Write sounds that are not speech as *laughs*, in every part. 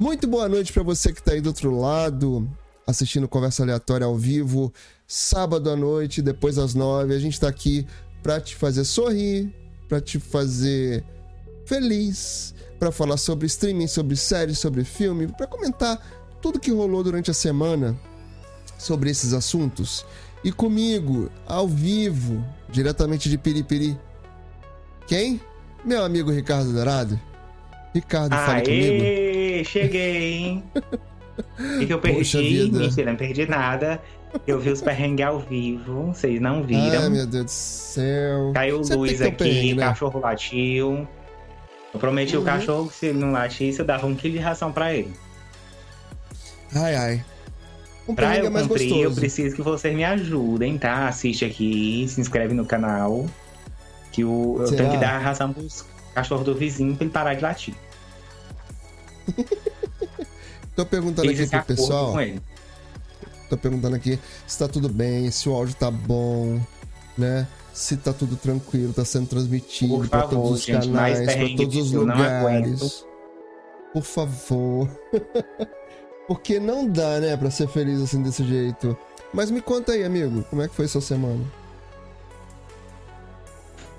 Muito boa noite para você que tá aí do outro lado, assistindo Conversa Aleatória ao vivo, sábado à noite, depois das nove. A gente tá aqui para te fazer sorrir, para te fazer feliz, para falar sobre streaming, sobre séries, sobre filme, para comentar tudo que rolou durante a semana sobre esses assuntos. E comigo, ao vivo, diretamente de Piripiri. Quem? Meu amigo Ricardo Dourado. Ricardo, Aê, fala comigo. cheguei, hein? E que eu perdi, mentira, não perdi nada. Eu vi os perrengues ao vivo, vocês não viram. Ai, meu Deus do céu. Caiu Sempre luz aqui, perrengue, né? cachorro latiu. Eu prometi Uhum. o cachorro que se ele não latisse, eu dava um quilo de ração pra ele. Ai, ai. Um Pra perrengue é eu mais cumprir, eu preciso que vocês me ajudem, tá? Assiste aqui, se inscreve no canal. Que o, eu Será? tenho que dar a ração pros cachorros do vizinho pra ele parar de latir. *laughs* Tô perguntando aqui pro pessoal. Tô perguntando aqui se tá tudo bem, se o áudio tá bom, né? Se tá tudo tranquilo, tá sendo transmitido favor, todos os gente, canais, pra perrengue todos os lugares. Por favor. *laughs* Porque não dá, né, pra ser feliz assim desse jeito. Mas me conta aí, amigo, como é que foi sua semana?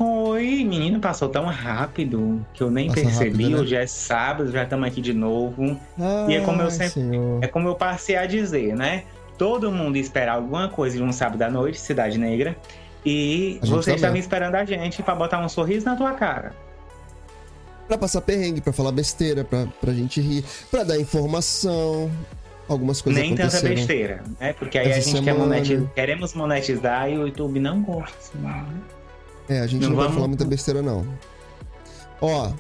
Oi, menino, passou tão rápido que eu nem Passa percebi. rápido, né? Hoje é sábado, já estamos aqui de novo. E é como eu Ai, sempre- Senhor. É como eu passei a dizer, né? Todo mundo espera alguma coisa de um sábado à noite, Cidade Negra. E A você estava também. esperando a gente pra botar um sorriso na tua cara. Pra passar perrengue, pra falar besteira, pra, pra gente rir, pra dar informação. Algumas coisas Nem tanta besteira, né? Porque aí a essa gente quer monetizar, queremos monetizar e o YouTube não gosta. né? É, a gente não, Não vai vamos- falar muita besteira, não. Ó,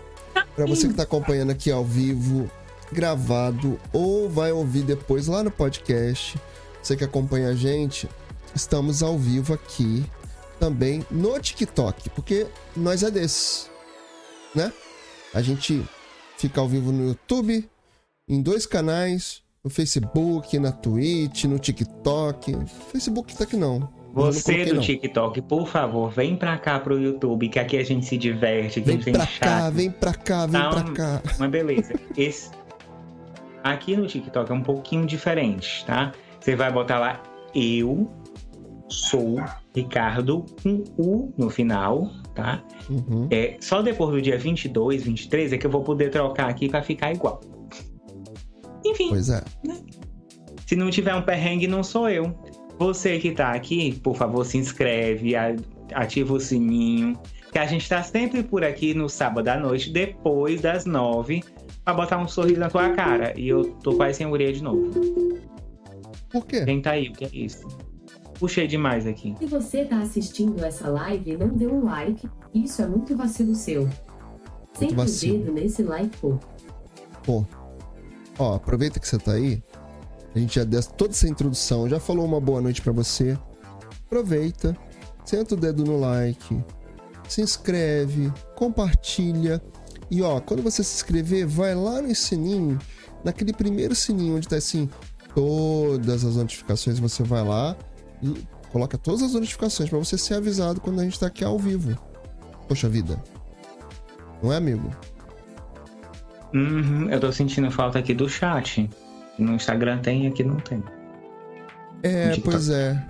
pra você que tá acompanhando aqui ao vivo, gravado, ou vai ouvir depois lá no podcast, você que acompanha a gente, estamos ao vivo aqui também no TikTok, porque nós é desses, né? A gente fica ao vivo no YouTube, em dois canais, no Facebook, na Twitch, no TikTok. Facebook tá aqui não. Você do não. TikTok, por favor, vem pra cá pro YouTube, que aqui a gente se diverte, que Vem a gente pra tem cá, vem pra cá, vem Tá pra um- cá. Mas beleza. Esse... Aqui no TikTok é um pouquinho diferente, tá? Você vai botar lá eu sou Ricardo com U no final, tá? Uhum. É, só depois do dia 22, 23 é que eu vou poder trocar aqui pra ficar igual. Enfim, Pois é. se não tiver um perrengue, não sou eu. Você que tá aqui, por favor, se inscreve, ativa o sininho. Que a gente tá sempre por aqui no sábado à noite, depois das nove, pra botar um sorriso na tua cara. E eu tô quase sem orelha de novo. Por quê? Quem tá aí? O que é isso? Puxei demais aqui. Se você tá assistindo essa live e não deu um like, isso é muito vacilo seu. Sempre o dedo nesse like, pô. Pô. Ó, aproveita que você tá aí. A gente já deu toda essa introdução, já falou uma boa noite pra você. Aproveita, senta o dedo no like, se inscreve, compartilha. E ó, quando você se inscrever, vai lá no sininho, naquele primeiro sininho onde tá assim, todas as notificações, você vai lá e coloca todas as notificações pra você ser avisado quando a gente tá aqui ao vivo. Poxa vida. Não é, amigo? Uhum, eu tô sentindo falta aqui do chat. No Instagram tem, aqui não tem. É, pois é.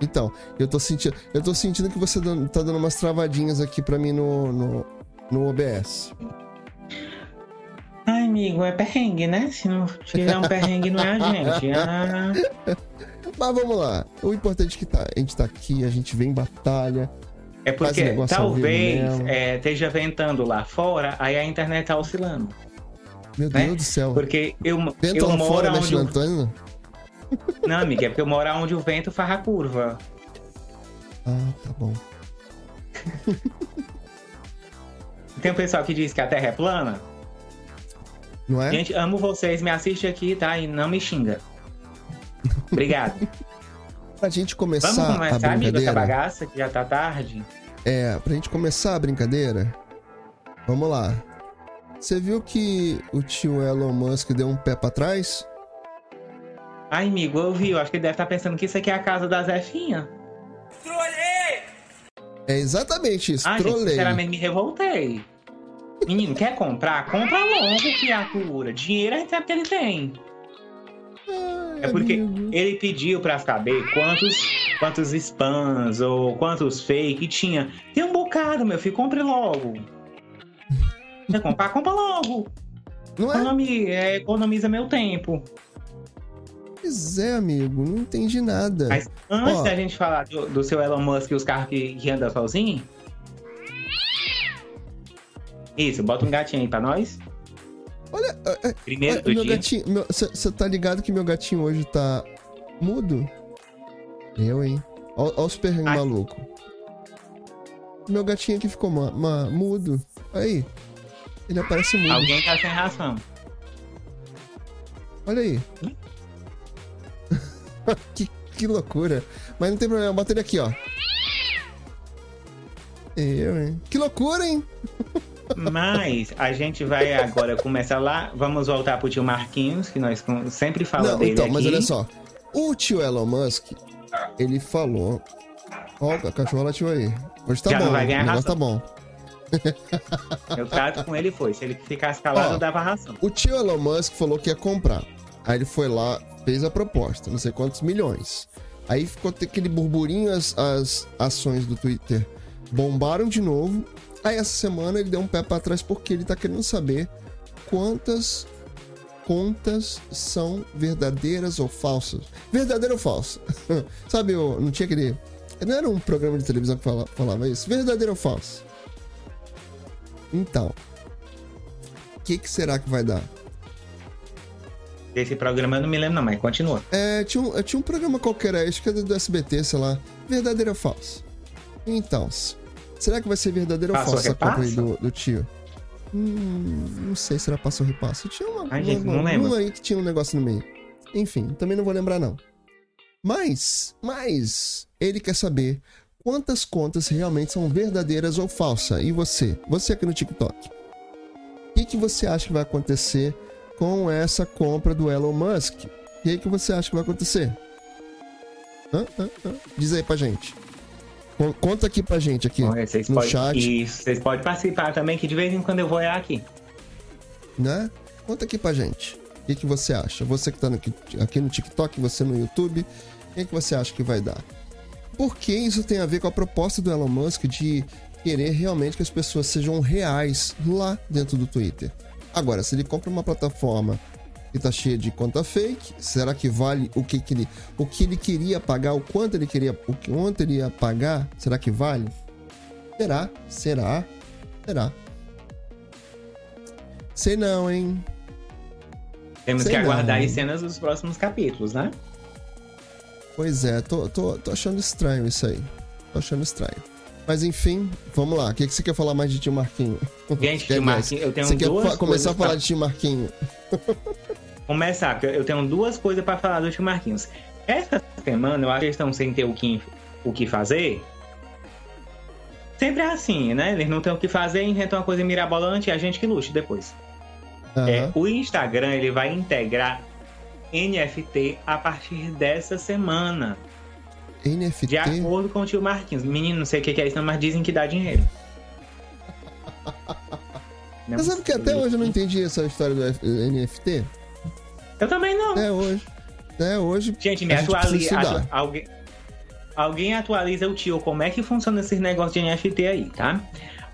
Então, eu tô sentindo, eu tô sentindo que você tá dando umas travadinhas aqui pra mim no, no, no OBS. Ai, amigo, é perrengue, né? Se não tiver um perrengue, não é a gente. *laughs* Ah, Mas vamos lá. O importante é que tá, a gente tá aqui, a gente vem em batalha. é porque talvez é, esteja ventando lá fora, aí a internet tá oscilando. Meu Né? Deus do céu. Porque eu, Vento eu moro fora, onde. Antônio? Não, amiga, é porque eu moro onde o vento faz a curva. Ah, tá bom. *laughs* Tem um pessoal que diz que a Terra é plana. Não é? Gente, amo vocês, me assiste aqui, tá? E não me xinga. Obrigado. *laughs* Pra gente começar Vamos a começar, amigo, essa brincadeira. bagaça, que já tá tarde. É, pra gente começar a brincadeira, vamos lá. Você viu que o tio Elon Musk deu um pé pra trás? Ai, amigo, eu vi, eu acho que ele deve estar pensando que isso aqui é a casa da Zefinha. É exatamente isso, Ai, gente, trolei. sinceramente, me revoltei. Menino, quer comprar? Compra logo, criatura. Dinheiro a gente sabe que ele tem. Ai, É porque amigo. ele pediu pra saber quantos, quantos spams ou quantos fake tinha. Tem um bocado, meu filho. Compre logo. Quer comprar? Compra logo. Não é? É, economiza meu tempo. Pois é, amigo. Não entendi nada. Mas antes Ó. da gente falar do, do seu Elon Musk e os carros que, que andam sozinho. Isso, bota um gatinho aí pra nós. Olha, é, é, Primeiro olha, do meu dia. gatinho. Você tá ligado que meu gatinho hoje tá mudo? Eu, hein? Olha os perrengues maluco. Meu gatinho aqui ficou ma- ma- mudo. Aí. Ele aparece mudo. Alguém tá sem ração. Olha aí. *laughs* que, que loucura. Mas não tem problema, bota ele aqui, ó. Eu, hein? Que loucura, hein? *laughs* Mas a gente vai agora começar lá. Vamos voltar pro tio Marquinhos, que nós sempre falamos não, dele então, aqui. mas olha só. O tio Elon Musk, ele falou. Ó, a cachorra latiu aí. Hoje tá Já não bom. vai ganhar o negócio ração. tá bom. *laughs* Eu trato com ele foi. Se ele ficasse calado, Ó. eu dava ração. O tio Elon Musk falou que ia comprar. Aí ele foi lá, fez a proposta, não sei quantos milhões. Aí ficou aquele burburinho, as, as ações do Twitter bombaram de novo. Aí essa semana ele deu um pé pra trás porque ele tá querendo saber quantas contas são verdadeiras ou falsas. Verdadeira ou falsa? *laughs* Sabe, eu, não tinha aquele. Não era um programa de televisão que fala- falava isso? Verdadeiro ou falso? Então. O que, que será que vai dar? Desse programa eu não me lembro, não, mas continua. É, tinha, um, tinha um programa qualquer aí, acho que era do SBT, sei lá. Verdadeiro ou falso? Então, será que vai ser verdadeiro ou falso essa compra aí do, do tio? Hum, não sei se era passo ou repasso. Tinha uma, Ai, uma, gente, não lembro. aí que tinha um negócio no meio. Enfim, também não vou lembrar não. Mas, mas, ele quer saber quantas contas realmente são verdadeiras ou falsas. E você? Você aqui no TikTok. O que, que você acha que vai acontecer com essa compra do Elon Musk? O que, que você acha que vai acontecer? Hã? Hã? Hã? Diz aí pra gente. Con- Conta aqui pra gente aqui Vocês no podem, chat, Isso, vocês podem participar também, que de vez em quando eu vou olhar aqui. né? Conta aqui pra gente. O que, que você acha? Você que tá no- aqui no TikTok, você no YouTube, o que, que você acha que vai dar? Porque isso tem a ver com a proposta do Elon Musk de querer realmente que as pessoas sejam reais lá dentro do Twitter. Agora, se ele compra uma plataforma que tá cheia de conta fake, será que vale o que, que ele o que ele queria pagar, o quanto ele queria, o quanto ele ia pagar? Será que vale? Será? Será? Será? Sei não, hein? Temos Sei que aguardar não. as cenas dos próximos capítulos, né? Pois é, tô, tô, tô achando estranho isso aí. Tô achando estranho. Mas enfim, vamos lá. O que, que você quer falar mais de tio Marquinho? Gente, Quer tio? Marquinho, eu tenho Você quer duas fa- começar a falar pra- de tio Marquinho? *laughs* Começar, porque eu tenho duas coisas pra falar do tio Marquinhos. Essa semana, eu acho que eles estão sem ter o que, o que fazer. Sempre é assim, né? Eles não têm o que fazer, inventam uma coisa mirabolante e a gente que lute depois. É, Aham. o Instagram ele vai integrar NFT a partir dessa semana. NFT? De acordo com o tio Marquinhos. Menino, não sei o que é isso, mas dizem que dá dinheiro. *laughs* Mas sabe que até hoje eu não entendi essa história do NFT? Eu também não. Até hoje. Até hoje. Gente, me atualiza. atu- alguém, alguém atualiza o tio como é que funciona esses negócios de NFT aí, tá?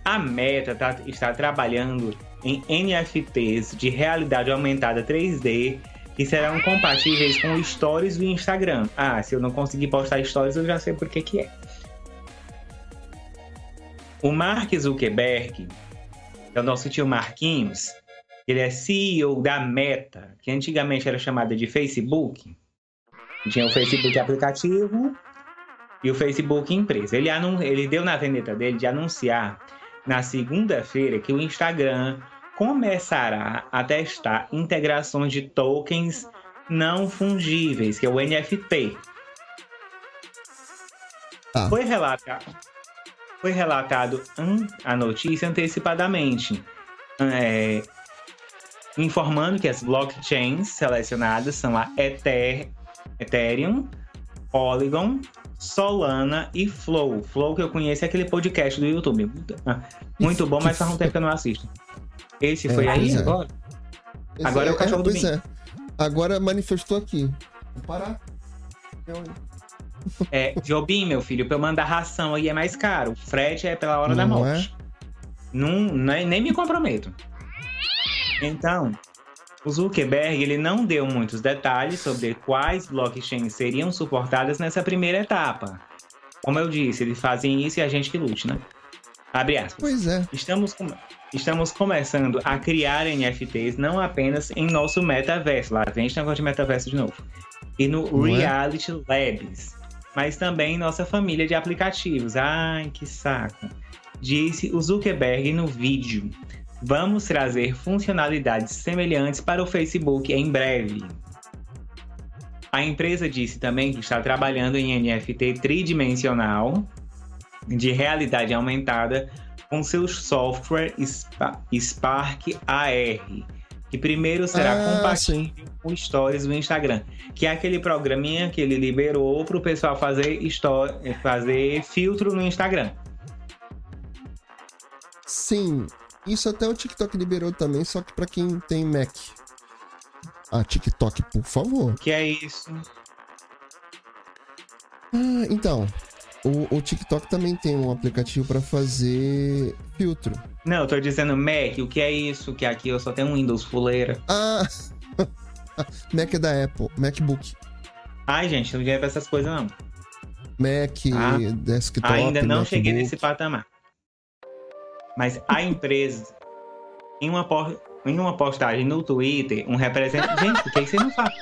A Meta tá- está trabalhando em NFTs de realidade aumentada 3D que serão compatíveis com stories do Instagram. Ah, se eu não conseguir postar stories, eu já sei por que que é. O Mark Zuckerberg, é o nosso tio Marquinhos, ele é CEO da Meta, que antigamente era chamada de Facebook. Tinha o Facebook aplicativo e o Facebook empresa. Ele, ele deu na veneta dele de anunciar na segunda-feira que o Instagram começará a testar integrações de tokens não fungíveis, que é o NFT. Tá. Foi relatado, foi relatado a notícia antecipadamente, é, informando que as blockchains selecionadas são a Ether, Ethereum, Polygon, Solana e Flow. Flow que eu conheço é aquele podcast do YouTube. Ah, Muito bom, mas faz um tempo que eu não assisto. Esse foi aí é. agora? Esse Agora é o cachorro do pois é. Agora manifestou aqui. Vou parar. Eu- É, Jobim, meu filho, pra eu mandar ração aí é mais caro. O frete é pela hora da Não morte. Não, nem, nem me comprometo. Então, o Zuckerberg ele não deu muitos detalhes sobre quais blockchains seriam suportadas nessa primeira etapa. Como eu disse, eles fazem isso e a gente que lute, né? Abre aspas. Pois é. Estamos, com- estamos começando a criar NFTs não apenas em nosso metaverso, lá vem esse negócio de metaverso de novo, e no Não é? Reality Labs, mas também em nossa família de aplicativos. Ai, que saco. Disse o Zuckerberg no vídeo. Vamos trazer funcionalidades semelhantes para o Facebook em breve. A empresa disse também que está trabalhando em NFT tridimensional de realidade aumentada com seu software Spa- Spark AR, que primeiro será Ah, compatível com Stories do Instagram, que é aquele programinha que ele liberou para o pessoal fazer, fazer filtro no Instagram. Sim, isso até o TikTok liberou também, só que pra quem tem Mac. Ah, TikTok, por favor. Que é isso? Ah, então, o, o TikTok também tem um aplicativo pra fazer filtro. Não, eu tô dizendo Mac, o que é isso? Que aqui eu só tenho um Windows fuleira. Ah, *laughs* Mac é da Apple, MacBook. Ai, gente, não dinheiro pra essas coisas não. Mac, Ah, desktop, Ainda não MacBook. cheguei nesse patamar. Mas a empresa, em uma, po- em uma postagem no Twitter, um representante. *laughs* Gente, por que você não faz?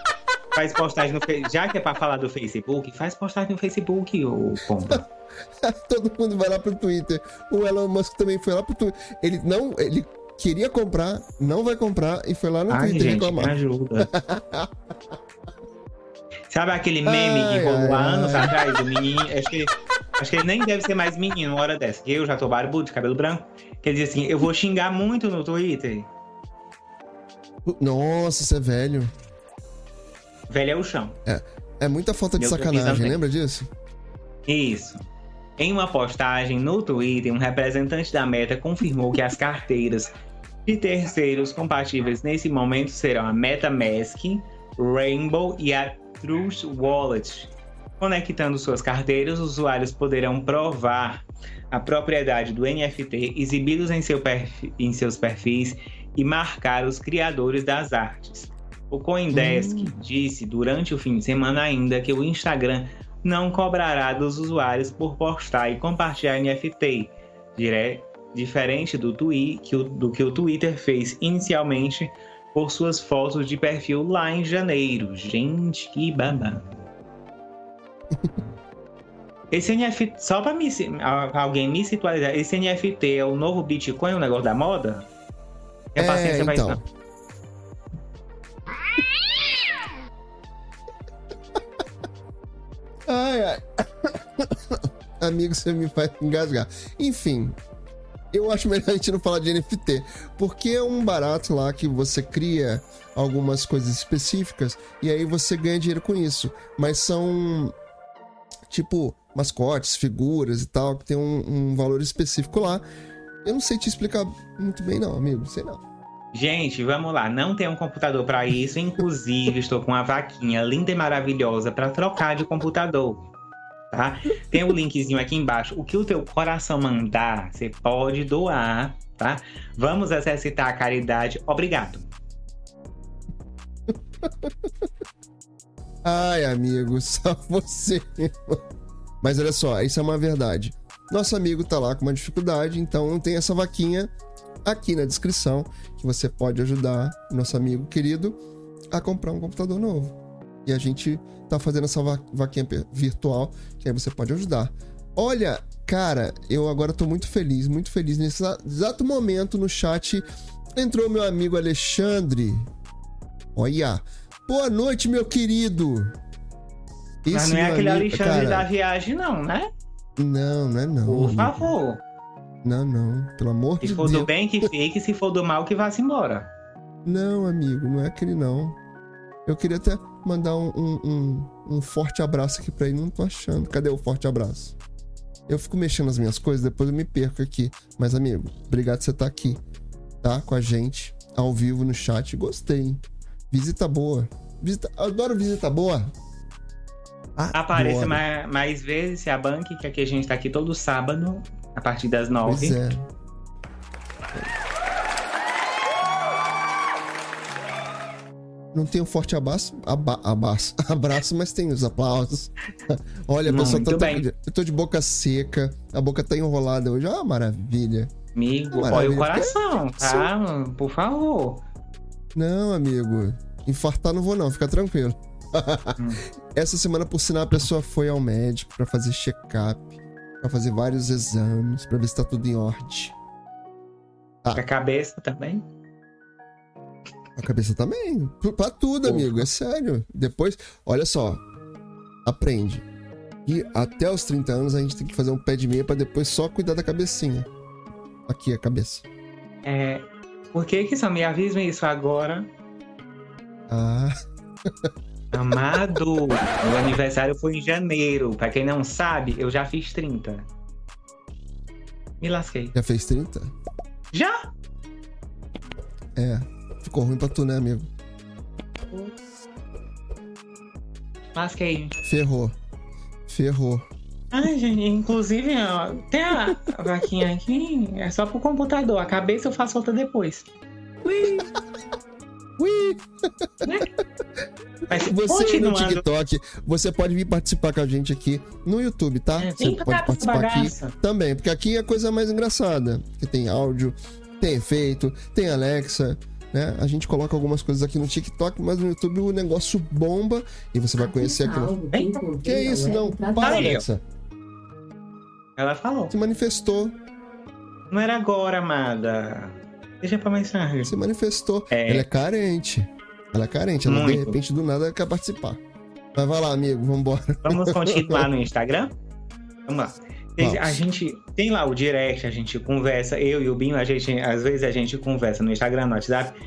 Faz postagem no Facebook. Já que é pra falar do Facebook, faz postagem no Facebook, ô pomba. *laughs* Todo mundo vai lá pro Twitter. O Elon Musk também foi lá pro Twitter. Ele não, ele queria comprar, não vai comprar e foi lá no Ai, Twitter gente, me reclamar. ajuda. *laughs* Sabe aquele meme Ai, que rolou há anos ai. atrás? O menino. Acho que, acho que ele nem deve ser mais menino uma hora dessa. Que eu já tô barbudo, de cabelo branco. Que ele diz assim: eu vou xingar muito no Twitter. Nossa, você é velho. Velho é o chão. É muita falta de sacanagem, lembra disso? Isso. Em uma postagem no Twitter, um representante da Meta confirmou que as carteiras de terceiros compatíveis nesse momento serão a MetaMask, Rainbow e a Trust Wallet. Conectando suas carteiras, os usuários poderão provar a propriedade do NFT, exibi-los em, seu perfi- em seus perfis e marcar os criadores das artes. O Coindesk Hum. disse durante o fim de semana ainda que o Instagram não cobrará dos usuários por postar e compartilhar NFT, dire- diferente do, twi que o- do que o Twitter fez inicialmente por suas fotos de perfil lá em janeiro. Gente, que babado. *laughs* Esse NFT, só pra me, alguém me situar, esse NFT é o novo Bitcoin, o negócio da moda? E a paciência vai então. estar. Ai, ai. *coughs* Amigo, você me faz engasgar. Enfim, eu acho melhor a gente não falar de NFT, porque é um barato lá que você cria algumas coisas específicas e aí você ganha dinheiro com isso. Mas são tipo mascotes, figuras e tal, que tem um, um valor específico lá. Eu não sei te explicar muito bem, não, amigo. Sei não. Gente, vamos lá. Não tem um computador para isso. Inclusive, estou com uma vaquinha linda e maravilhosa para trocar de computador. Tá? Tem o linkzinho aqui embaixo. O que o teu coração mandar, você pode doar, tá? Vamos exercitar a caridade. Obrigado. *laughs* Ai, amigo, só você. Mas olha só, isso é uma verdade. Nosso amigo tá lá com uma dificuldade, então tem essa vaquinha aqui na descrição que você pode ajudar nosso amigo querido a comprar um computador novo. E a gente tá fazendo essa va- vaquinha virtual que aí você pode ajudar. Olha, cara, eu agora tô muito feliz, muito feliz. Nesse exa- exato momento no chat entrou meu amigo Alexandre. Olha, boa noite, meu querido. Mas Esse não é aquele amigo- Alexandre cara, da viagem, não, né? Não, não é não. Por favor. Não, não. Pelo amor Se de for Deus. do bem, que fique. Se for do mal, que vá-se embora. Não, amigo, não é aquele não. Eu queria até mandar um, um, um- um forte abraço aqui pra ele, não tô achando. Cadê o forte abraço? Eu fico mexendo nas minhas coisas, depois eu me perco aqui. Mas, amigo, obrigado por você estar aqui. tá? Com a gente, ao vivo no chat. Gostei. Visita boa. Visita... Adoro visita boa. Apareça mais, mais vezes, se a banque, que aqui a gente tá aqui todo sábado, a partir das nove. Pois é. Não tem um forte abraço, aba, abraço, *laughs* abraço, mas tem os aplausos. *laughs* Olha, a pessoa tá, bem. eu tô de boca seca, a boca tá enrolada hoje. Ah, maravilha. Amigo, olha o coração, tá? Por favor. Não, amigo. Infartar não vou não, fica tranquilo. *laughs* hum. Essa semana, por sinal, a pessoa foi ao médico para fazer check-up, para fazer vários exames, para ver se tá tudo em ordem. Tá. A cabeça também? A cabeça também. Pra tudo, amigo. É sério. Depois, olha só. Aprende. E até os 30 anos a gente tem que fazer um pé de meia pra depois só cuidar da cabecinha. Aqui a cabeça. É. Por que que só me avisam isso agora? Ah. *laughs* Amado, meu aniversário foi em janeiro. Pra quem não sabe, eu já fiz 30. Me lasquei. Já fez 30? Já? É. Ficou ruim pra tu, né, amigo? Lasquei. Ferrou. Ferrou. Ai, gente, inclusive, ó, tem a vaquinha aqui, é só pro computador. A cabeça eu faço outra depois. Ui! Ui! Né? Mas, você no TikTok, você pode vir participar com a gente aqui no YouTube, tá? É, você pode participar aqui também, porque aqui é a coisa mais engraçada. Porque tem áudio, tem efeito, tem Alexa, né? A gente coloca algumas coisas aqui no TikTok, mas no YouTube o negócio bomba e você vai conhecer aquilo. Que é isso, não? Para, Alexa. Ela falou. Se manifestou. Não era agora, amada. Deixa pra mensagem. Se manifestou. É. Ela é carente. Ela é carente. Ela, Muito. de repente, do nada, quer participar. Mas vai lá, amigo. Vambora. Vamos continuar no *laughs* Instagram? Vamos lá. Vamos. A gente tem lá o direct, a gente conversa, eu e o Binho, a gente, às vezes a gente conversa no Instagram, no WhatsApp,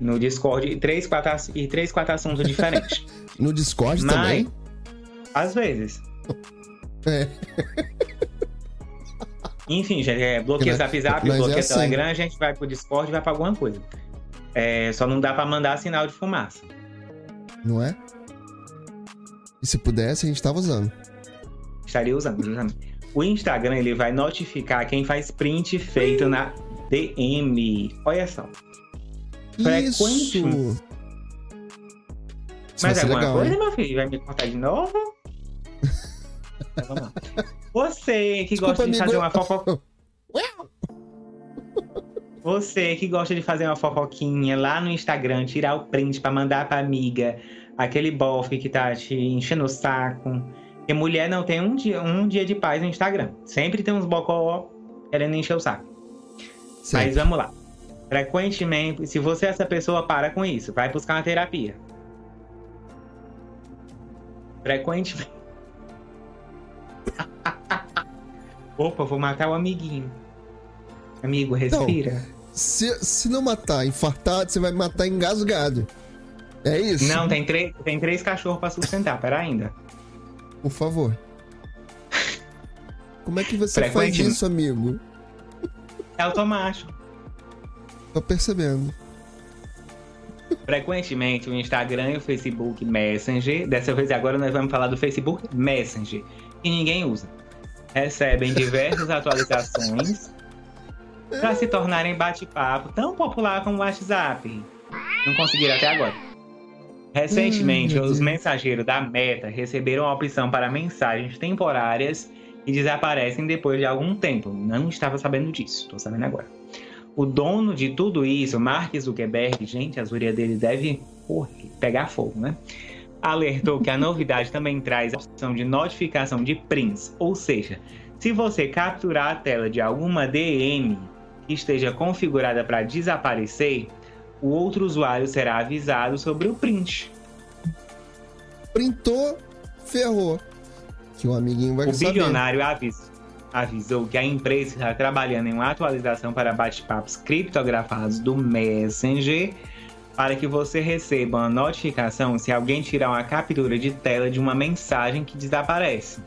no Discord, e três, quatro, e três, quatro assuntos diferentes. *laughs* no Discord Mas, também? Às vezes. É. *laughs* Enfim, gente, é, bloqueia o Zap Zap, é bloqueia é assim. Telegram, a gente vai pro Discord e vai pra alguma coisa. É, só não dá pra mandar sinal de fumaça. Não é? E se pudesse, a gente tava usando. Estaria usando, justamente. O Instagram ele vai notificar quem faz print feito na DM. Olha só. Frequente. Mas alguma legal, coisa, hein? meu filho? Vai me contar de novo? Vamos lá. Você que Desculpa, gosta de fazer uma fofoca. *laughs* Você que gosta de fazer uma fofoquinha lá no Instagram, tirar o print para mandar pra amiga, aquele bofe que tá te enchendo o saco porque mulher não tem um dia, um dia de paz no Instagram. Sempre tem uns bocó querendo encher o saco. Sempre. Mas vamos lá. Frequentemente, se você é essa pessoa, para com isso. Vai buscar uma terapia. Frequentemente. Opa, vou matar o amiguinho. Amigo, respira. Não, se, se não matar infartado, você vai matar engasgado. É isso? Não, tem, tem três cachorros pra sustentar. Pera ainda. Por favor. Como é que você faz isso, amigo? É automático. Tô percebendo. Frequentemente o Instagram e o Facebook Messenger, dessa vez agora nós vamos falar do Facebook Messenger, que ninguém usa. Recebem diversas *laughs* atualizações para se tornarem bate-papo tão popular como o WhatsApp. Não conseguiram até agora. Recentemente, hum, os mensageiros da Meta receberam a opção para mensagens temporárias e desaparecem depois de algum tempo. Não estava sabendo disso, estou sabendo agora. O dono de tudo isso, Mark Zuckerberg, gente, a zúria dele deve pegar fogo, né? Alertou que a novidade também traz a opção de notificação de prints, ou seja, se você capturar a tela de alguma DM que esteja configurada para desaparecer, o outro usuário será avisado sobre o print. Printou, ferrou. Que o amiguinho vai o saber. O bilionário avisou, avisou que a empresa está trabalhando em uma atualização para bate-papos criptografados do Messenger para que você receba uma notificação se alguém tirar uma captura de tela de uma mensagem que desaparece.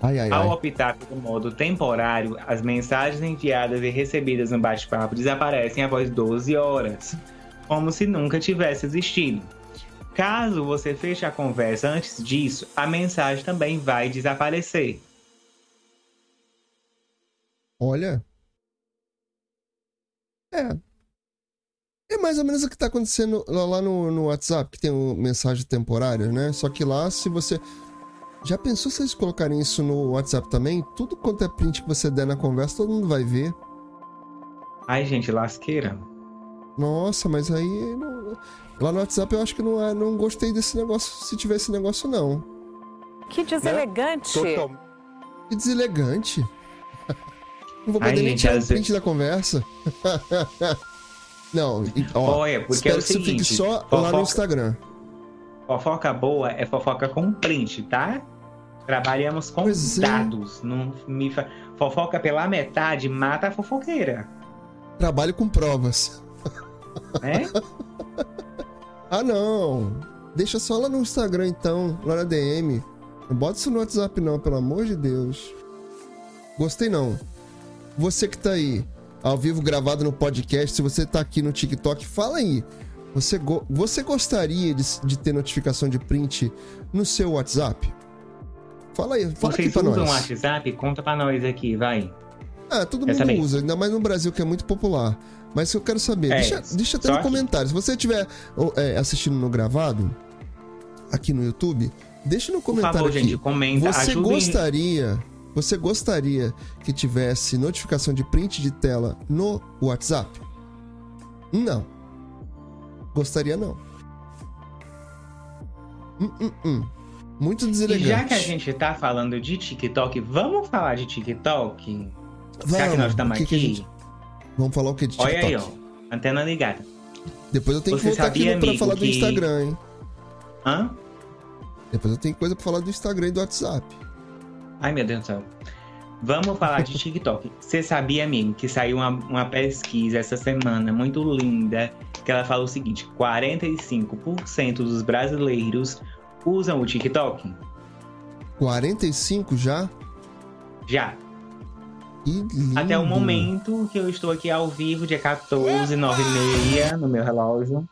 Ai, ai, Ao ai. optar pelo modo temporário, as mensagens enviadas e recebidas no bate-papo desaparecem após 12 horas, como se nunca tivesse existido. Caso você feche a conversa antes disso, a mensagem também vai desaparecer. Olha. É. É mais ou menos o que tá acontecendo lá, no, no WhatsApp, que tem o mensagem temporária, né? Só que lá, se você. Já pensou se eles colocarem isso no WhatsApp também? Tudo quanto é print que você der na conversa, todo mundo vai ver. Ai, gente, lasqueira. Nossa, mas aí. não- Lá no WhatsApp eu acho que não, é, não gostei desse negócio, se tiver esse negócio, não. Que deselegante. Total... Que deselegante. *laughs* Não vou Ai, poder nem gente, tirar às print vezes- da conversa. *laughs* não, ó, Olha, porque espero é o que isso fique seguinte, só lá fofoca- no Instagram. Fofoca boa é fofoca com print, tá? Trabalhamos com Pois é. dados. Não me fa- Fofoca pela metade mata a fofoqueira. Trabalho com provas. Né? *laughs* Ah, não. Deixa só lá no Instagram, então, lá na DM. Não bota isso no WhatsApp, não, pelo amor de Deus. Gostei, não. Você que tá aí, ao vivo gravado no podcast, se você tá aqui no TikTok, fala aí. Você, go- você gostaria de, de ter notificação de print no seu WhatsApp? Fala aí, fala aqui Vocês pra usam o nós. WhatsApp? Conta pra nós aqui, vai. Ah, todo mundo usa, ainda mais no Brasil, que é muito popular. Mas eu quero saber, É, deixa, deixa até no comentário. Se você estiver é, assistindo no gravado, aqui no YouTube, deixa no Por comentário favor, aqui. gente, comenta. você ajudem- gostaria, você gostaria que tivesse notificação de print de tela no WhatsApp? Não. Gostaria não. Hum, hum, hum. Muito E deselegante. já que a gente tá falando de TikTok, vamos falar de TikTok? já que Vamos, nós estamos que aqui, que gente- Vamos falar o que de TikTok? olha aí, ó. Antena ligada. Depois eu tenho que Você voltar aqui sabia, no- pra falar do que- Instagram, hein? Hã? Depois eu tenho coisa pra falar do Instagram e do WhatsApp. Ai, meu Deus do céu. Vamos falar de TikTok. Você sabia, amigo, que saiu uma, uma pesquisa essa semana muito linda, que ela fala o seguinte: 45% dos brasileiros usam o TikTok? 45 já? Já. Até o momento que eu estou aqui ao vivo, dia 14, 9 e meia, no meu relógio.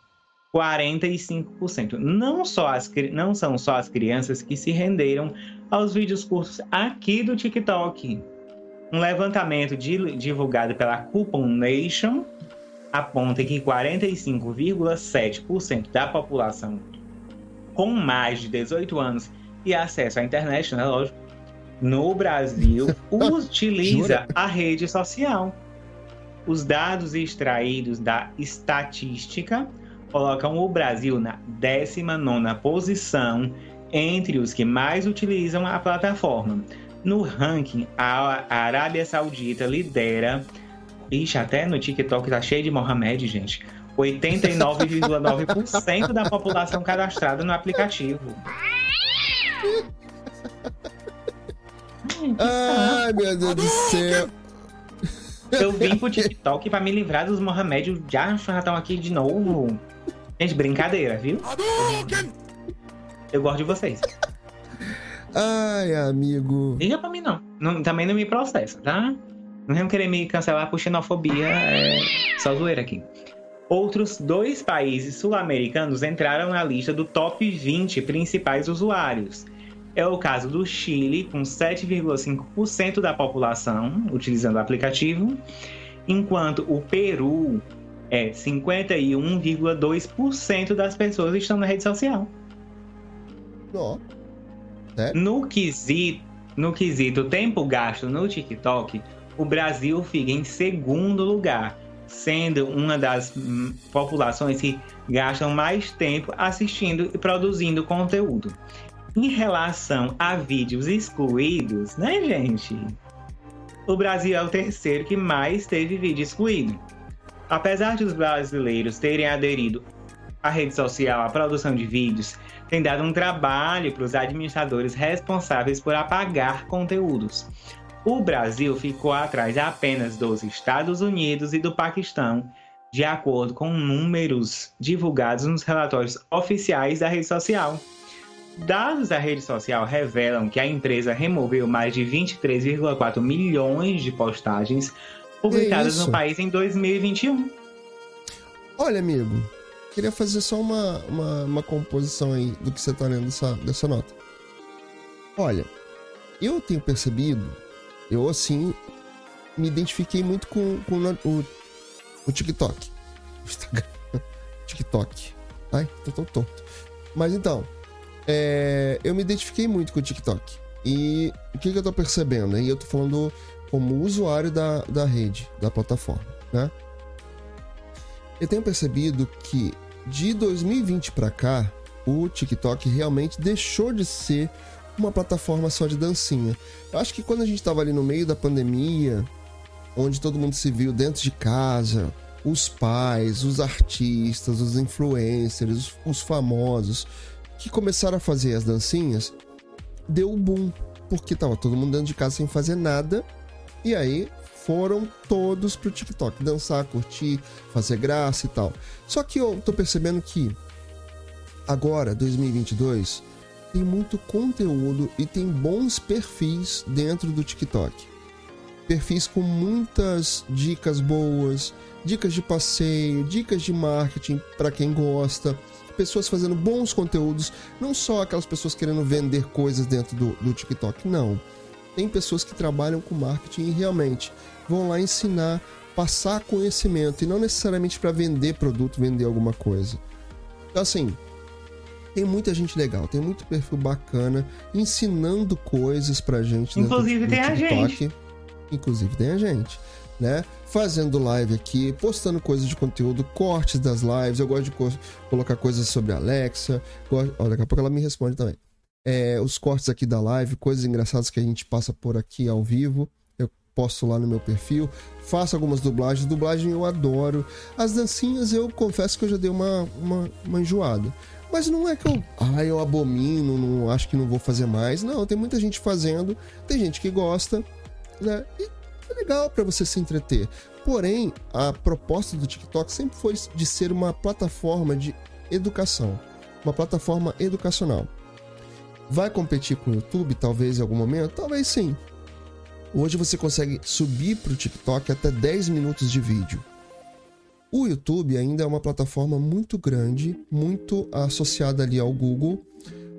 45%. Não, só as, não são só as crianças que se renderam aos vídeos curtos aqui do TikTok. Um levantamento di- divulgado pela Coupon Nation aponta que 45,7% da população com mais de 18 anos e acesso à internet, né, lógico, no Brasil *laughs* utiliza a rede social. Os dados extraídos da estatística colocam o Brasil na 19ª posição entre os que mais utilizam a plataforma. No ranking, a Arábia Saudita lidera. Ixi, até no TikTok tá cheio de Mohamed, gente. 89,9% da população cadastrada no aplicativo. Ai, meu Deus do céu. Eu vim pro TikTok pra me livrar dos Mohamed. Já já estão aqui de novo. Gente, brincadeira, viu? Eu gosto de vocês. Ai, amigo. Liga pra mim, não. não também não me processa, tá? Não vão querer me cancelar por xenofobia. É só zoeira aqui. Outros dois países sul-americanos entraram na lista do top 20 principais usuários. É o caso do Chile, com 7,5% da população utilizando o aplicativo, enquanto o Peru é 51,2% das pessoas estão na rede social. Ó, No quesito, no quesito tempo gasto no TikTok, o Brasil fica em segundo lugar, sendo uma das hum, populações que gastam mais tempo assistindo e produzindo conteúdo. Em relação a vídeos excluídos, né, gente? O Brasil é o terceiro que mais teve vídeo excluído. Apesar de os brasileiros terem aderido à rede social, à produção de vídeos, tem dado um trabalho para os administradores responsáveis por apagar conteúdos. O Brasil ficou atrás apenas dos Estados Unidos e do Paquistão, de acordo com números divulgados nos relatórios oficiais da rede social. Dados da rede social revelam que a empresa removeu mais de 23,4 milhões de postagens publicadas no país em 2021. Olha, amigo, queria fazer só uma, uma, uma composição aí do que você está lendo dessa, dessa nota. Olha, eu tenho percebido, eu assim, me identifiquei muito com, com o, o TikTok. O *laughs* Instagram. TikTok. Ai, tô tão tonto. Mas então, é, eu me identifiquei muito com o TikTok. E o que, que eu tô percebendo? E eu tô falando como usuário da, da rede, da plataforma, né? Eu tenho percebido que de 2020 para cá, o TikTok realmente deixou de ser uma plataforma só de dancinha. Eu acho que quando a gente estava ali no meio da pandemia, onde todo mundo se viu dentro de casa, os pais, os artistas, os influencers, os, os famosos, que começaram a fazer as dancinhas, deu um boom, porque tava todo mundo dentro de casa sem fazer nada, e aí foram todos pro TikTok dançar, curtir, fazer graça e tal. Só que eu tô percebendo que agora, 2022, tem muito conteúdo e tem bons perfis dentro do TikTok. Perfis com muitas dicas boas, dicas de passeio, dicas de marketing para quem gosta, pessoas fazendo bons conteúdos, não só aquelas pessoas querendo vender coisas dentro do, do TikTok, não. Tem pessoas que trabalham com marketing e realmente vão lá ensinar, passar conhecimento e não necessariamente para vender produto, vender alguma coisa. Então, assim, tem muita gente legal, tem muito perfil bacana ensinando coisas pra gente. Inclusive tem a gente. Inclusive tem a gente né? Fazendo live aqui, postando coisas de conteúdo, cortes das lives. Eu gosto de co colocar coisas sobre a Alexa. Gosto... Oh, daqui a pouco ela me responde também. É, os cortes aqui da live, coisas engraçadas que a gente passa por aqui ao vivo. Eu posto lá no meu perfil. Faço algumas dublagens. Dublagem eu adoro. As dancinhas eu confesso que eu já dei uma, uma, uma enjoada. Mas não é que eu, ah, eu abomino, não acho que não vou fazer mais. Não, tem muita gente fazendo, tem gente que gosta, né? E é legal para você se entreter. Porém, a proposta do TikTok sempre foi de ser uma plataforma de educação, uma plataforma educacional. Vai competir com o YouTube, talvez em algum momento? Talvez sim. Hoje você consegue subir para o TikTok até 10 minutos de vídeo. O YouTube ainda é uma plataforma muito grande, muito associada ali ao Google,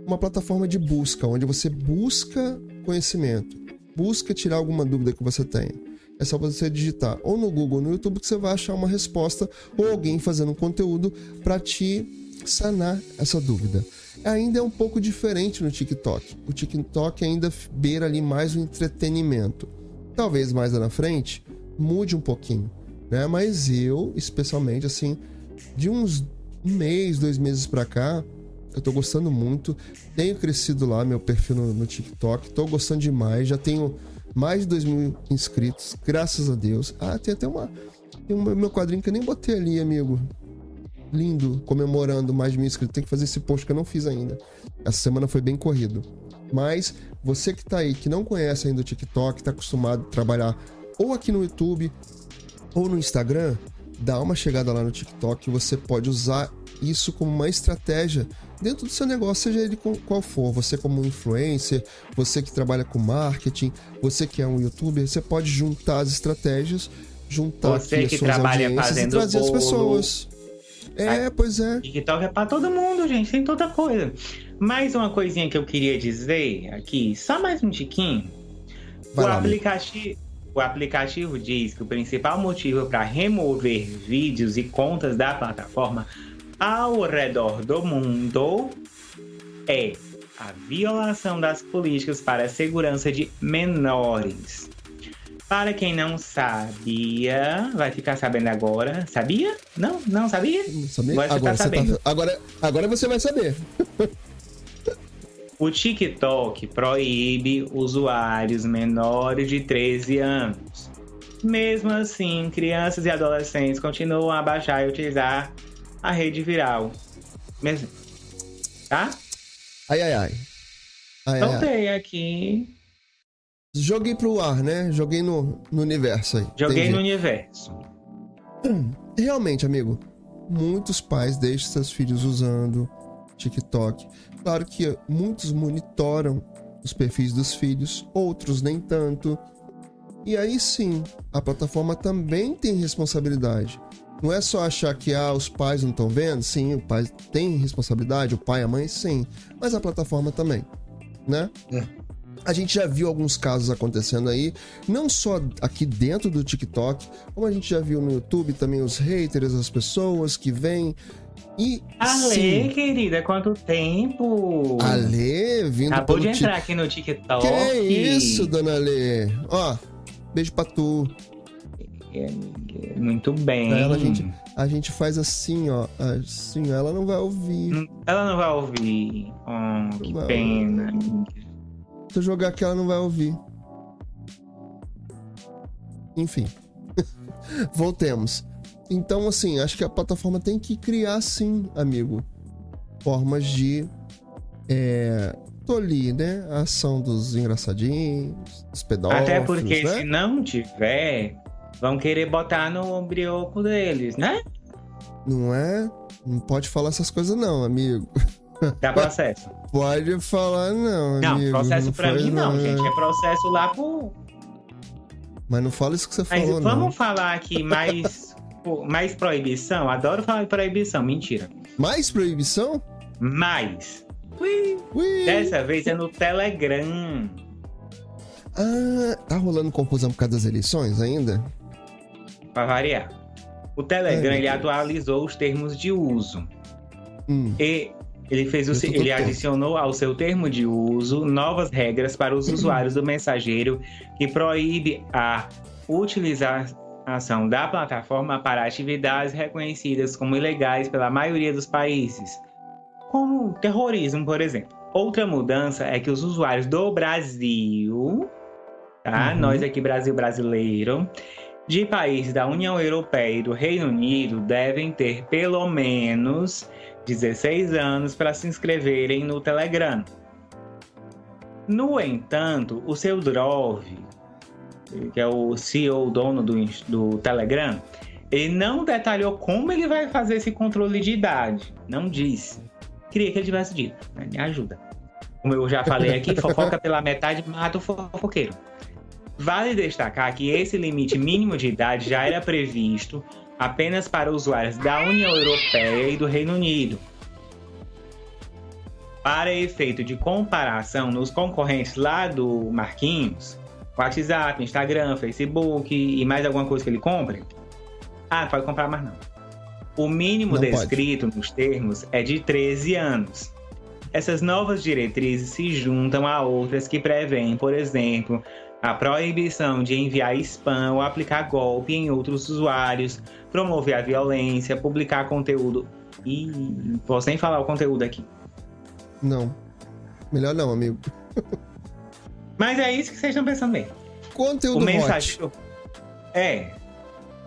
uma plataforma de busca, onde você busca conhecimento busca tirar alguma dúvida que você tenha. É só você digitar ou no Google ou no YouTube que você vai achar uma resposta ou alguém fazendo um conteúdo para te sanar essa dúvida. Ainda é um pouco diferente no TikTok. O TikTok ainda beira ali mais o entretenimento. Talvez mais lá na frente mude um pouquinho, né? Mas eu, especialmente assim, de uns um mês, dois meses para cá, eu tô gostando muito. Tenho crescido lá meu perfil no, no TikTok. Tô gostando demais. Já tenho mais de 2 mil inscritos, graças a Deus. Ah, tem até uma. Tem um meu quadrinho que eu nem botei ali, amigo. Lindo, comemorando mais de mil inscritos. Tem que fazer esse post que eu não fiz ainda. Essa semana foi bem corrido. Mas você que tá aí, que não conhece ainda o TikTok, tá acostumado a trabalhar ou aqui no YouTube ou no Instagram, dá uma chegada lá no TikTok. Você pode usar isso como uma estratégia dentro do seu negócio, seja ele qual for. Você como influencer, você que trabalha com marketing, você que é um youtuber, você pode juntar as estratégias, juntar você que trabalha fazendo e trazer bolo. as pessoas. É, pois é. TikTok é pra todo mundo, gente, tem toda coisa. Mais uma coisinha que eu queria dizer aqui, só mais um tiquinho. Vai o, lá, aplicativo, o aplicativo diz que o principal motivo para remover vídeos e contas da plataforma ao redor do mundo é a violação das políticas para a segurança de menores. Para quem não sabia, vai ficar sabendo agora. Sabia? Não? Não sabia? Não sabia? Agora, agora, tá sabendo. Tá... agora, agora você vai saber. o TikTok proíbe usuários menores de 13 anos. Mesmo assim, crianças e adolescentes continuam a baixar e utilizar a rede viral. Mesmo. Tá? Ai, ai, ai. ai Soltei aqui. Joguei pro ar, né? Joguei no, no universo aí. Joguei Entendi. no universo. *clears throat* Realmente, amigo, muitos pais deixam seus filhos usando. TikTok. Claro que muitos monitoram os perfis dos filhos, outros nem tanto. E aí sim, a plataforma também tem responsabilidade. Não é só achar que ah, os pais não estão vendo. Sim, o pai tem responsabilidade, o pai e a mãe sim, mas a plataforma também, né? É. A gente já viu alguns casos acontecendo aí, não só aqui dentro do TikTok, como a gente já viu no YouTube também os haters, as pessoas que vêm e. Ale, querida, quanto tempo! Ale, vindo Acabou de entrar aqui no TikTok. Que é isso, dona Ale? Ó, Beijo pra tu. Muito bem. Ela, a, gente, a gente faz assim, ó. Assim, ela não vai ouvir. Ela não vai ouvir. Oh, que vai pena. Se eu jogar aqui, ela não vai ouvir. Enfim. *laughs* Voltemos. Então, assim, acho que a plataforma tem que criar, sim, amigo, formas de é, tolir, né? A ação dos engraçadinhos, dos pedófilos. Até porque né? se não tiver, vão querer botar no brioco deles, né? Não é? Não pode falar essas coisas, não, amigo. Dá processo. *laughs* pode falar, não. Não, amigo. processo não pra mim, não, não, gente. É processo lá pro. Mas não fala isso que você Mas falou, vamos não. falar aqui mais, mais proibição? Adoro falar de proibição, mentira. Mais proibição? Mais. Ui. Ui. Dessa vez é no Telegram. Ah, tá rolando confusão por causa das eleições ainda? Pra variar. O Telegram ele atualizou os termos de uso. Hum. E ele fez o, ele adicionou ao seu termo de uso novas regras para os usuários do mensageiro que proíbe a utilização da plataforma para atividades reconhecidas como ilegais pela maioria dos países, como terrorismo, por exemplo. Outra mudança é que os usuários do Brasil, tá? Uhum. Nós aqui Brasil brasileiro, de países da União Europeia e do Reino Unido devem ter pelo menos 16 anos para se inscreverem no Telegram. No entanto, o seu Drove, que é o CEO, dono do, do Telegram, ele não detalhou como ele vai fazer esse controle de idade. Não disse. Queria que ele tivesse dito. Né? Me ajuda. Como eu já falei aqui, *laughs* fofoca pela metade mata o fofoqueiro. Vale destacar que esse limite mínimo de idade já era previsto apenas para usuários da União Europeia e do Reino Unido. Para efeito de comparação nos concorrentes lá do Marquinhos, WhatsApp, Instagram, Facebook e mais alguma coisa que ele compre, ah, não pode comprar mais não. O mínimo Não descrito pode. nos termos é de 13 anos. Essas novas diretrizes se juntam a outras que prevêem, por exemplo, a proibição de enviar spam ou aplicar golpe em outros usuários, promover a violência, publicar conteúdo. E posso nem falar o conteúdo aqui. Não. Melhor não, amigo. Mas é isso que vocês estão pensando bem. Conteúdo o mensageiro. É,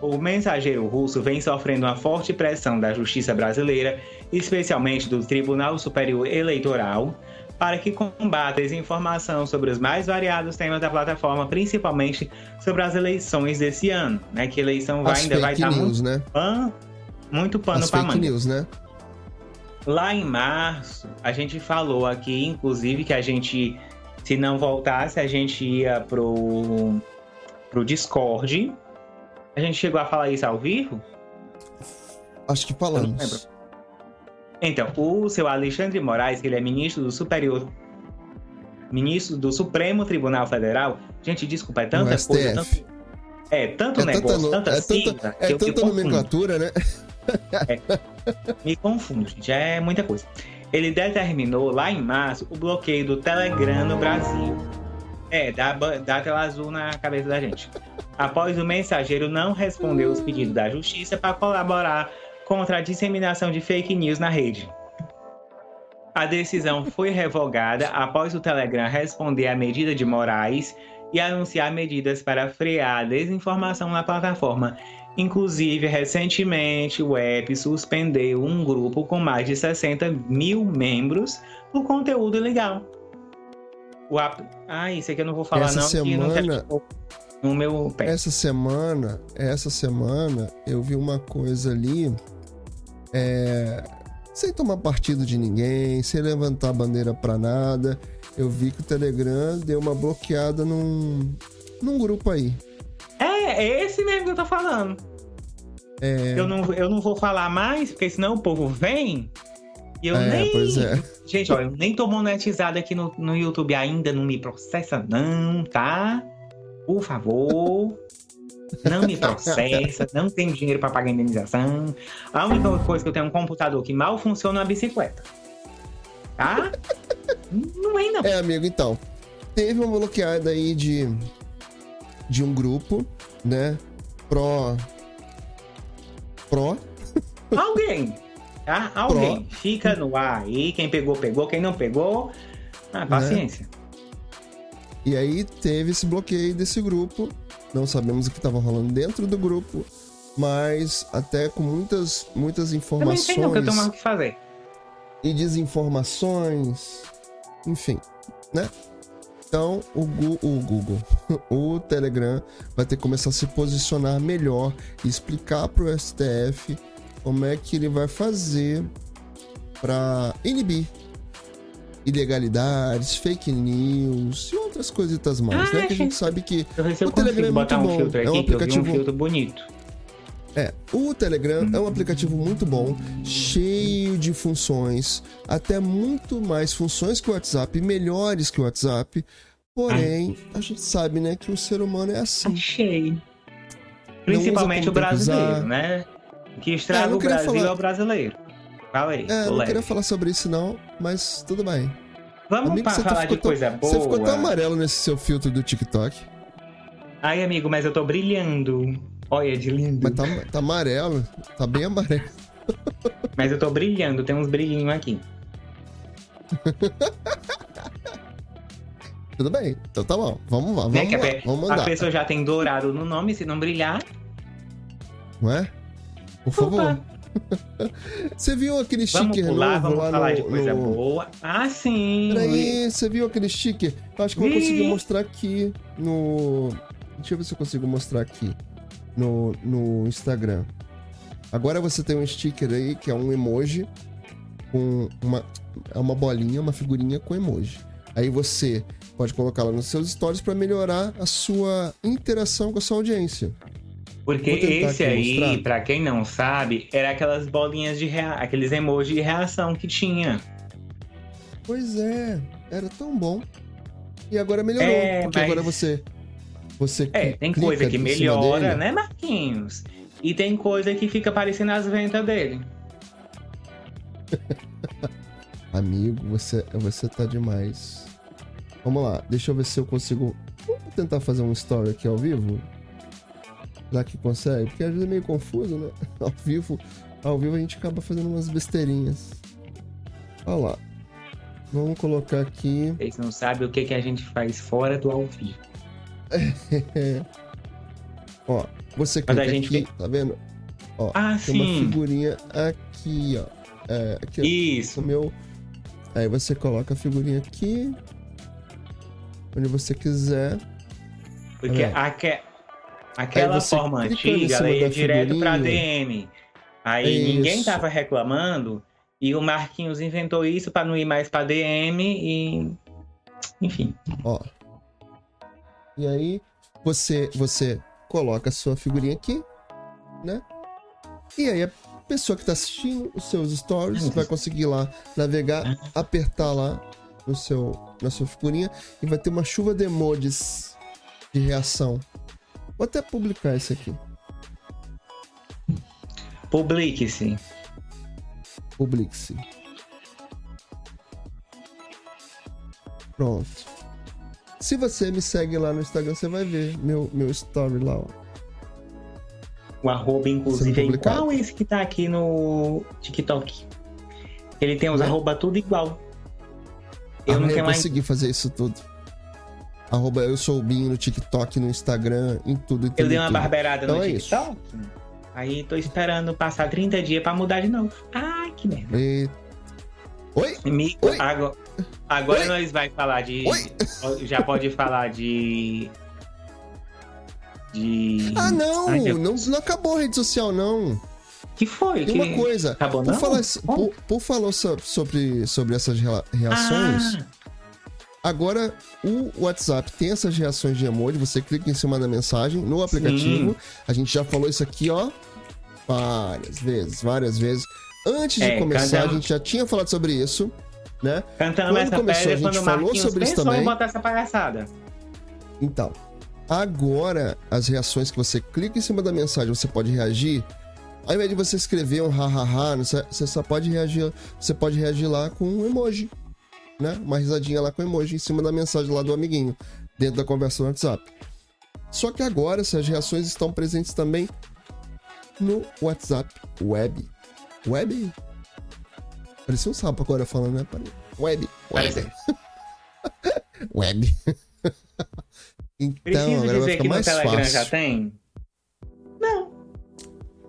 o mensageiro russo vem sofrendo uma forte pressão da justiça brasileira, especialmente do Tribunal Superior Eleitoral, para que combata a desinformação sobre os mais variados temas da plataforma, principalmente sobre as eleições desse ano, né? Que eleição vai, ainda vai estar muito, né? pan, muito pano para manga. news, né? Lá em março, a gente falou aqui, inclusive, que a gente, se não voltasse, a gente ia pro, pro Discord, a gente chegou a falar isso ao vivo? Acho que falamos. Então, o seu Alexandre Moraes, que ele é ministro do Superior. Ministro do Supremo Tribunal Federal. Gente, desculpa, é tanta coisa. Tanto, é, tanto é negócio, tanta, é sigla. Tanta, é tanta nomenclatura, né? É, me confundo, gente. É muita coisa. Ele determinou lá em março o bloqueio do Telegram no Brasil. É, dá, dá tela azul na cabeça da gente após o mensageiro não responder os pedidos da justiça para colaborar contra a disseminação de fake news na rede. A decisão foi revogada após o Telegram responder à medida de Moraes e anunciar medidas para frear a desinformação na plataforma. Inclusive, recentemente, o app suspendeu um grupo com mais de 60 mil membros por conteúdo ilegal. O app... Ah, isso aqui eu não vou falar Essa não, semana... não no meu pé. Essa semana, essa semana, eu vi uma coisa ali. É, sem tomar partido de ninguém, sem levantar bandeira pra nada. Eu vi que o Telegram deu uma bloqueada num, num grupo aí. É, é esse mesmo que eu tô falando. É, Eu, não, eu não vou falar mais, porque senão o povo vem. E eu É, nem. pois é. Gente, ó, eu nem tô monetizado aqui no, no YouTube ainda, não me processa, não, tá? Por favor. Não me processa, não tenho dinheiro pra pagar indenização. A única coisa que eu tenho é um computador que mal funciona é uma bicicleta. Tá? Não é, não. É, amigo, então. Teve uma bloqueada aí de, de um grupo, né? Pró. Pró. *laughs* Alguém, tá? Alguém. Fica no ar aí. Quem pegou, pegou. Quem não pegou, ah, paciência. E aí teve esse bloqueio desse grupo. Não sabemos o que estava rolando dentro do grupo. Mas até com muitas, muitas informações não, que eu tenho o que fazer. e desinformações. Enfim, né? Então, o, Gu- o Google, *laughs* o Telegram vai ter que começar a se posicionar melhor e explicar para o STF como é que ele vai fazer para inibir ilegalidades, fake news e outras coisitas mais, Ah, né? Que a gente. sabe que O Telegram é muito um bom. É aqui, um que eu vi um aplicativo- filtro bonito. É, o Telegram é um aplicativo muito bom, cheio de funções, até muito mais funções que o WhatsApp, melhores que o WhatsApp. Porém, a gente sabe, né, que o ser humano é assim. Achei. Principalmente o brasileiro, usar. né? Que É, estraga não o Brasil falar- é o brasileiro. Falei, É, tô não leve. queria falar sobre isso não, mas tudo bem. Vamos Amigo, você tá- falar de tão- coisa boa. Você ficou tão amarelo nesse seu filtro do TikTok, Ai, amigo, mas eu tô brilhando. Olha, de lindo. mas tá, tá amarelo, tá bem amarelo. *laughs* Mas eu tô brilhando, tem uns brilhinhos aqui. *laughs* Tudo bem, então tá bom. Vamos lá, Né, vamos a, lá, pe- vamos a mandar, pessoa já tem dourado no nome, se não brilhar. não é? Por favor. *laughs* Você viu aquele vamos sticker pular, novo vamos lá falar no, de coisa no- boa. Ah, sim. Peraí, você viu aquele sticker? Eu acho que eu vou conseguir mostrar aqui no. Deixa eu ver se eu consigo mostrar aqui no, no Instagram. Agora você tem um sticker aí que é um emoji com uma, é uma bolinha, uma figurinha com emoji. Aí você pode colocá-la nos seus stories para melhorar a sua interação com a sua audiência. Porque esse aí, pra quem não sabe, era aquelas bolinhas de rea... aqueles emojis de reação que tinha. Pois é, era tão bom. E agora melhorou, É, porque mas- agora você você É, tem coisa que melhora, né, Marquinhos? E tem coisa que fica parecendo as ventas dele. *laughs* Amigo, você, você tá demais. Vamos lá, deixa eu ver se eu consigo. Vamos tentar fazer um story aqui ao vivo? Já que consegue? Porque às vezes é meio confuso, né? *laughs* Ao vivo, ao vivo a gente acaba fazendo umas besteirinhas. Olha lá. Vamos colocar aqui. Vocês não sabem o que, que a gente faz fora do ao vivo. *laughs* Ó, você Mas a clica gente aqui, tá vendo? Ah, Tem uma sim. figurinha aqui, ó. É, aqui, ó. Isso. meu. Aí você coloca a figurinha aqui. Onde você quiser. Porque É. aque... aquela forma antiga, ela ia direto figurinha. DM. Aí Isso. ninguém tava reclamando. E o Marquinhos inventou isso pra não ir mais pra DM e. Enfim. Ó. E aí você você coloca a sua figurinha aqui, né? E aí a pessoa que tá assistindo os seus stories Ai, vai conseguir lá navegar, apertar lá no seu na sua figurinha e vai ter uma chuva de emojis de reação. Vou até publicar esse aqui. Publique-se. Publique-se. Pronto. Se você me segue lá no Instagram, você vai ver meu, meu story lá, ó. O arroba, inclusive, é igual esse que tá aqui no TikTok. Ele tem os Né? arroba tudo igual. Eu Ah, não eu tenho mais. consegui fazer isso tudo. Arroba eu sou o Binho no TikTok, no Instagram, em tudo, em tudo. Eu dei uma tudo. barbeirada Então no é isso. TikTok. Aí tô esperando passar 30 dias pra mudar de novo. Ai, que merda. E- Oi? Amigo, Oi? agora, agora Oi? nós vai falar de. Oi? *laughs* Já pode falar de. De. Ah, não! Ai, não! Não acabou a rede social, não. Que foi? E que... uma coisa, Acabou por não? falar, por, por falar so- sobre, sobre essas reações, Ah, agora o WhatsApp tem essas reações de emoji, você clica em cima da mensagem no aplicativo. A gente já falou isso aqui, ó, várias vezes, várias vezes. Antes de É, começar, cada- a gente já tinha falado sobre isso, né? cantando Quando essa começou, pedra a gente falou Marquinhos sobre isso também. botar essa palhaçada. Então, agora as reações que você clica em cima da mensagem, você pode reagir. Ao invés de você escrever um hahaha, você só pode reagir, você pode reagir lá com um emoji, né? Uma risadinha lá com emoji em cima da mensagem lá do amiguinho, dentro da conversa do WhatsApp. Só que agora essas reações estão presentes também no WhatsApp Web. Web? Parecia um sapo agora falando, né? Web. Web. *laughs* Web. *laughs* então, Preciso agora vai dizer ficar que no mais Telegram fácil. já tem? Não.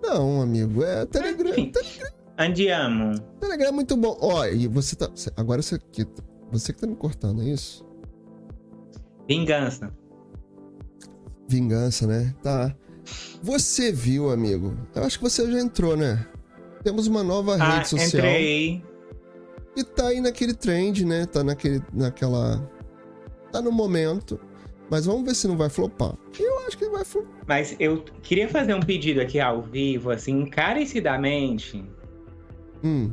Não, amigo, é Telegram. Enfim. Andiamo. Telegram é muito bom. Ó, e você tá. Agora você que, você que tá me cortando, é isso? Vingança. Vingança, né? Tá. Você viu, amigo? Eu acho que você já entrou, né? Temos uma nova Ah, rede social. entrei. E tá aí naquele trend, né? Tá naquele. naquela. Tá no momento. Mas vamos ver se não vai flopar. Eu acho que vai flopar. Mas eu queria fazer um pedido aqui ao vivo, assim, encarecidamente. Hum.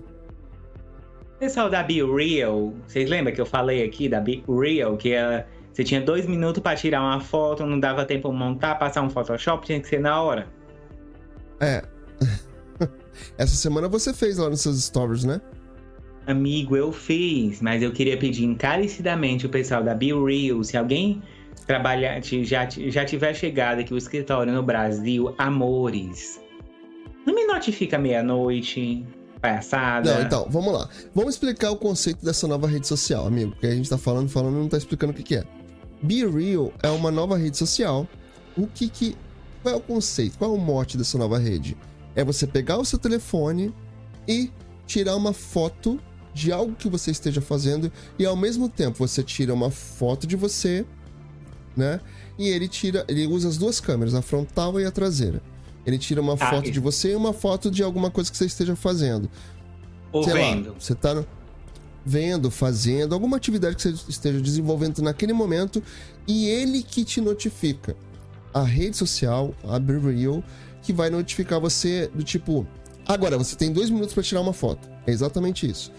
Pessoal da Be Real, vocês lembram que eu falei aqui da Be Real, que ela- você tinha dois minutos pra tirar uma foto, não dava tempo montar, passar um Photoshop, tinha que ser na hora. É. *laughs* Essa semana você fez lá nos seus stories, né? Amigo, eu fiz, mas eu queria pedir encarecidamente o pessoal da Be Real, se alguém trabalhar, já, já tiver chegado aqui o escritório no Brasil, amores. Não me notifica meia-noite, palhaçada. Não, então, vamos lá. Vamos explicar o conceito dessa nova rede social, amigo. Porque a gente tá falando, falando e não tá explicando o que, que é. Be Real é uma nova rede social. O que que. Qual é o conceito? Qual é o mote dessa nova rede? É você pegar o seu telefone e tirar uma foto de algo que você esteja fazendo e ao mesmo tempo você tira uma foto de você, né? E ele tira, ele usa as duas câmeras, a frontal e a traseira. Ele tira uma Ah, foto de você e uma foto de alguma coisa que você esteja fazendo Ou sei vendo. lá, você tá no- vendo, fazendo, alguma atividade que você esteja desenvolvendo naquele momento e ele que te notifica. A rede social, a Be Real, que vai notificar você do tipo, agora você tem dois minutos para tirar uma foto. É exatamente isso.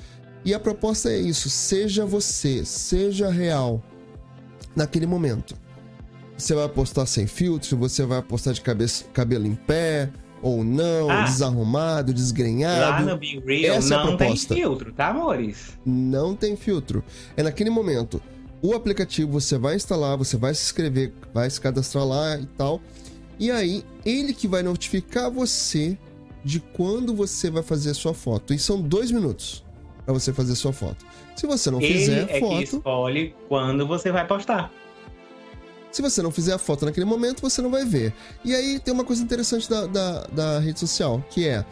E a proposta é isso, seja você, seja real naquele momento. Você vai postar sem filtro, você vai postar de cabeça, cabelo em pé ou não, Ah. desarrumado, desgrenhado. Lá no Be Real Essa é a não tem proposta. filtro, tá, amores? não tem filtro. É naquele momento. O aplicativo você vai instalar, você vai se inscrever, vai se cadastrar lá e tal. E aí, ele que vai notificar você de quando você vai fazer a sua foto. E são dois minutos para você fazer a sua foto. Se você não Ele fizer é que foto, escolhe quando você vai postar. Se você não fizer a foto naquele momento, você não vai ver. E aí tem uma coisa interessante da, da, da rede social, que é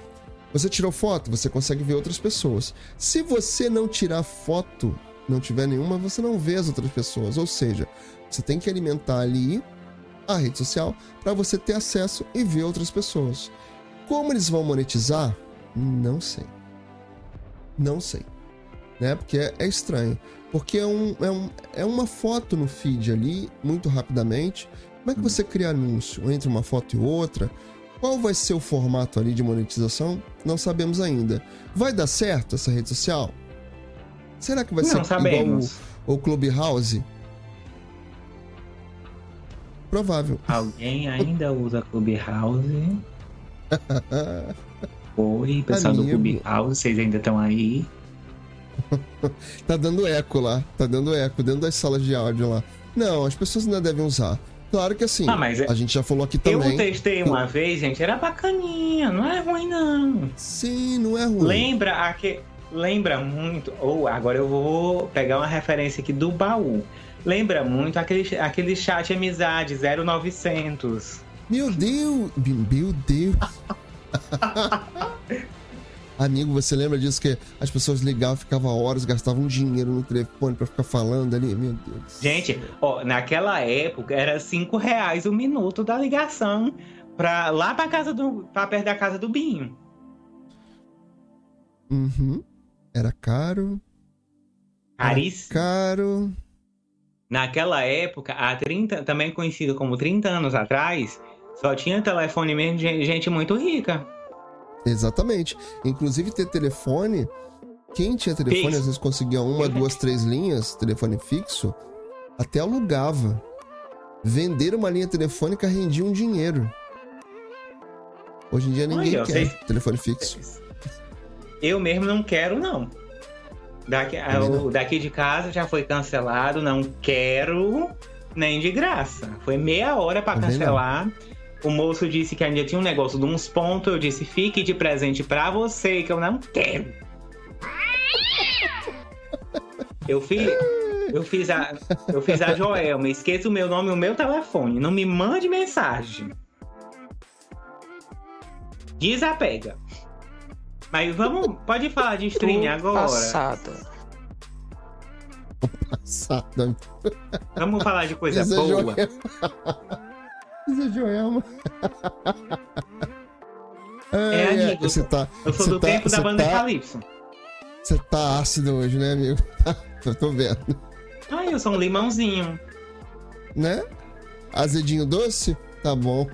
você tirou foto, você consegue ver outras pessoas. Se você não tirar foto, não tiver nenhuma, você não vê as outras pessoas. Ou seja, você tem que alimentar ali a rede social para você ter acesso e ver outras pessoas. Como eles vão monetizar? Não sei. Não sei. Né? Porque é, é estranho. Porque é, um, é, um, é uma foto no feed ali, muito rapidamente. Como é que você cria anúncio entre uma foto e outra? Qual vai ser o formato ali de monetização? Não sabemos ainda. Vai dar certo essa rede social? Será que vai não ser sabemos. igual o, o Clubhouse? Provável. Alguém ainda usa Clubhouse? *laughs* Oi, pessoal do Amigo. Clubhouse, vocês ainda estão aí? *laughs* Tá dando eco lá, tá dando eco dentro das salas de áudio lá. Não, as pessoas ainda devem usar. Claro que assim, Ah, mas é- a gente já falou aqui Eu também. testei uma vez, gente, era bacaninha, não é ruim não. Sim, não é ruim. Lembra aque... Lembra muito. Ou agora eu vou pegar uma referência aqui do baú. Lembra muito aquele, aquele chat amizade 0900. Meu Deus! Meu Deus! *laughs* Amigo, você lembra disso que as pessoas ligavam, ficavam horas, gastavam dinheiro no telefone pra ficar falando ali? Meu Deus. Gente, ó, naquela época era 5 reais o minuto da ligação pra, lá pra casa do. pra perto da casa do Binho. Uhum. Era caro. Caríssimo. Caro. Naquela época, há 30, também conhecido como 30 anos atrás, só tinha telefone mesmo de gente muito rica. Exatamente. Inclusive ter telefone. Quem tinha telefone, às vezes conseguia uma, duas, três linhas, telefone fixo, até alugava. Vender uma linha telefônica rendia um dinheiro. Hoje em dia ninguém Olha, quer vocês- telefone fixo. Eu mesmo não quero, não. Daqui, o daqui de casa já foi cancelado, não quero nem de graça. Foi meia hora pra Também não. O moço disse que ainda tinha um negócio de uns pontos. Eu disse, fique de presente pra você, que eu não quero. *laughs* Eu fiz, eu fiz a, eu fiz a Joelma. Esqueça o meu nome e o meu telefone. Não me mande mensagem. Desapega. Mas vamos, pode falar de streaming agora. Passado. Passada. Vamos falar de coisa Isa boa. Joelma. Isa Joelma. É, ai, amigo, Você tá, Eu sou você do tá- tempo da banda tá- Calypso. Você tá ácido hoje, né, amigo? *laughs* Eu tô vendo. Ai, eu sou um limãozinho. Né? Azedinho doce? Tá bom.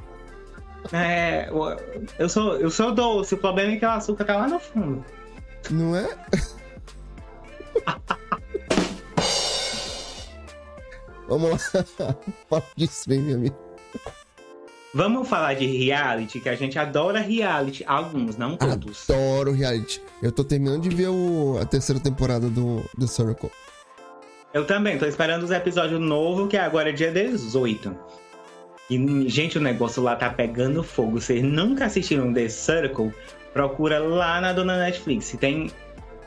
É, eu- eu sou, eu sou doce, o problema é que o açúcar tá lá no fundo. Não é? *laughs* Vamos lá. Fala disso bem, meu amigo. Vamos falar de reality, que a gente adora reality. Alguns, não todos. Adoro reality. Eu tô terminando de ver o- a terceira temporada do The Circle. Eu também, tô esperando os episódios novos, que agora é dia 18. E, gente, o negócio lá tá pegando fogo. Vocês nunca assistiram The Circle? Procura lá na dona Netflix. Tem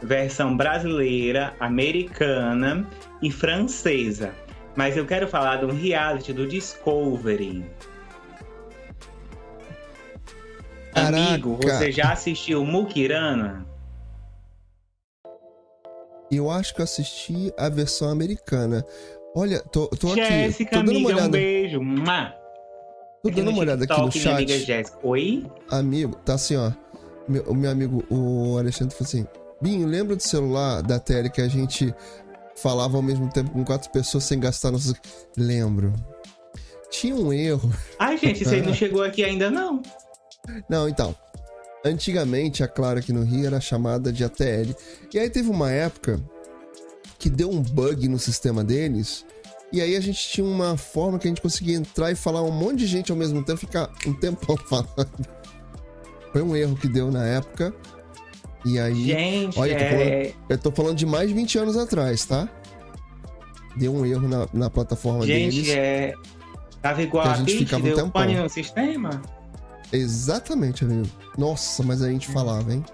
versão brasileira, americana e francesa. Mas eu quero falar de um reality do Discovery. Amigo, Caraca. você já assistiu Mukirana? Eu acho que eu assisti a versão americana. Olha, tô, tô aqui. Jéssica, dando uma amiga, um olhada. beijo. Mua. Tô Aqui dando uma olhada aqui no amiga chat. Jéssica. Oi? Amigo, tá assim, ó. Meu- o meu amigo, o Alexandre, falou assim: Binho, lembra do celular da tele que a gente falava ao mesmo tempo com quatro pessoas sem gastar nossos. Lembro. Tinha um erro. Ai, gente, você não *laughs* chegou aqui ainda, não. Não, então. Antigamente, a Claro aqui no Rio era chamada de ATL. E aí teve uma época que deu um bug no sistema deles. E aí a gente tinha uma forma que a gente conseguia entrar e falar um monte de gente ao mesmo tempo, ficar um tempão *laughs* falando. Foi um erro que deu na época. E aí. Gente, olha, eu tô é... Eu tô falando de mais de 20 anos atrás, tá? Deu um erro na, na plataforma Gente, deles. é... Tava igual a a, gente Pitch, ficava um deu tempão. pane no sistema. Exatamente, amigo. Nossa, mas a gente falava, hein?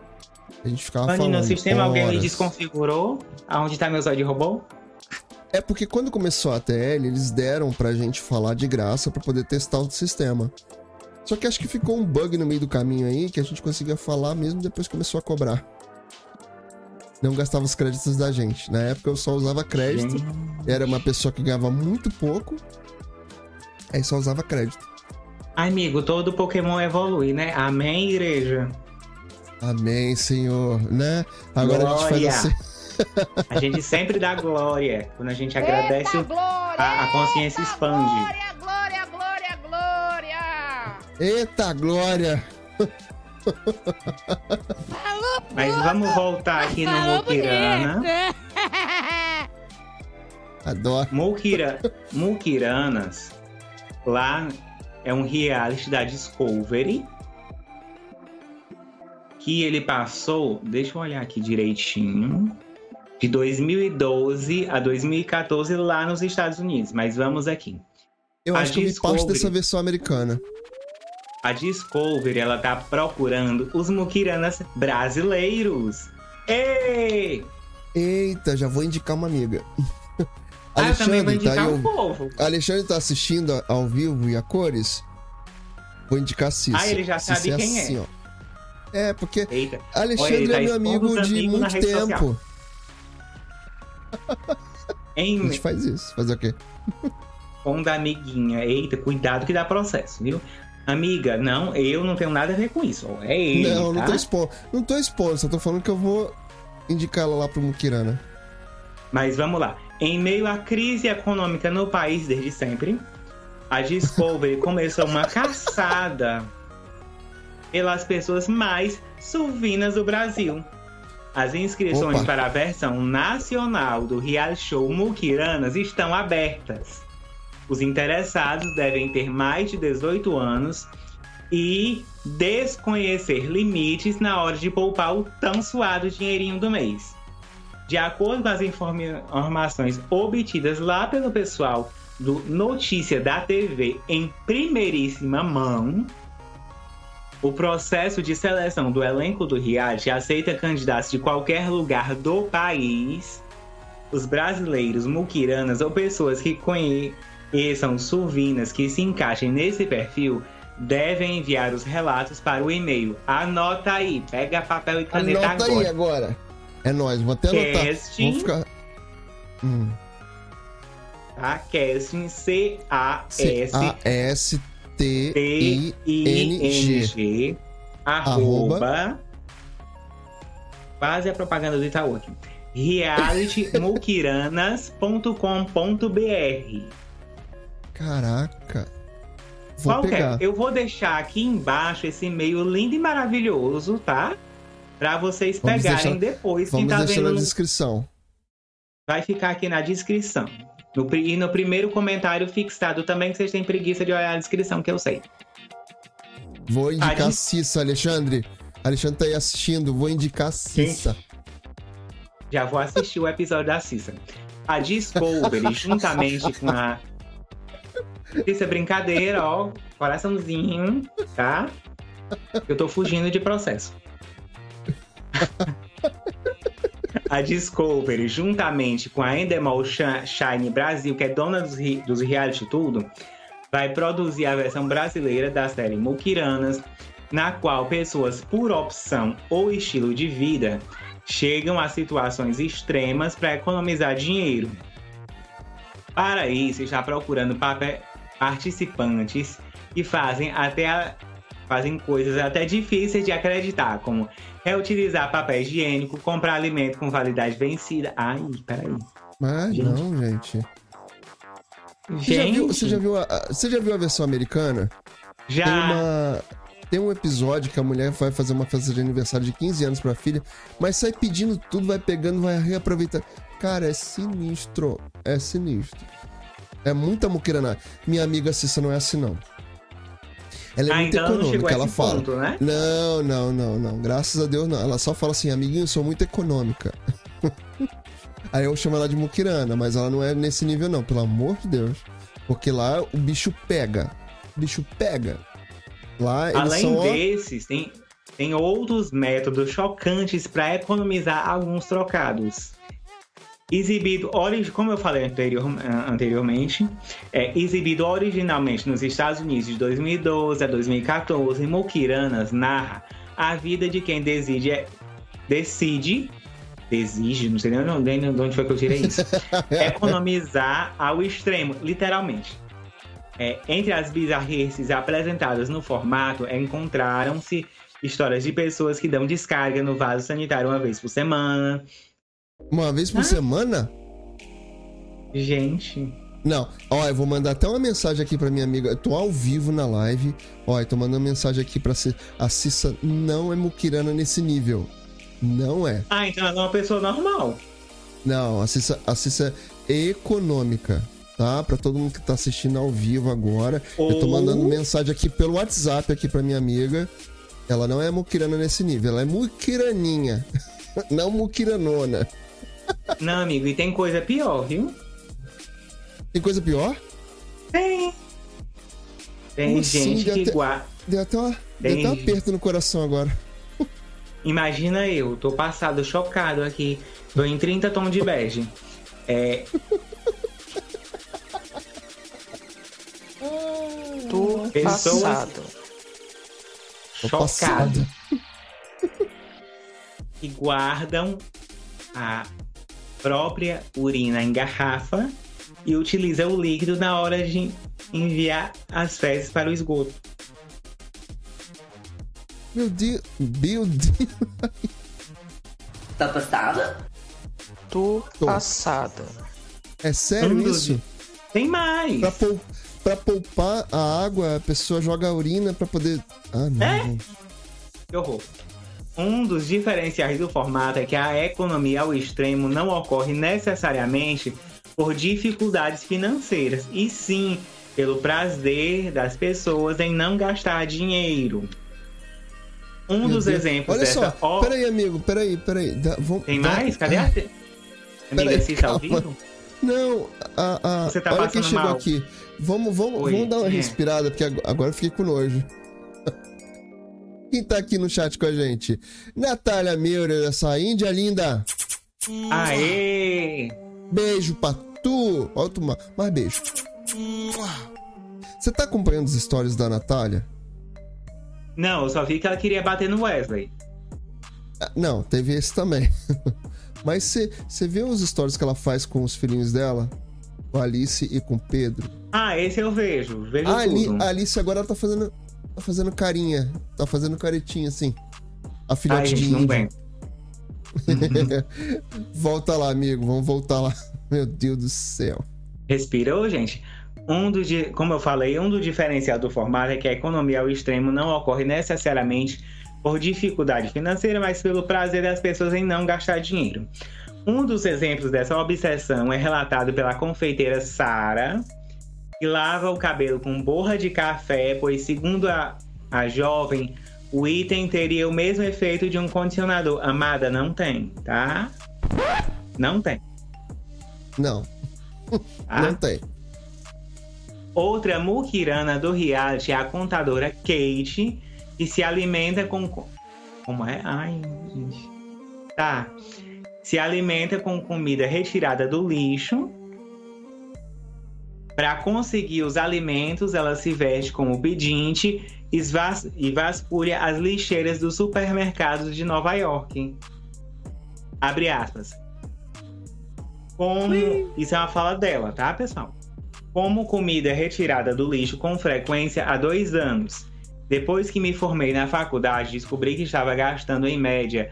A gente ficava Pane falando. no sistema, alguém me desconfigurou. Aonde tá meu de robô? É porque quando começou a TL, eles deram pra gente falar de graça pra poder testar o sistema. Só que acho que ficou um bug no meio do caminho aí que a gente conseguia falar mesmo depois que começou a cobrar. Não gastava os créditos da gente. Na época eu só usava crédito. Era uma pessoa que ganhava muito pouco. Aí só usava crédito. Amigo, todo Pokémon evolui, né? Amém, igreja. Amém, Senhor, né? Agora a gente Glória. faz assim. A gente *laughs* sempre dá glória. Quando a gente agradece, Eita, glória! a, a consciência eita, expande. Glória, glória, glória, glória! Eita glória! Mas vamos voltar aqui no Falou Mukirana. bonito. *laughs* Adoro. Mukira, Mukiranas, lá é um reality da Discovery. Que ele passou, deixa eu olhar aqui direitinho, de 2012 a 2014 lá nos Estados Unidos. Mas vamos aqui. Eu A acho que eu parte Discovery. dessa versão americana. A Discovery, ela tá procurando os Mukiranas brasileiros. Ei! Eita, já vou indicar uma amiga. Ah, Alexandre, tá aí um ao- povo. Alexandre tá assistindo a- ao vivo e a cores? Vou indicar a Cissa. Ah, ele já sabe quem é. assim. É, porque Eita. Alexandre Olha, ele tá é meu amigo de muito tempo. *laughs* A Em gente faz isso. Fazer o quê? onda amiguinha. Eita, cuidado que dá processo, viu? Amiga, não, eu não tenho nada a ver com isso. É ele. não, não tá? tô expondo. Não tô expondo, só tô falando que eu vou indicar ela lá pro Mukirana. Mas vamos lá. Em meio à crise econômica no país desde sempre, a Discovery *laughs* começou uma caçada pelas pessoas mais suvinas do Brasil. As inscrições Opa. para a versão nacional do reality show Mukiranas estão abertas. Os interessados devem ter mais de 18 anos e desconhecer limites na hora de poupar o tão suado dinheirinho do mês. De acordo com as informa- informações obtidas lá pelo pessoal do Notícia da TV em primeiríssima mão, o processo de seleção do elenco do reality aceita candidatos de qualquer lugar do país. Os brasileiros, muquiranas ou pessoas que conheçam suvinas que se encaixem nesse perfil devem enviar os relatos para o e-mail. Anota aí, pega papel e caneta Anota agora. aí agora. É nóis, vou até anotar. Casting. Vou ficar. Hum. Tá? Casting C-A-S-T-I-N-G C-A-S-T-I-N-G. arroba quase a propaganda do Itaú aqui. realitymukiranas.com.br Caraca. Vou Qual que é? pegar. Eu vou deixar aqui embaixo esse e-mail lindo e maravilhoso, tá? Pra vocês Vamos pegarem deixar- depois. Quem tá deixar vendo na descrição. vai ficar aqui na descrição. No e no primeiro comentário fixado também, que vocês têm preguiça de olhar a descrição, que eu sei. Vou indicar Tá, a de- Cissa, Alexandre. Alexandre tá aí assistindo. Vou indicar a Cissa. Já vou assistir o episódio da Cissa. A Discovery, *laughs* juntamente com a. Isso é brincadeira, ó. Coraçãozinho, tá? Eu tô fugindo de processo. A Discovery, juntamente com a Endemol Shi- Shine Brasil, que é dona dos, dos reality tudo, vai produzir a versão brasileira da série Mukiranas, na qual pessoas por opção ou estilo de vida chegam a situações extremas para economizar dinheiro. Para isso, está procurando participantes que fazem até a- fazem coisas até difíceis de acreditar, como reutilizar papel higiênico, comprar alimento com validade vencida. Ai, peraí. Mas Gente. não, gente. Você já, viu, você, já viu a, você já viu a versão americana? Já- Tem uma. Tem um episódio que a mulher vai fazer uma festa de aniversário de 15 anos pra filha, mas sai pedindo tudo, vai pegando, vai reaproveitar. Cara, é sinistro. É sinistro. É muita muquirana. Minha amiga Cissa não é assim, não. Ela é Ah, muito então ela econômica, ela esse fala. ponto, né? Não, não, não, não. Graças a Deus não. Ela só fala assim, amiguinho, eu sou muito econômica. *laughs* Aí eu chamo ela de muquirana, mas ela não é nesse nível, não, pelo amor de Deus. Porque lá o bicho pega. O bicho pega. Lá Além são. ó, desses, tem, tem outros métodos chocantes para economizar alguns trocados. Exibido, como eu falei anterior- anteriormente, é, exibido originalmente nos Estados Unidos de 2012 a 2014, Mukiranas narra a vida de quem decide, decide, exige, não sei nem onde- de onde foi que eu tirei isso, *laughs* economizar ao extremo, literalmente. É, entre as bizarrices apresentadas no formato, encontraram-se histórias de pessoas que dão descarga no vaso sanitário uma vez por semana. Uma vez por Ah. semana? Gente, Não. Ó, eu vou mandar até uma mensagem aqui pra minha amiga. Eu tô ao vivo na live. Ó, eu tô mandando mensagem aqui pra Cissa. A Cissa não é muquirana nesse nível. Não é. ah, então ela é uma pessoa normal. Não, a Cissa, a Cissa é econômica, tá? Pra todo mundo que tá assistindo ao vivo agora. Eu tô Ou- mandando mensagem aqui pelo WhatsApp aqui pra minha amiga. Ela não é muquirana nesse nível, ela é muquiraninha. *laughs* não muquiranona. Não, amigo, e tem coisa pior, viu? Tem coisa pior? Tem. Tem Como assim? gente Deu que até- guarda. Deu até, uma, deu até um aperto no coração agora. Imagina eu, tô passado, chocado aqui. Tô em 30 tons de bege. É, Do Pessoas- passado. Tô chocado. passado. que guardam a própria urina em garrafa e utilizam o líquido na hora de enviar as fezes para o esgoto. Meu Deus. Meu Deus. Tá passada? Tô Tô. passada. É sério Um dos- isso? Tem mais. Pra, pou- pra poupar a água, a pessoa joga a urina pra poder. Ah, não. É? Que horror. Um dos diferenciais do formato é que a economia ao extremo não ocorre necessariamente por dificuldades financeiras, e sim pelo prazer das pessoas em não gastar dinheiro. Um Meu dos Deus. exemplos Olha dessa. só, peraí, amigo, peraí, peraí. Vamos- Tem mais? Cadê a. Ah, Amiga, Peraí, assiste ao calma. vivo? Não, a, a, Você tá olha quem passando chegou mal. aqui. Vamos, vamos, Oi, vamos dar uma é? respirada, porque ag- agora eu fiquei com nojo. Quem tá aqui no chat com a gente? Natália Meurer, essa índia linda. Aê! Beijo pra tu. Ma- mais beijo. Você tá acompanhando as histórias da Natália? Não, eu só vi que ela queria bater no Wesley. Ah, Não, teve esse também. *laughs* Mas você viu os stories que ela faz com os filhinhos dela? Com a Alice e com o Pedro? Ah, esse eu vejo. Vejo A, Ali- tudo. a Alice agora tá fazendo, tá fazendo carinha. Tá fazendo caretinha assim. A filhote de não vem. *laughs* Volta lá, amigo. Vamos voltar lá. *laughs* Meu Deus do céu. Respirou, gente? Um do, como eu falei, um do diferencial do formato é que a economia ao extremo não ocorre necessariamente por dificuldade financeira, mas pelo prazer das pessoas em não gastar dinheiro. Um dos exemplos dessa obsessão é relatado pela confeiteira Sara, que lava o cabelo com borra de café, pois, segundo a, a jovem, o item teria o mesmo efeito de um condicionador. Amada, não tem, tá? Não tem. Não, Tá? não tem. Outra muquirana do reality é a contadora Kate, que se alimenta com. Como é? Ai, gente. Tá. Se alimenta com comida retirada do lixo. Para conseguir os alimentos, ela se veste como pedinte e vas- e vasculha as lixeiras dos supermercados de Nova York. Abre aspas. Como. Isso é uma fala dela, tá, pessoal? como comida retirada do lixo com frequência há dois anos. Depois que me formei na faculdade, descobri que estava gastando em média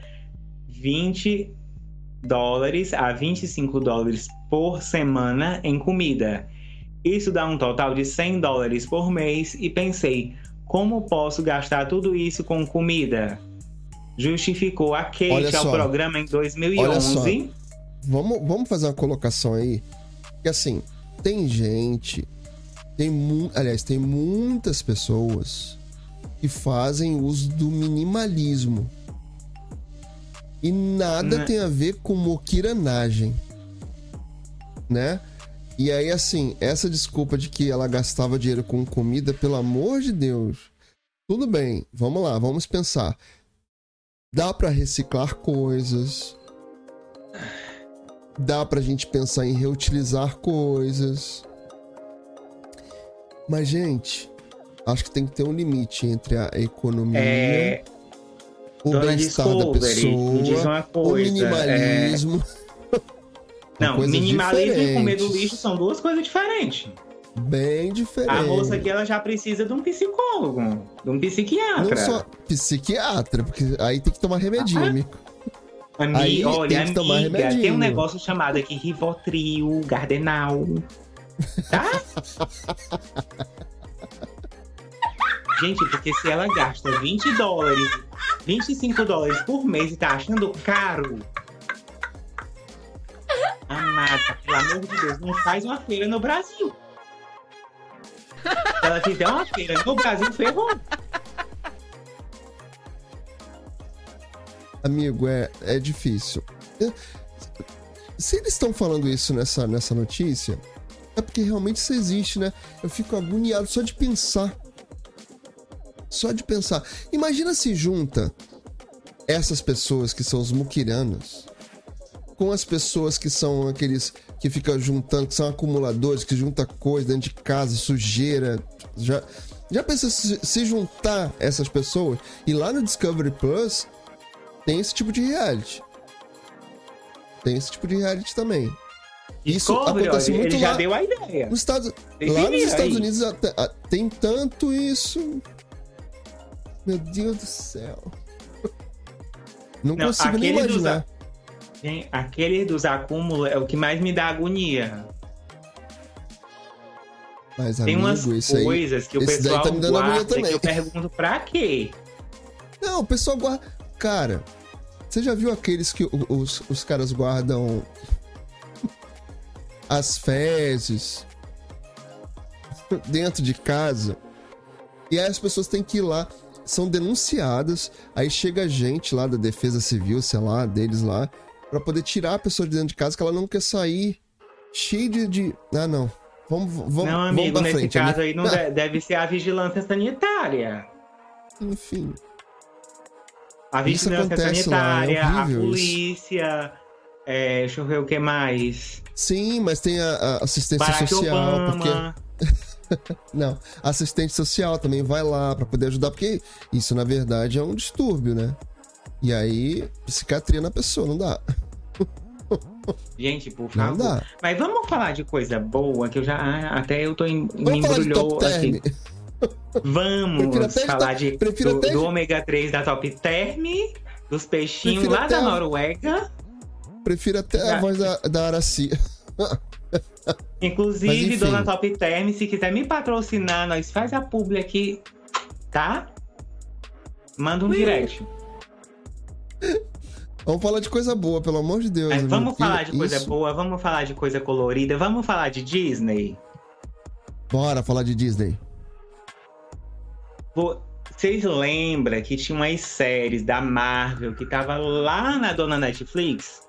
20 dólares a 25 dólares por semana em comida. Isso dá um total de 100 dólares por mês e pensei, como posso gastar tudo isso com comida? Justificou a Kate ao programa em 2011. Vamos, vamos fazer uma colocação aí. Que assim, tem gente. Tem Aliás, tem muitas pessoas que fazem uso do minimalismo. E nada Né? tem a ver com moquiranagem. Né? E aí, assim, essa desculpa de que ela gastava dinheiro com comida, pelo amor de Deus. Tudo bem, vamos lá, vamos pensar. Dá pra reciclar coisas. Dá pra gente pensar em reutilizar coisas. Mas, gente, acho que tem que ter um limite entre a economia, É, o bem-estar da pessoa, o é, minimalismo. São Não, minimalismo e comer do diferentes. lixo são duas coisas diferentes. Bem diferente. A moça aqui ela já precisa de um psicólogo, de um psiquiatra. Não só psiquiatra, porque aí tem que tomar remedinho, Ah, amigo. Ami- Aí olha, tem que tomar amiga, remedinho. tem um negócio chamado aqui Rivotril, Gardenal. Tá? *laughs* Gente, porque se ela gasta 20 dólares, 25 dólares por mês e tá achando caro. Amada, pelo amor de Deus, não faz uma feira no Brasil. Se ela fizer uma feira no Brasil, ferrou. Amigo, é, é difícil. É- Se eles estão falando isso nessa, nessa notícia, é porque realmente isso existe, né? Eu fico agoniado só de pensar. Só de pensar. Imagina se junta essas pessoas que são os muquiranos com as pessoas que são aqueles que ficam juntando, que são acumuladores, que junta coisa dentro de casa, sujeira. Já, já pensa se, juntar essas pessoas? E lá no Discovery Plus tem esse tipo de reality. Tem esse tipo de reality também. Isso Discovery, acontece muito ele já lá deu a ideia. nos Estados, lá nos Estados aí. Unidos até- tem tanto isso. Meu Deus do céu. *laughs* Não, Não, consigo nem aquele dos imaginar. Gente, aquele dos acúmulos é o que mais me dá agonia. Mas, Tem amigo, umas isso aí. coisas que o daí pessoal tá guarda que eu pergunto pra quê? Não, o pessoal guarda. Cara, você já viu aqueles que os, os caras guardam *laughs* as fezes *laughs* dentro de casa? E aí as pessoas têm que ir lá, são denunciadas, aí chega gente lá da Defesa Civil, sei lá, deles lá, pra poder tirar a pessoa de dentro de casa que ela não quer sair cheio de. de- Ah, não. Vamos, vamos, não, vamos amigo, pra nesse frente. caso né? aí não de- deve ser a vigilância sanitária. Enfim. A vigilância acontece lá, é sanitária, a polícia, é, deixa eu ver o que mais. Sim, mas tem a, a assistência Barack social, porque. Obama. *laughs* Não, assistente social também vai lá pra poder ajudar, porque isso na verdade é um distúrbio, né? E aí, psiquiatria na pessoa, não dá. Gente, por Não favor. dá. Mas vamos falar de coisa boa, que eu já. ah, Até eu tô em, me falar embrulhou aqui. *laughs* Vamos até de falar top- de, do, do ômega 3 da Top Term, dos peixinhos Prefiro lá da a- Noruega. Prefiro até a Já- voz da, da Araci. *laughs* Inclusive, dona Top Term, se quiser me patrocinar, nós faz a publi aqui, tá? Manda um direct. Vamos falar de coisa boa, pelo amor de Deus. Amigo, vamos falar de coisa isso- boa, vamos falar de coisa colorida, vamos falar de Disney. Bora falar de Disney. Vo- Vocês lembram que tinha umas séries da Marvel que tava lá na dona Netflix?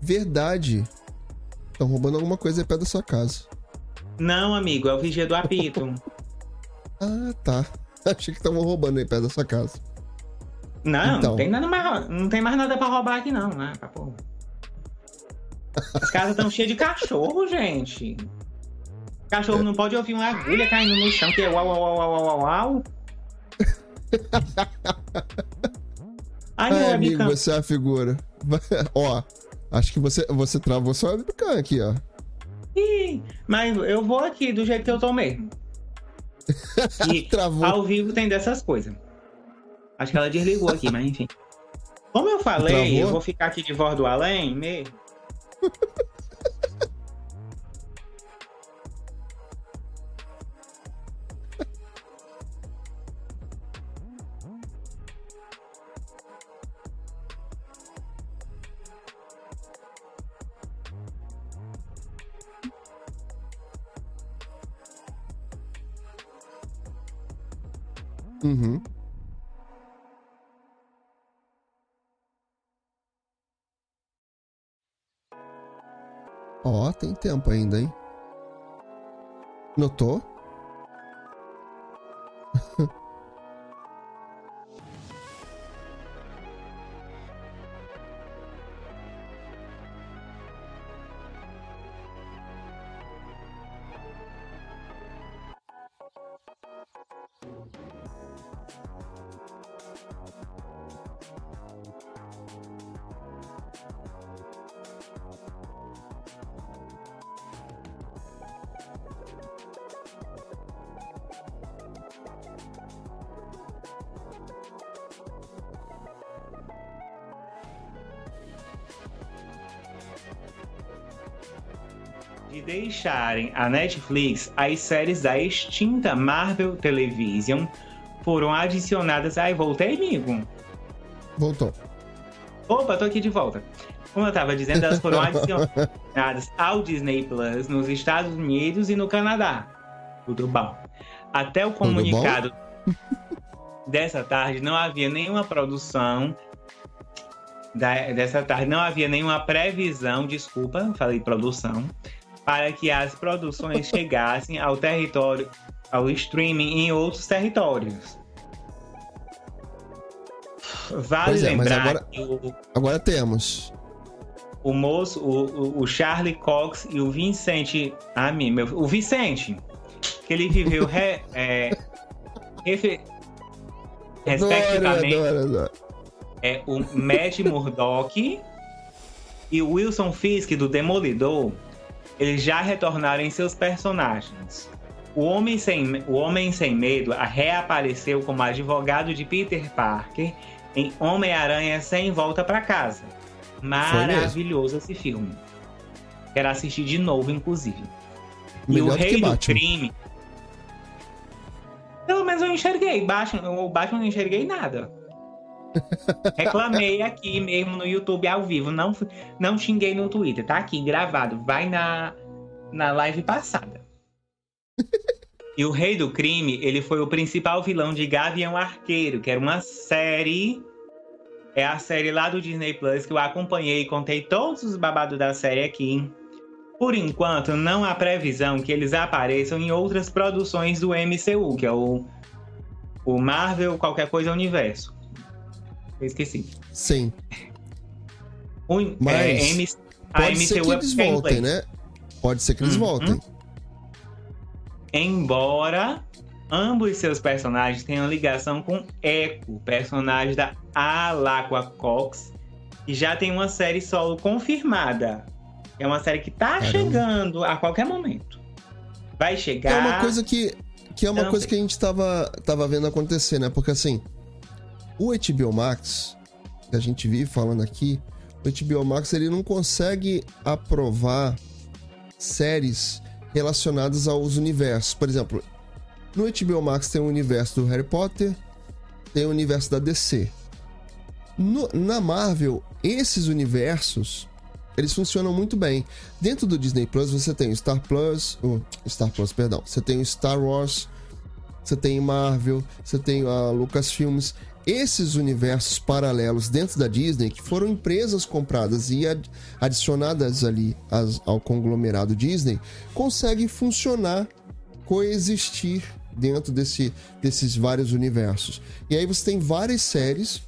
Verdade. Estão roubando alguma coisa aí perto da sua casa. Não, amigo, é o Vigia do Apito. *laughs* Ah, tá. Achei que estavam roubando aí perto da sua casa. Não, Então. não, tem nada mais, não tem mais nada pra roubar aqui, não, né? pra porra. As casas estão cheias de cachorro, gente. Cachorro não pode ouvir uma agulha caindo no chão, que é uau, uau, uau, uau, uau, uau. Ai, meu Ai, amigo, você é a figura. *laughs* Ó, acho que você, você travou sua webcam aqui, ó. Ih, Mas eu vou aqui do jeito que eu mesmo. *laughs* E Travou. ao vivo tem dessas coisas. Acho que ela desligou aqui, mas enfim. Como eu falei, Travou? eu vou ficar aqui de voz do além mesmo. Uhum. Ó, tem tempo ainda, hein? Notou? *laughs* deixarem a Netflix, as séries da extinta Marvel Television foram adicionadas. Ai, voltei, amigo. Voltou. Opa, tô aqui de volta. Como eu tava dizendo, elas foram *laughs* adicionadas ao Disney Plus nos Estados Unidos e no Canadá. Tudo bom. Até o comunicado *laughs* dessa tarde, não havia nenhuma produção. da- dessa tarde, não havia nenhuma previsão, desculpa, falei produção, para que as produções chegassem ao território, ao streaming em outros territórios. Vale é, lembrar agora- que o, Agora temos. o moço, o, o- Charlie Cox e o Vincent. Ah, mi- meu, o Vicente, que ele viveu re- *laughs* é, refe- respectivamente Adoro, adoro, adoro. é o Matt Murdock e o Wilson Fisk do Demolidor. Eles já retornaram em seus personagens. O Homem Sem, o Homem Sem Medo reapareceu como advogado de Peter Parker em Homem-Aranha Sem Volta para Casa. Maravilhoso esse filme. Quero assistir de novo, inclusive. Melhor e o Rei do Batman. Crime. Pelo menos eu enxerguei. Batman, o Batman não enxerguei nada. Reclamei aqui mesmo no YouTube ao vivo. Não, não xinguei no Twitter. Tá aqui gravado. Vai na, na live passada. *laughs* E o Rei do Crime, ele foi o principal vilão de Gavião Arqueiro, que era uma série. É a série lá do Disney Plus que eu acompanhei e contei todos os babados da série aqui. Por enquanto, não há previsão que eles apareçam em outras produções do MCU, que é o, o Marvel Qualquer Coisa Universo. Eu esqueci. Sim. O, Mas é, M- a Pode ser que é eles voltem, né? Pode ser que eles Uhum. voltem. Embora ambos seus personagens tenham ligação com Echo, personagem da Alaqua Cox, que já tem uma série solo confirmada. É uma série que tá Caramba. chegando a qualquer momento. Vai chegar. É uma coisa que, que é uma Também. coisa que a gente tava, tava vendo acontecer, né? Porque assim, o HBO Max, que a gente vive falando aqui, o HBO Max ele não consegue aprovar séries relacionadas aos universos. Por exemplo, no HBO Max tem o universo do Harry Potter, tem o universo da DC. No- na Marvel, esses universos eles funcionam muito bem. Dentro do Disney Plus você tem o Star Plus, o Star Plus, perdão, você tem o Star Wars, você tem Marvel, você tem a Lucasfilms. Esses universos paralelos dentro da Disney, que foram empresas compradas e ad- adicionadas ali ao conglomerado Disney, conseguem funcionar, coexistir dentro desse, desses vários universos. E aí você tem várias séries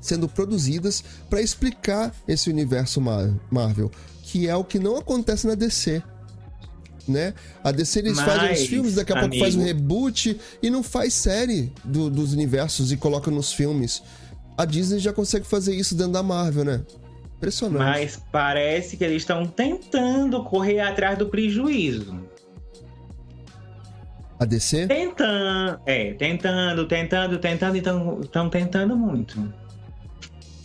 sendo produzidas para explicar esse universo Mar- Marvel, que é o que não acontece na DC. Né? A DC eles Mas, fazem os filmes, daqui a pouco faz um amigo- reboot e não faz série do- dos universos e coloca nos filmes. A Disney já consegue fazer isso dentro da Marvel, né? Impressionante. Mas parece que eles estão tentando correr atrás do prejuízo. A DC? Tentando, é, tentando, tentando, tentando, então estão tentando muito.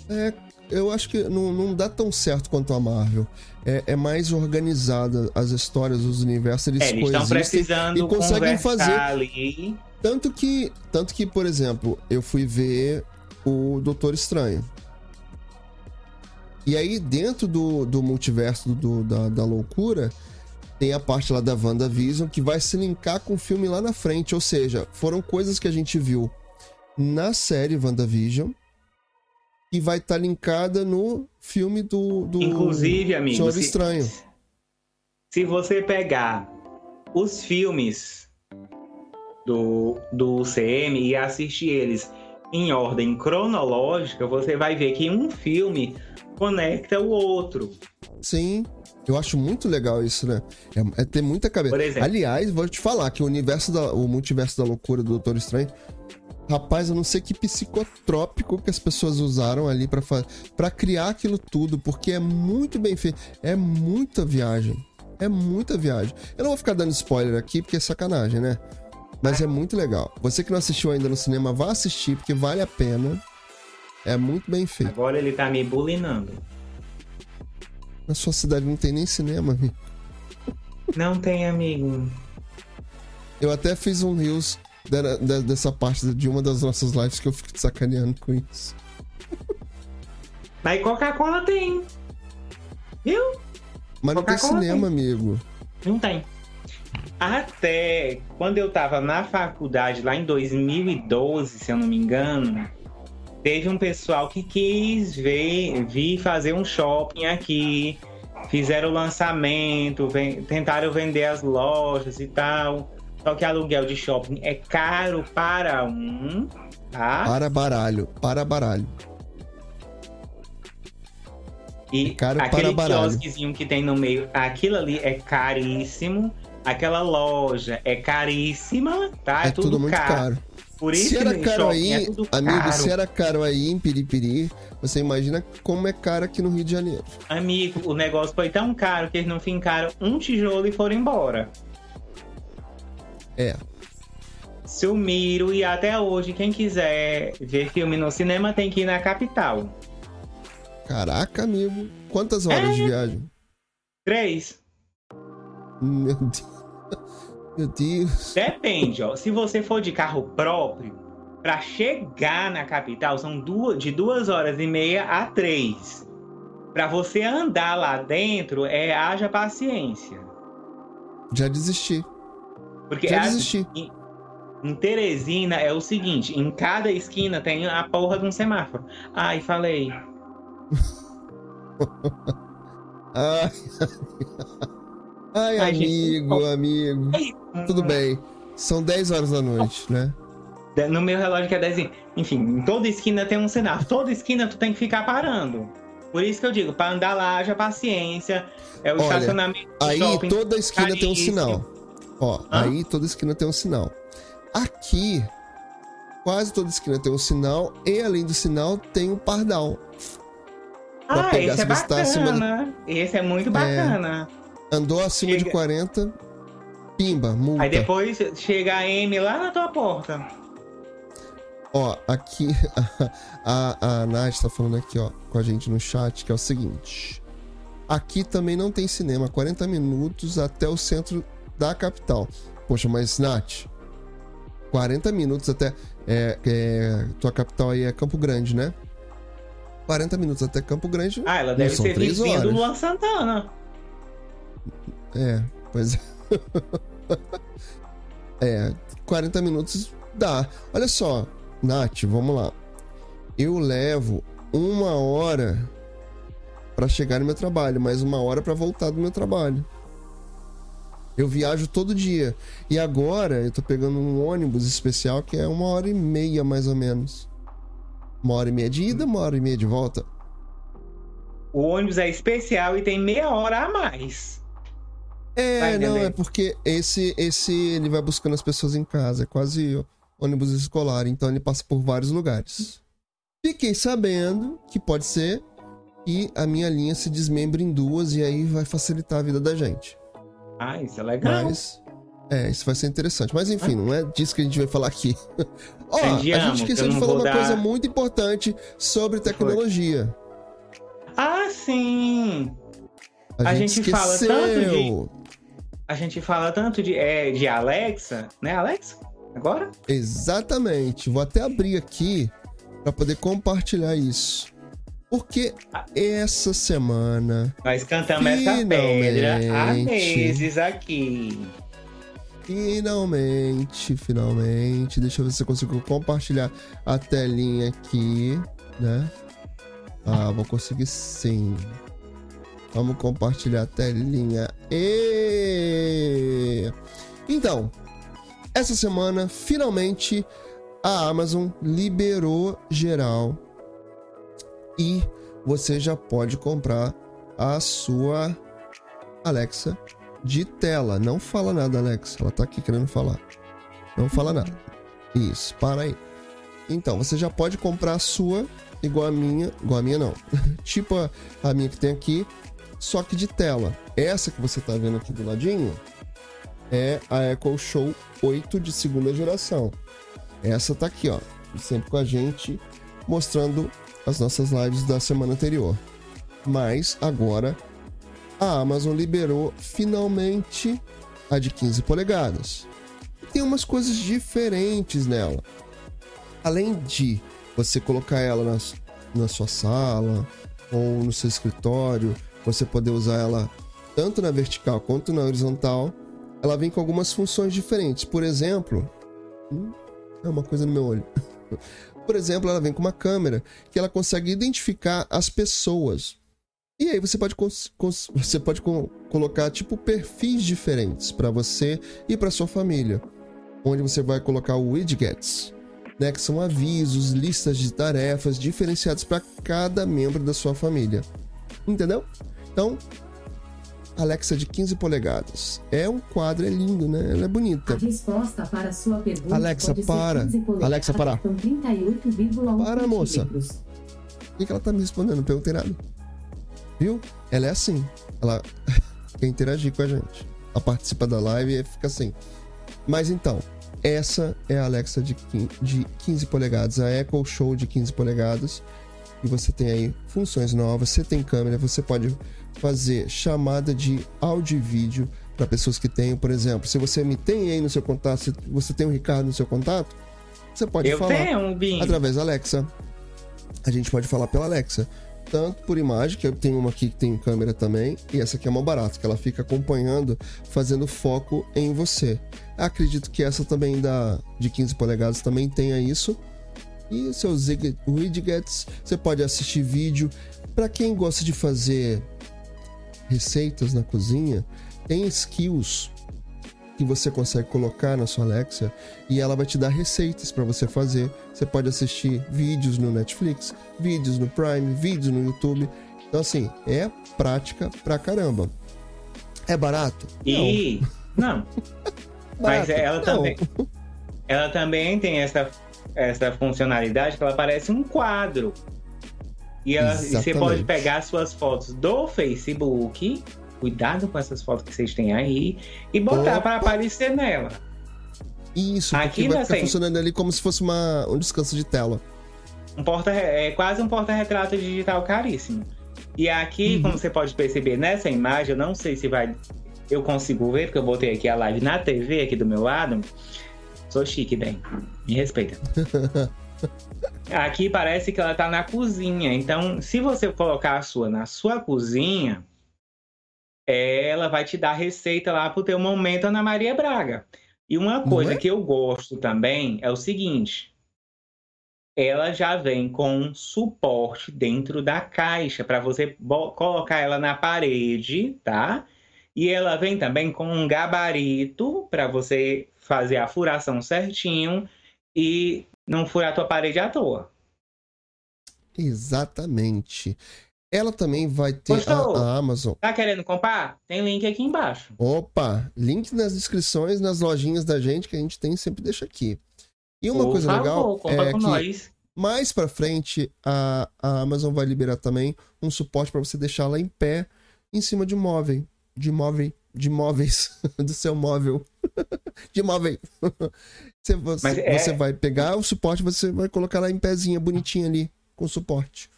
É, eu acho que não, não dá tão certo quanto a Marvel. É, é mais organizada as histórias, os universos, eles, É, eles estão precisando e conseguem fazer ali. Tanto que, tanto que, por exemplo, eu fui ver o Doutor Estranho. E aí, dentro do, do multiverso do, da, da loucura, tem a parte lá da WandaVision que vai se linkar com o filme lá na frente. Ou seja, foram coisas que a gente viu na série WandaVision e vai estar linkada no filme do, do Inclusive, amigo, Senhor se- Estranho. Se você pegar os filmes do, do UCM e assistir eles em ordem cronológica, você vai ver que um filme conecta o outro. Sim, eu acho muito legal isso, né? É, é ter muita cabeça. Exemplo. Aliás, vou te falar que o universo da, o multiverso da loucura do Doutor Estranho, rapaz, eu não sei que psicotrópico que as pessoas usaram ali pra criar aquilo tudo, porque é muito bem feito. É muita viagem. É muita viagem. Eu não vou ficar dando spoiler aqui, porque é sacanagem, né? Mas é muito legal. Você que não assistiu ainda no cinema, vá assistir, porque vale a pena. É muito bem feito. Agora ele tá me bulinando. Na sua cidade não tem nem cinema, amigo. Não tem, amigo. Eu até fiz um reels dera- de- dessa parte de uma das nossas lives que eu fico te sacaneando com isso. Mas Coca-Cola tem. Viu? Mas não tem cinema, amigo. Não tem. Até quando eu tava na faculdade, lá em 2012, se eu não me engano, teve um pessoal que quis ver, vir fazer um shopping aqui. Fizeram o lançamento, ven- tentaram vender as lojas e tal. Só que aluguel de shopping é caro para um, tá? Para baralho, para baralho. E É caro aquele para baralho. quiosquezinho que tem no meio, aquilo ali é caríssimo. Aquela loja é caríssima, tá? É, tudo, muito caro. Por isso Se era que caro shopping aí, é tudo amigo, caro. se era caro aí em Piripiri, você imagina como é caro aqui no Rio de Janeiro. Amigo, o negócio foi tão caro que eles não fincaram um tijolo e foram embora. É. Sumiram e até hoje, quem quiser ver filme no cinema tem que ir na capital. Caraca, amigo. Quantas horas É. de viagem? Três. Meu Deus. Meu Deus. Depende, ó. Se você for de carro próprio, pra chegar na capital são duas, de duas horas e meia a três. Pra você andar lá dentro, é haja paciência. Já desisti. Porque Já desisti. em, em Teresina é o seguinte: em cada esquina tem a porra de um semáforo. Ai, falei. *laughs* Ai, *laughs* Ai Ai, gente, amigo, amigo. Tudo bem. São 10 horas da noite, né? No meu relógio que é 10. Enfim, em toda esquina tem um semáforo. Toda esquina tu tem que ficar parando. Por isso que eu digo, pra andar lá, haja paciência. É o Olha, estacionamento Aí shopping. toda esquina tem um sinal. Ó, Hã? aí toda esquina tem um sinal. Aqui, quase toda esquina tem um sinal e além do sinal tem um pardal. Pra Ah, pegar esse é tá acima bacana. Esse é muito bacana. Andou acima de Chega- 40, pimba, multa. Aí depois chega a M lá na tua porta. Ó, aqui a, *laughs* a, a Nath tá falando aqui, ó, com a gente no chat, que é o seguinte. Aqui também não tem cinema, 40 minutos até o centro da capital. Poxa, mas Nath, 40 minutos até. É, é, tua capital aí é Campo Grande, né? 40 minutos até Campo Grande. Ah, ela deve ser vizinha do. Luan Santana. É, pois é. *laughs* é, 40 minutos dá. Olha só, Nath, vamos lá. Eu levo uma hora pra chegar no meu trabalho, mais uma hora pra voltar do meu trabalho. Eu viajo todo dia. E agora eu tô pegando um ônibus especial que é uma hora e meia, mais ou menos. Uma hora e meia de ida, uma hora e meia de volta. O ônibus é especial e tem meia hora a mais. É, Vai não, entender. é porque esse, esse ele vai buscando as pessoas em casa, é quase ônibus escolar, então ele passa por vários lugares. Fiquei sabendo que pode ser que a minha linha se desmembre em duas e aí vai facilitar a vida da gente. Ah, isso é legal. Mas, é, isso vai ser interessante. Mas enfim, não é disso que a gente vai falar aqui. *laughs* Ó, a Entendi, amo, gente que esqueceu eu de falar uma dar- coisa muito importante sobre tecnologia. Ah, sim! A, A gente, gente fala tanto de- A gente fala tanto de, é, de Alexa, né, Alexa? Agora? Exatamente. Vou até abrir aqui para poder compartilhar isso. Porque essa semana, Nós cantamos essa pedra há meses aqui. finalmente, finalmente, deixa eu ver se eu consigo compartilhar a telinha aqui, né? Ah, vou conseguir sim. Vamos compartilhar a telinha. E... Então, essa semana, finalmente, a Amazon liberou geral e você já pode comprar a sua Alexa de tela. Não fala nada, Alexa. Ela tá aqui querendo falar. Não fala nada. Isso, para aí. Então, você já pode comprar a sua igual a minha. Igual a minha, não. *laughs* tipo a, a minha que tem aqui, só que de tela. Essa que você tá vendo aqui do ladinho é a Echo Show 8 de segunda geração. Essa tá aqui, ó. Sempre com a gente, mostrando as nossas lives da semana anterior. Mas agora a Amazon liberou finalmente a de 15 polegadas. E tem umas coisas diferentes nela. Além de você colocar ela na, na sua sala ou no seu escritório, você poder usar ela tanto na vertical quanto na horizontal, ela vem com algumas funções diferentes. Por exemplo, hum, é uma coisa no meu olho. *laughs* Por exemplo, ela vem com uma câmera que ela consegue identificar as pessoas. E aí você pode, *laughs* você pode co- colocar tipo perfis diferentes para você e para sua família, onde você vai colocar o widgets, né, que são avisos, listas de tarefas diferenciadas para cada membro da sua família. Entendeu? Então, Alexa de 15 polegadas. É um quadro, é lindo, né? Ela é bonita. A resposta para a sua pergunta Alexa, para. 15 polegadas, Alexa, para. com 38,1 Para, moça. Por que, que ela tá me respondendo? Não perguntei nada. Viu? Ela é assim. Ela *laughs* quer interagir com a gente. Ela participa da live e fica assim. Mas então, essa é a Alexa de 15 polegadas, a Echo Show de 15 polegadas. E você tem aí funções novas, você tem câmera, você pode fazer chamada de áudio e vídeo para pessoas que tenham, por exemplo, se você me tem aí no seu contato, se você tem o Ricardo no seu contato, você pode Eu falar tenho Bing. através da Alexa. A gente pode falar pela Alexa. Tanto por imagem, que eu tenho uma aqui que tem câmera também, e essa aqui é uma barata, que ela fica acompanhando, fazendo foco em você. Acredito que essa também da de 15 polegadas também tenha isso. E seus zig- widgets, você pode assistir vídeo. Para quem gosta de fazer receitas na cozinha, tem skills que você consegue colocar na sua Alexa e ela vai te dar receitas para você fazer. Você pode assistir vídeos no Netflix, vídeos no Prime, vídeos no YouTube. Então assim, é prática pra caramba. É barato? E. Não. *laughs* Mas Barato? ela Não. também. Ela também tem essa, essa funcionalidade que ela parece um quadro. E, ela- e você pode pegar suas fotos do Facebook. Cuidado com essas fotos que vocês têm aí. E botar para aparecer nela. Isso, Aqui vai ficar tem. funcionando ali como se fosse uma, um descanso de tela. Um porta, é quase um porta-retrato digital caríssimo. E aqui, Uhum. como você pode perceber nessa imagem, eu não sei se vai. Eu consigo ver, porque eu botei aqui a live na TV aqui do meu lado. Sou chique, bem. Me respeita. *laughs* Aqui parece que ela tá na cozinha. Então, se você colocar a sua na sua cozinha, ela vai te dar receita lá pro teu momento Ana Maria Braga. E uma coisa é? que eu gosto também é o seguinte: ela já vem com um suporte dentro da caixa para você colocar ela na parede, tá? E ela vem também com um gabarito para você fazer a furação certinho e não furar a tua parede à toa. Exatamente. Ela também vai ter a, a Amazon. Tá querendo comprar? Tem link aqui embaixo. Opa, link nas descrições, nas lojinhas da gente que a gente tem, sempre deixa aqui. E uma Por coisa favor, legal é que nós. mais pra frente a, a Amazon vai liberar também um suporte para você deixar ela em pé em cima de móvel, de móvel, de móveis *laughs* do seu móvel. *laughs* de móvel. *laughs* você, você, é- você vai pegar o suporte, você vai colocar ela em pezinha, bonitinha ali, com suporte.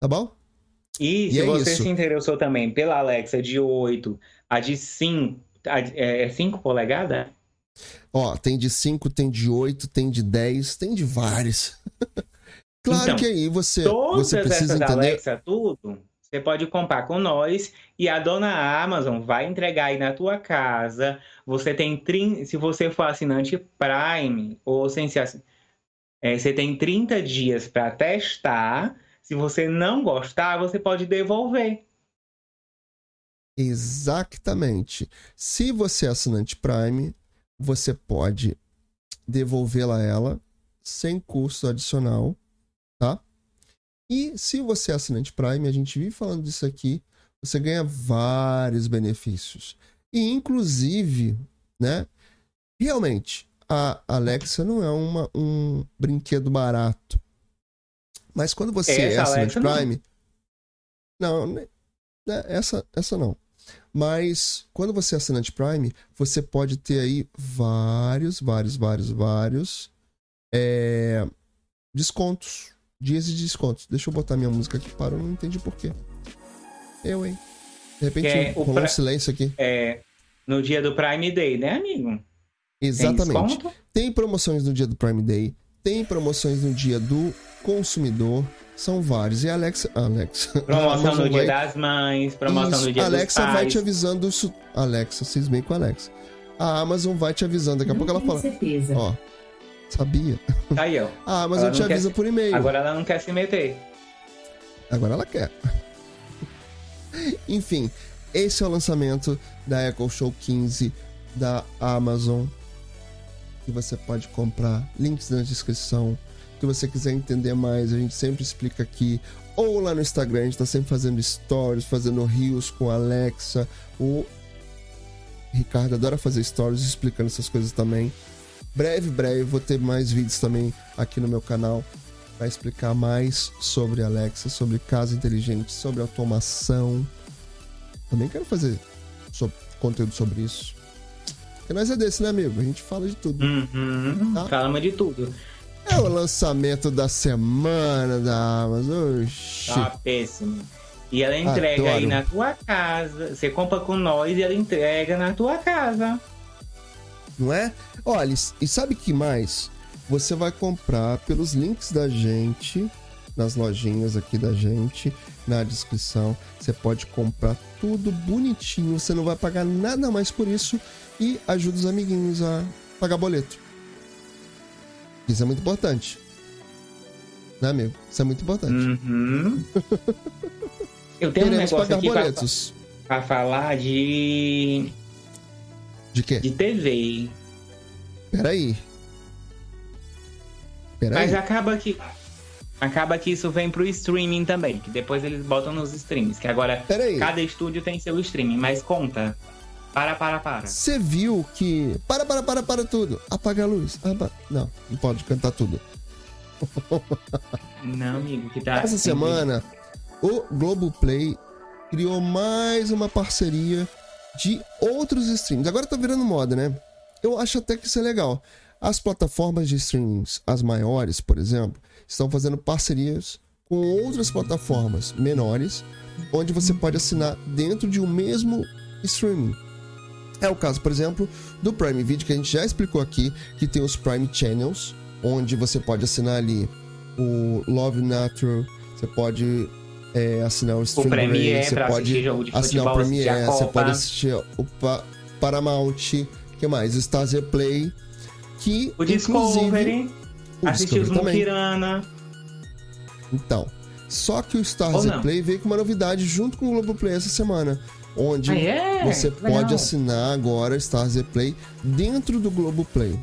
Tá bom? E, E se é você isso. se interessou também pela Alexa de 8, a de 5, a é 5 polegadas? Ó, tem de 5, tem de 8, tem de 10, tem de vários. claro Então, que aí você, você precisa entender. Alexa, tudo, você pode comprar com nós e a dona Amazon vai entregar aí na tua casa. Você tem, trin- se você for assinante Prime ou sem ser assin- é, você tem 30 dias para testar. Se você não gostar, você pode devolver. Exatamente. Se você é assinante Prime, você pode devolvê-la ela sem custo adicional, tá? E se você é assinante Prime, a gente vive falando disso aqui, você ganha vários benefícios. E inclusive, né? Realmente, a Alexa não é uma, um brinquedo barato. Mas quando você é Essa assinante Alexa, não. Prime. Não, né, né, essa, essa não. Mas quando você é assinante Prime, você pode ter aí vários, vários, vários, vários é, descontos. Dias de descontos. Deixa eu botar minha música aqui. Parou, não entendi por quê. Eu, hein? De repente é rolou pra- um silêncio aqui. É, no dia do Prime Day, né, amigo? Tem Exatamente. desconto? Tem promoções no dia do Prime Day, tem promoções no dia do consumidor, são vários. E a Alexa. a Alexa. *laughs* Promoção no Dia vai- das Mães, promoção Isso, no Dia Alexa dos vai Pais. te avisando isso. Alexa, vocês bem com a Alexa. A Amazon vai te avisando. Daqui a Não pouco ela fala. certeza. Ó, sabia? Tá aí, ó. A Amazon Ela te não quer- avisa por e-mail. Agora ela não quer se meter. Agora ela quer. Enfim, esse é o lançamento da Echo Show 15 da Amazon. Que você pode comprar. Links na descrição. Se você quiser entender mais, a gente sempre explica aqui. Ou lá no Instagram, a gente tá sempre fazendo stories, fazendo rios com a Alexa. O Ricardo adora fazer stories explicando essas coisas também. Breve, breve, vou ter mais vídeos também aqui no meu canal para explicar mais sobre Alexa, sobre casa inteligente, sobre automação. Também quero fazer so- conteúdo sobre isso. Porque nós é desse, né, amigo? A gente fala de tudo. Uhum. Tá. Falamos de tudo. É o lançamento da semana da Amazon. Oxi. Tá péssimo. E ela entrega Adoro. aí na tua casa. Você compra com nós e ela entrega na tua casa. Não é? Olha, e sabe que mais? Você vai comprar pelos links da gente, nas lojinhas aqui da gente, na descrição. Você pode comprar tudo bonitinho, você não vai pagar nada mais por isso e ajuda os amiguinhos a pagar boleto. Isso é muito importante. Né, amigo? Isso é muito importante. Uhum. Eu tenho um Queremos negócio pagar aqui pra, pra falar de, De quê? de TV. Peraí. Peraí. Mas acaba que. Acaba que isso vem pro streaming também, que depois eles botam nos streams. Que agora Peraí. cada estúdio tem seu streaming, mas conta. Para, para, para. Você viu que. Para, para, para, para tudo. Apaga a luz. Apa- Não, não pode cantar tudo. *laughs* Não, amigo, que tá. Essa semana, o Globoplay criou mais uma parceria de outros streams. Agora tá virando moda, né? Eu acho até que isso é legal. As plataformas de streamings, as maiores, por exemplo, estão fazendo parcerias com outras plataformas menores, onde você pode assinar dentro de um mesmo streaming. É o caso, por exemplo, do Prime Video, que a gente já explicou aqui, que tem os Prime Channels, onde você pode assinar ali o Love Natural, você pode é, assinar o Stream Premiere Ray, você pra pode assistir jogo de assinar o futebol, a Premiere, você Copa. pode assistir o Pa- Paramount, que mais? O Stars Play, que O Discovery, inclusive, o assistir os. Mukirana. Então, só que o Stars? Play veio com uma novidade junto com o Globoplay essa semana, onde Ah, é? você Legal. pode assinar agora Stars Play dentro do Globoplay.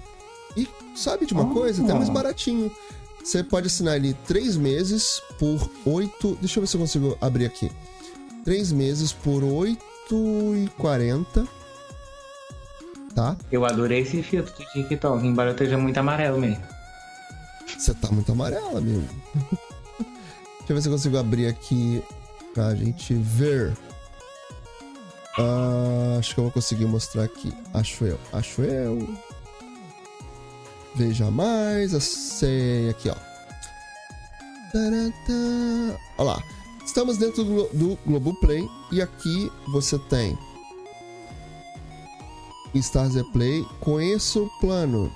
E sabe de uma Oh. coisa? Até mais baratinho. Você pode assinar ali três meses por oito. Deixa eu ver se eu consigo abrir aqui. Três meses por oito e quarenta. Tá? Eu adorei esse filtro do TikTok, embora eu esteja muito amarelo mesmo. Você tá muito amarelo, amigo. *laughs* Deixa eu ver se eu consigo abrir aqui pra gente ver. Ah, acho que eu vou conseguir mostrar aqui. Acho eu. Acho eu. Veja mais. A senha aqui, ó. Tarantã. Olha lá. Estamos dentro do, do Globoplay. E aqui você tem. Stars Play. Conheça o plano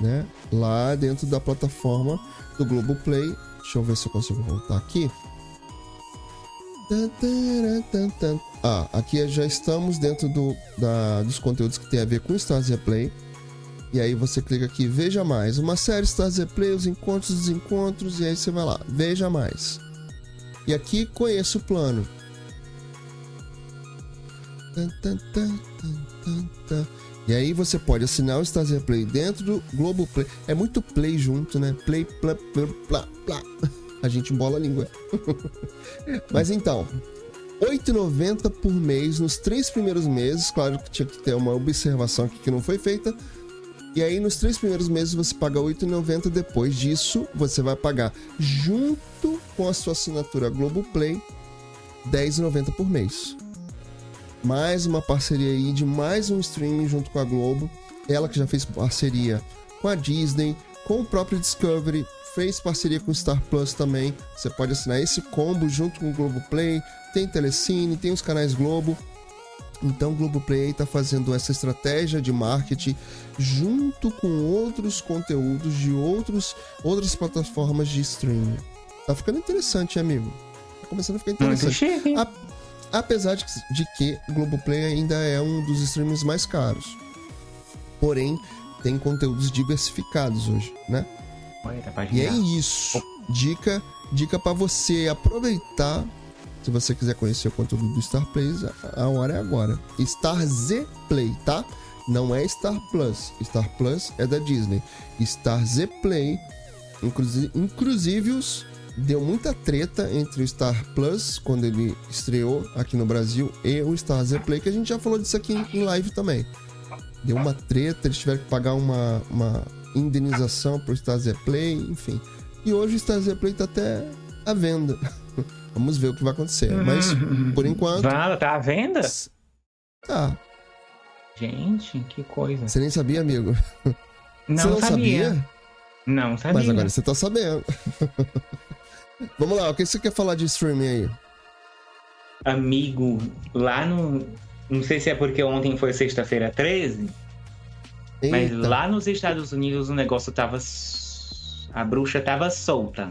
né? Lá dentro da plataforma do Globoplay. Deixa eu ver se eu consigo voltar aqui. Ah, aqui já estamos dentro do, da, dos conteúdos que tem a ver com Stars Play. E aí você clica aqui, veja mais. Uma série Stars Play, os encontros, os desencontros. E aí você vai lá, veja mais. E aqui conheça o plano. E aí você pode assinar o Stars Play dentro do Globoplay. É muito play junto, né? Play, plá, plá, plá. A gente embola a língua. *laughs* Mas então, R$ 8,90 por mês nos três primeiros meses. Claro que tinha que ter uma observação aqui que não foi feita. E aí, nos três primeiros meses, você paga R$ 8,90. Depois disso, você vai pagar, junto com a sua assinatura Globoplay, R$ 10,90 por mês mais uma parceria aí de mais um streaming junto com a Globo. Ela que já fez parceria com a Disney, com o próprio Discovery, fez parceria com o Star Plus também. Você pode assinar esse combo junto com o Globoplay. Tem Telecine, tem os canais Globo. Então o Globoplay aí tá fazendo essa estratégia de marketing junto com outros conteúdos de outros, outras plataformas de streaming. Tá ficando interessante, amigo. Tá começando a ficar interessante. A- apesar de, de que o Globoplay ainda é um dos streams mais caros. Porém, tem conteúdos diversificados hoje, né? Tá E é isso. Dica, dica para você aproveitar. Se você quiser conhecer o conteúdo do Star Play, a hora é agora. Star Z Play, tá? Não é Star Plus. Star Plus é da Disney. Star Z Play, inclusive, inclusive os deu muita treta entre o Star Plus quando ele estreou aqui no Brasil e o Star Z Play, que a gente já falou disso aqui em live também. Deu uma treta, eles tiveram que pagar uma, uma indenização pro Star Z Play, enfim. E hoje o Star Z Play tá até à venda. *laughs* Vamos ver o que vai acontecer. Mas, por enquanto, Vala, tá à venda? tá. Gente, que coisa. Você nem sabia, amigo? Não, você não sabia. sabia? Não sabia. Mas agora você tá sabendo. *laughs* Vamos lá, o que você quer falar de streaming aí? Amigo, lá no. Não sei se é porque ontem foi sexta-feira 13, mas Eita. lá nos Estados Unidos o negócio tava. A bruxa tava solta.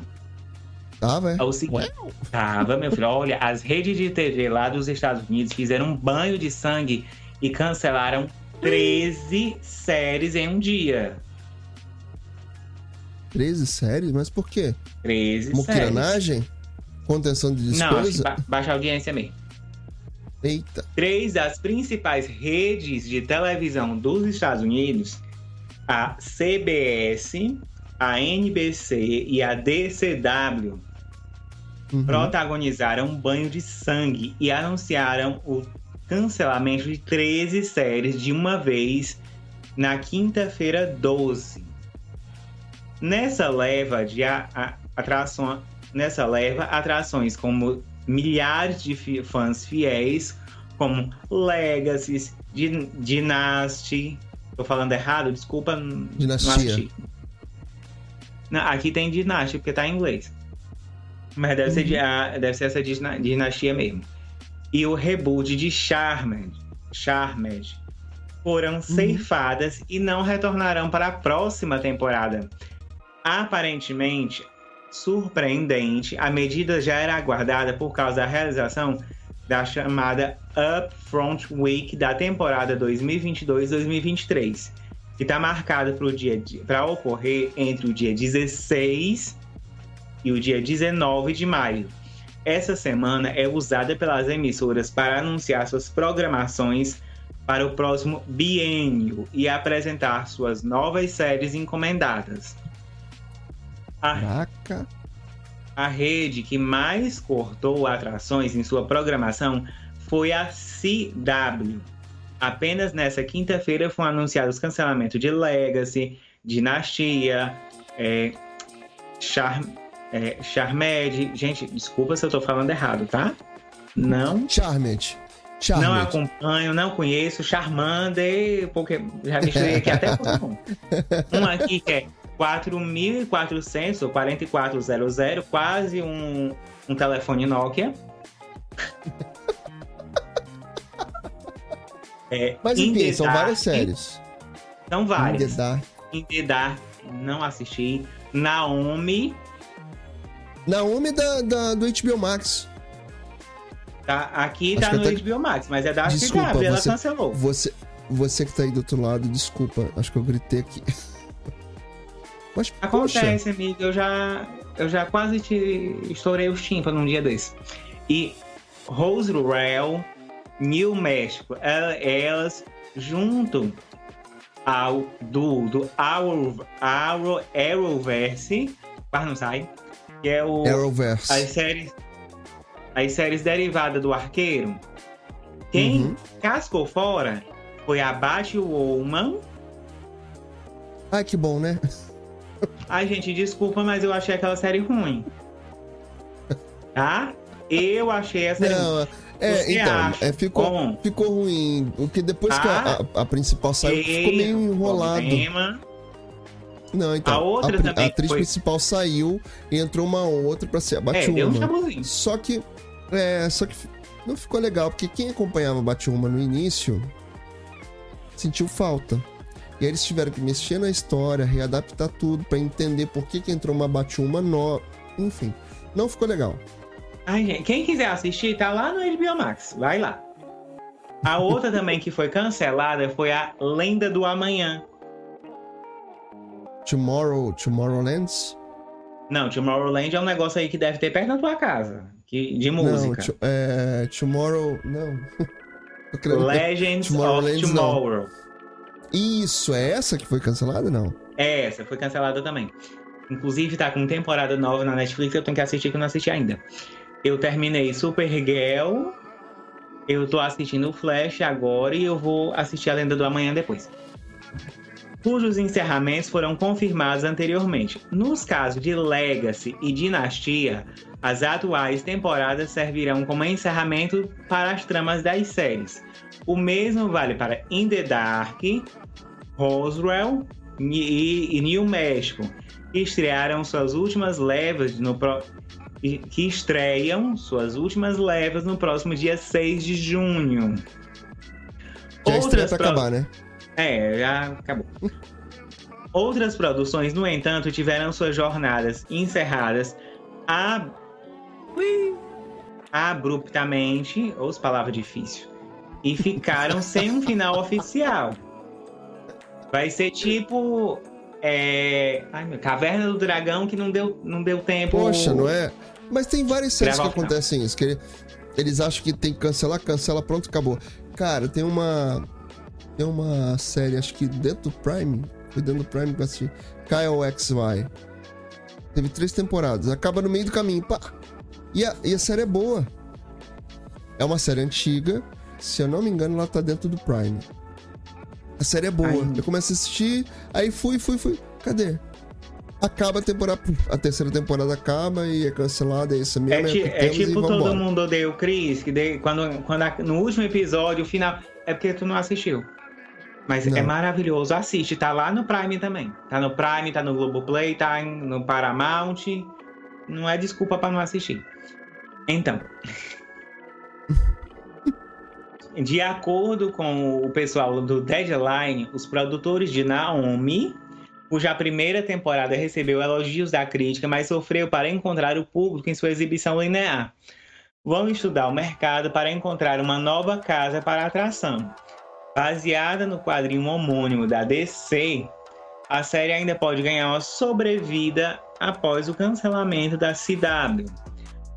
Tá, velho. É o seguinte. Tava, meu filho. Olha, as redes de TV lá dos Estados Unidos fizeram um banho de sangue e cancelaram 13 séries em um dia. 13 séries? Mas por quê? 13 séries. Muquiranagem? Contenção de Não, acho que despesa? ba baixa audiência mesmo. Eita. Três das principais redes de televisão dos Estados Unidos, a CBS, a NBC e a DCW, Uhum. protagonizaram um banho de sangue e anunciaram o cancelamento de 13 séries de uma vez na quinta-feira 12. Nessa leva de a- a- atrações, nessa leva atrações como milhares de fãs fiéis, como Legacy, Din- Dynasty, tô falando errado, desculpa, Dinastia. não aqui tem Dynasty porque tá em inglês. Mas deve, ser, de- a- deve ser essa dina- dinastia mesmo. E o reboot de Charmed, Charmed foram ceifadas e não retornarão para a próxima temporada. Aparentemente, surpreendente, a medida já era aguardada por causa da realização da chamada Upfront Week da temporada 2022-2023, que está marcada para ocorrer entre o dia 16 e o dia 19 de maio. Essa semana é usada pelas emissoras para anunciar suas programações para o próximo biênio e apresentar suas novas séries encomendadas. A, Caraca. a rede que mais cortou atrações em sua programação foi a CW. Apenas nessa quinta-feira foram anunciados cancelamento de Legacy, Dinastia, é, Char, é, Charmed. Gente, desculpa se eu tô falando errado, tá? Não Charmed. não Charmed. acompanho, não conheço. Charmander, porque já misturei aqui até. Um aqui que é 4.400 ou 4400, quase um, um telefone Nokia. *laughs* É, Mas In enfim, the são Dark, várias séries. São In várias. the Dark. In the Dark, não assisti. Naomi, Naomi da, da, do HBO Max. tá, aqui Acho tá no até- HBO Max, mas é da Desculpa, CW, ela você- cancelou. Você, você que tá aí do outro lado, desculpa. Acho que eu gritei aqui. *laughs* Mas, poxa, Acontece, amigo. Eu já, eu já quase te estourei os tímpanos num dia desse. E Roswell, New México, ela- elas junto ao do, do Arrow, Arrow, Arrowverse, quase não sai, que é o, Arrowverse. as séries as séries derivadas do Arqueiro. Quem Uhum. cascou fora foi a Batwoman. Ai, que bom, né? Ai, gente, desculpa, mas eu achei aquela série ruim. Tá? Eu achei a série ruim. Não, é, Você então, é, ficou, bom? ficou ruim. O que depois que Ah, a, a- a principal saiu, ficou meio enrolado. Problema. Não, então. A outra pri- também a atriz foi- principal saiu e entrou uma outra pra ser a É, deu um Batwoman. chabuzinho. Só que. É, só que não ficou legal, porque quem acompanhava Batwoman no início sentiu falta. E aí eles tiveram que mexer na história, readaptar tudo pra entender por que, que entrou uma Batwoman nova. Enfim, não ficou legal. Ai, gente, quem quiser assistir, tá lá no HBO Max. Vai lá. A outra também que foi cancelada foi a Lenda do Amanhã. Tomorrow, Tomorrowlands? Não, Tomorrowland é um negócio aí que deve ter perto da tua casa. Que, de Não, música. to- é, Tomorrow. Não. *laughs* Legends of Tomorrowland, não. Tomorrow. Isso, é essa que foi cancelada? Não. É, essa foi cancelada também. Inclusive tá com temporada nova na Netflix, eu tenho que assistir que eu não assisti ainda. Eu terminei Supergirl, eu tô assistindo o Flash agora e eu vou assistir a Lenda do Amanhã depois. Cujos encerramentos foram confirmados anteriormente. Nos casos de Legacy e Dinastia, as atuais temporadas servirão como encerramento para as tramas das séries. O mesmo vale para In the Dark, Roswell e, New México, que estrearam suas últimas levas no pro... que estreiam suas últimas levas no próximo dia 6 de junho. Já estreia pra acabar, né? É, já acabou. Outras produções, no entanto, tiveram suas jornadas encerradas ab... abruptamente, ou as palavras difíceis, e ficaram *laughs* sem um final oficial. Vai ser tipo. É... Ai, meu, Caverna do Dragão que não deu, não deu tempo. Poxa, não é? Mas tem várias séries que acontecem isso, que ele- eles acham que tem que cancelar, cancela, pronto, acabou. Cara, tem uma. Tem uma série, acho que dentro do Prime. Foi dentro do Prime que eu assisti. Kyle XY. Teve três temporadas. Acaba no meio do caminho. Pá. E a, e a série é boa. É uma série antiga. Se eu não me engano, ela tá dentro do Prime. A série é boa. Ai. Eu comecei a assistir, aí fui, fui, fui. Cadê? Acaba a temporada. A terceira temporada acaba e é cancelada. É isso É, mesmo. ti- que é temos e tipo todo mundo odeia o Chris, que de- quando, quando a- no último episódio, o final. É porque tu não assistiu. Mas Não. é maravilhoso. Assiste, tá lá no Prime também. Tá no Prime, tá no Globoplay, tá no Paramount. Não é desculpa pra não assistir. Então. *laughs* De acordo com o pessoal do Deadline, os produtores de Naomi, cuja primeira temporada recebeu elogios da crítica, mas sofreu para encontrar o público em sua exibição linear, vão estudar o mercado para encontrar uma nova casa para a atração. Baseada no quadrinho homônimo da DC, a série ainda pode ganhar uma sobrevida após o cancelamento da CW.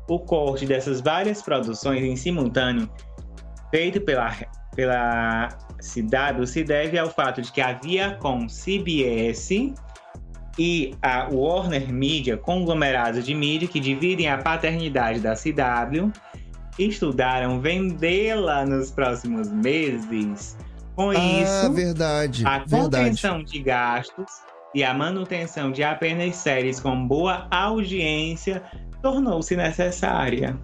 O corte dessas várias produções em simultâneo, feito pela, pela CW, se deve ao fato de que a Viacom CBS e a Warner Media, conglomerado de mídia que dividem a paternidade da CW, estudaram vendê-la nos próximos meses. Com Ah, isso, verdade. a verdade. contenção de gastos e a manutenção de apenas séries com boa audiência tornou-se necessária.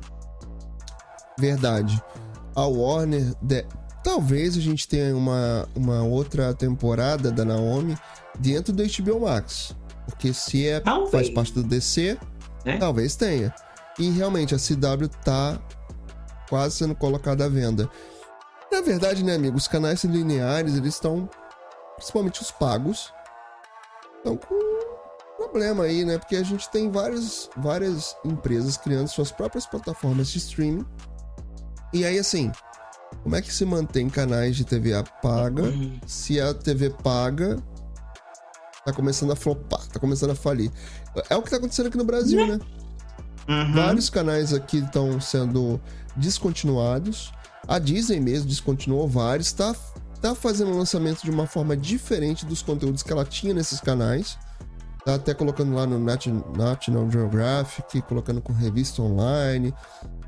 Verdade. A Warner. de- Talvez a gente tenha uma, uma outra temporada da Naomi dentro do HBO Max. Porque se é, Talvez. faz parte do DC, Né? talvez tenha. E realmente a CW tá quase sendo colocada à venda. Na verdade, né, amigo? Os canais lineares, eles estão. Principalmente os pagos. Estão com problema aí, né? Porque a gente tem várias, várias empresas criando suas próprias plataformas de streaming. E aí, assim, como é que se mantém canais de TV a paga se a TV paga tá começando a flopar, tá começando a falir? É o que tá acontecendo aqui no Brasil, né? Uhum. Vários canais aqui estão sendo descontinuados. A Disney mesmo descontinuou vários. Tá, tá fazendo o lançamento de uma forma diferente dos conteúdos que ela tinha nesses canais. Tá até colocando lá no Nat- National Geographic, colocando com revista online.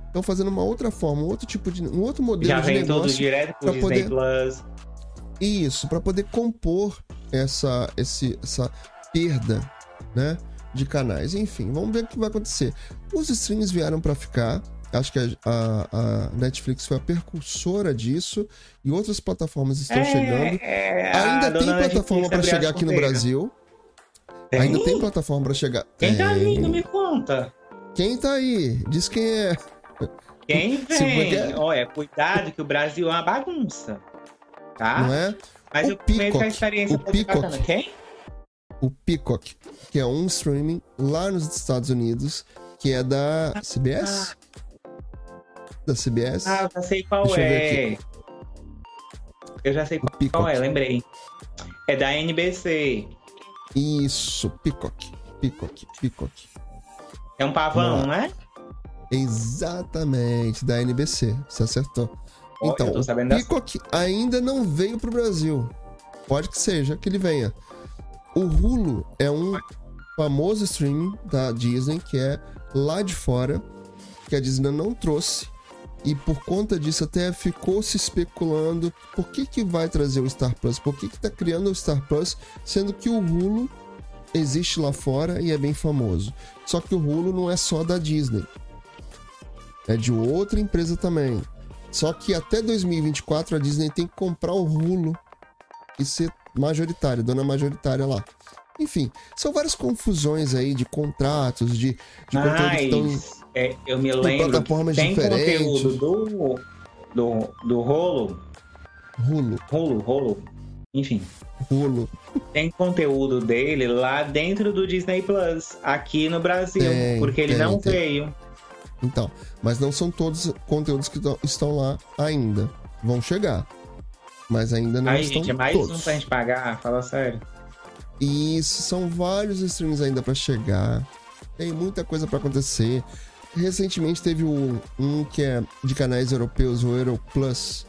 Estão fazendo uma outra forma, um outro tipo de. um outro modelo Já de vem tudo negócio. direto pro Disney poder- Plus. Isso, para poder compor essa, esse, essa perda, né, de canais. Enfim, vamos ver o que vai acontecer. Os streams vieram para ficar. Acho que a, a- Netflix foi a precursora disso e outras plataformas estão chegando. é, Ainda tem plataforma para chegar aqui no. Brasil. Tem? Ainda tem plataforma para chegar. Quem tá Tem. vindo? Me conta. Quem tá aí? Diz quem é. Quem *laughs* vem? puder- Olha, cuidado que o Brasil é uma bagunça. Tá? Não é? Mas O eu comecei a Peacock, experiência o Peacock. bacana. Quem? o Peacock, que é um streaming lá nos Estados Unidos, que é da CBS? Da CBS? Ah, eu já sei qual Deixa eu é. Eu já sei qual é, lembrei. É da NBC. Isso, Peacock. Peacock, Peacock. É um pavão, né? Exatamente, da NBC. Você acertou. Ó, Então, eu o. Peacock ainda não veio pro Brasil. Pode que seja que ele venha. O Hulu é um famoso streaming da Disney que é lá de fora, que a Disney não trouxe. E por conta disso até ficou se especulando por que, que vai trazer o Star Plus, por que, que tá criando o Star Plus, sendo que o Hulu existe lá fora e é bem famoso. Só que o Hulu não é só da Disney. É de outra empresa também. Só que até 2024 a Disney tem que comprar o Hulu e ser majoritária, dona majoritária lá. Enfim, são várias confusões aí de contratos, de, de conteúdo que estão é, eu me lembro tem diferentes. conteúdo do, do, do rolo, Hulu, rolo, rolo, enfim. Hulu. Tem conteúdo dele lá dentro do Disney Plus, aqui no Brasil, Tem, porque ele tem, não tem. veio. Então, mas não são todos conteúdos que tão- estão lá ainda. Vão chegar. Mas ainda não Aí, estão gente, é mais todos. um pra gente pagar, fala sério. Isso, são vários streams ainda pra chegar. Tem muita coisa pra acontecer. Recentemente teve um, um que é de canais europeus, o Europlus,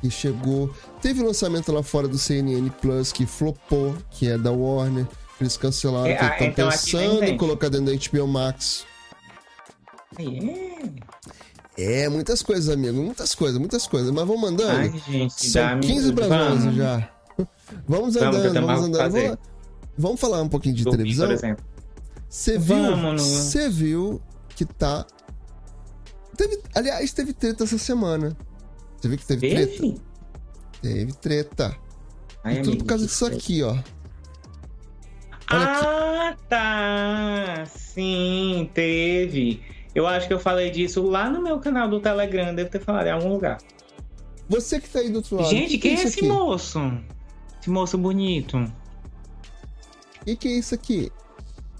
que chegou. Teve lançamento lá fora do CNN Plus, que flopou, que é da Warner. Eles cancelaram, É, ah, estão então pensando em colocar dentro da HBO Max. É, muitas coisas, amigo. Muitas coisas, muitas coisas. Mas vamos andando. Ai, gente, São dá 15 para vamos. 11 já. Vamos Vamos, andando, vamos pra andando. Vamos, vamos falar um pouquinho de Dormir, televisão? por exemplo. Você viu? Vamos, Você viu que tá. Teve, aliás, teve treta essa semana. Você viu que teve treta? Teve? Teve treta. Ai, e tudo amigo, por causa disso aqui, ó. Olha aqui. Ah, tá. Sim, teve. Eu acho que eu falei disso lá no meu canal do Telegram. Devo ter falado em algum lugar. Você que tá aí do outro lado. Gente, que quem é isso esse aqui? moço? Esse moço bonito. O que, que é isso aqui?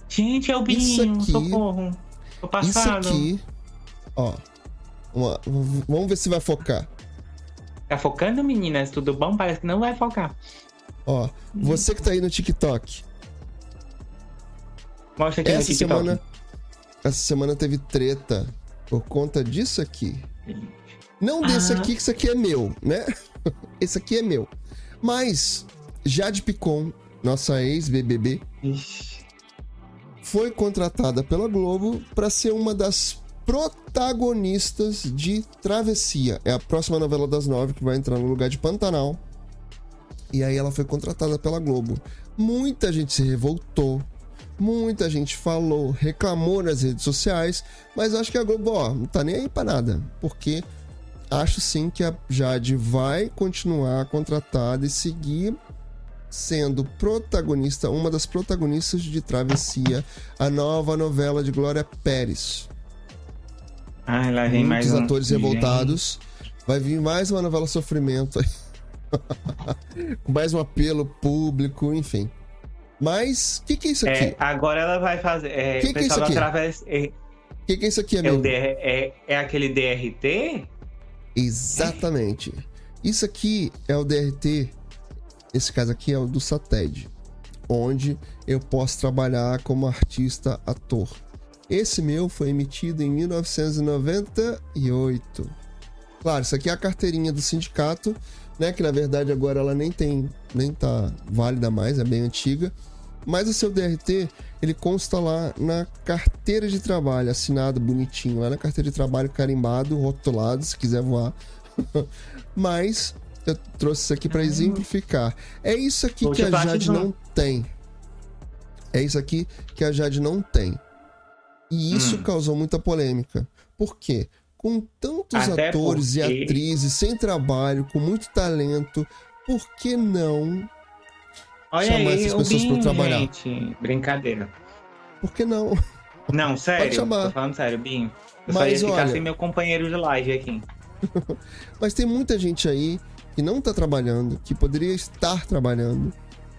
Gente, é o Isso Binho. aqui- Socorro. Tô Isso passado. aqui. Ó. Uma- vamos ver se vai focar. Tá focando, meninas? Tudo bom? Parece que não vai focar. Ó, você que tá aí no TikTok. Mostra aqui no Essa TikTok. semana, essa semana teve treta por conta disso aqui. Não desse Ah. aqui, que isso aqui é meu, né? *laughs* Esse aqui é meu. Mas Jade Picon, nossa ex-BBB, Ixi. Foi contratada pela Globo para ser uma das protagonistas de Travessia. É a próxima novela das nove que vai entrar no lugar de Pantanal. E aí ela foi contratada pela Globo. Muita gente se revoltou. Muita gente falou, reclamou nas redes sociais, mas acho que a Globo, ó, não tá nem aí pra nada, porque acho sim que a Jade vai continuar contratada e seguir sendo protagonista, uma das protagonistas de Travessia, a nova novela de Glória Pérez. Ai, lá vem mais Muitos um. atores revoltados. Vai vir mais uma novela sofrimento aí. *laughs* Com mais um apelo público, enfim. Mas, o que, que é isso aqui? É, agora ela vai fazer. É, Que o que é isso aqui? Travessa- É, O que, que é isso aqui, é, amigo? o DR, é, é aquele DRT? Exatamente. Isso aqui é o DRT. Esse caso aqui é o do Sated, onde eu posso trabalhar como artista ator. Esse meu foi emitido em 1998. Claro, isso aqui é a carteirinha do sindicato, né? Que na verdade agora ela nem tem, nem tá válida mais, é bem antiga. Mas o seu DRT, ele consta lá na carteira de trabalho, assinado bonitinho, lá na carteira de trabalho carimbado, rotulado, se quiser voar. *laughs* Mas eu trouxe isso aqui para exemplificar. É isso aqui Vou que a falar Jade de não tem. É isso aqui que a Jade não tem. E isso Hum. causou muita polêmica. Por quê? Com tantos Até atores e porque- atrizes sem trabalho, com muito talento, por que não? Olha Chamar aí, essas pessoas pra Binho, trabalhar. gente. Brincadeira. Por que não? Não, *laughs* sério. chamar. Tô falando sério, Binho. Eu só Mas ia ficar olha- sem meu companheiro de live aqui. *laughs* Mas tem muita gente aí que não tá trabalhando, que poderia estar trabalhando.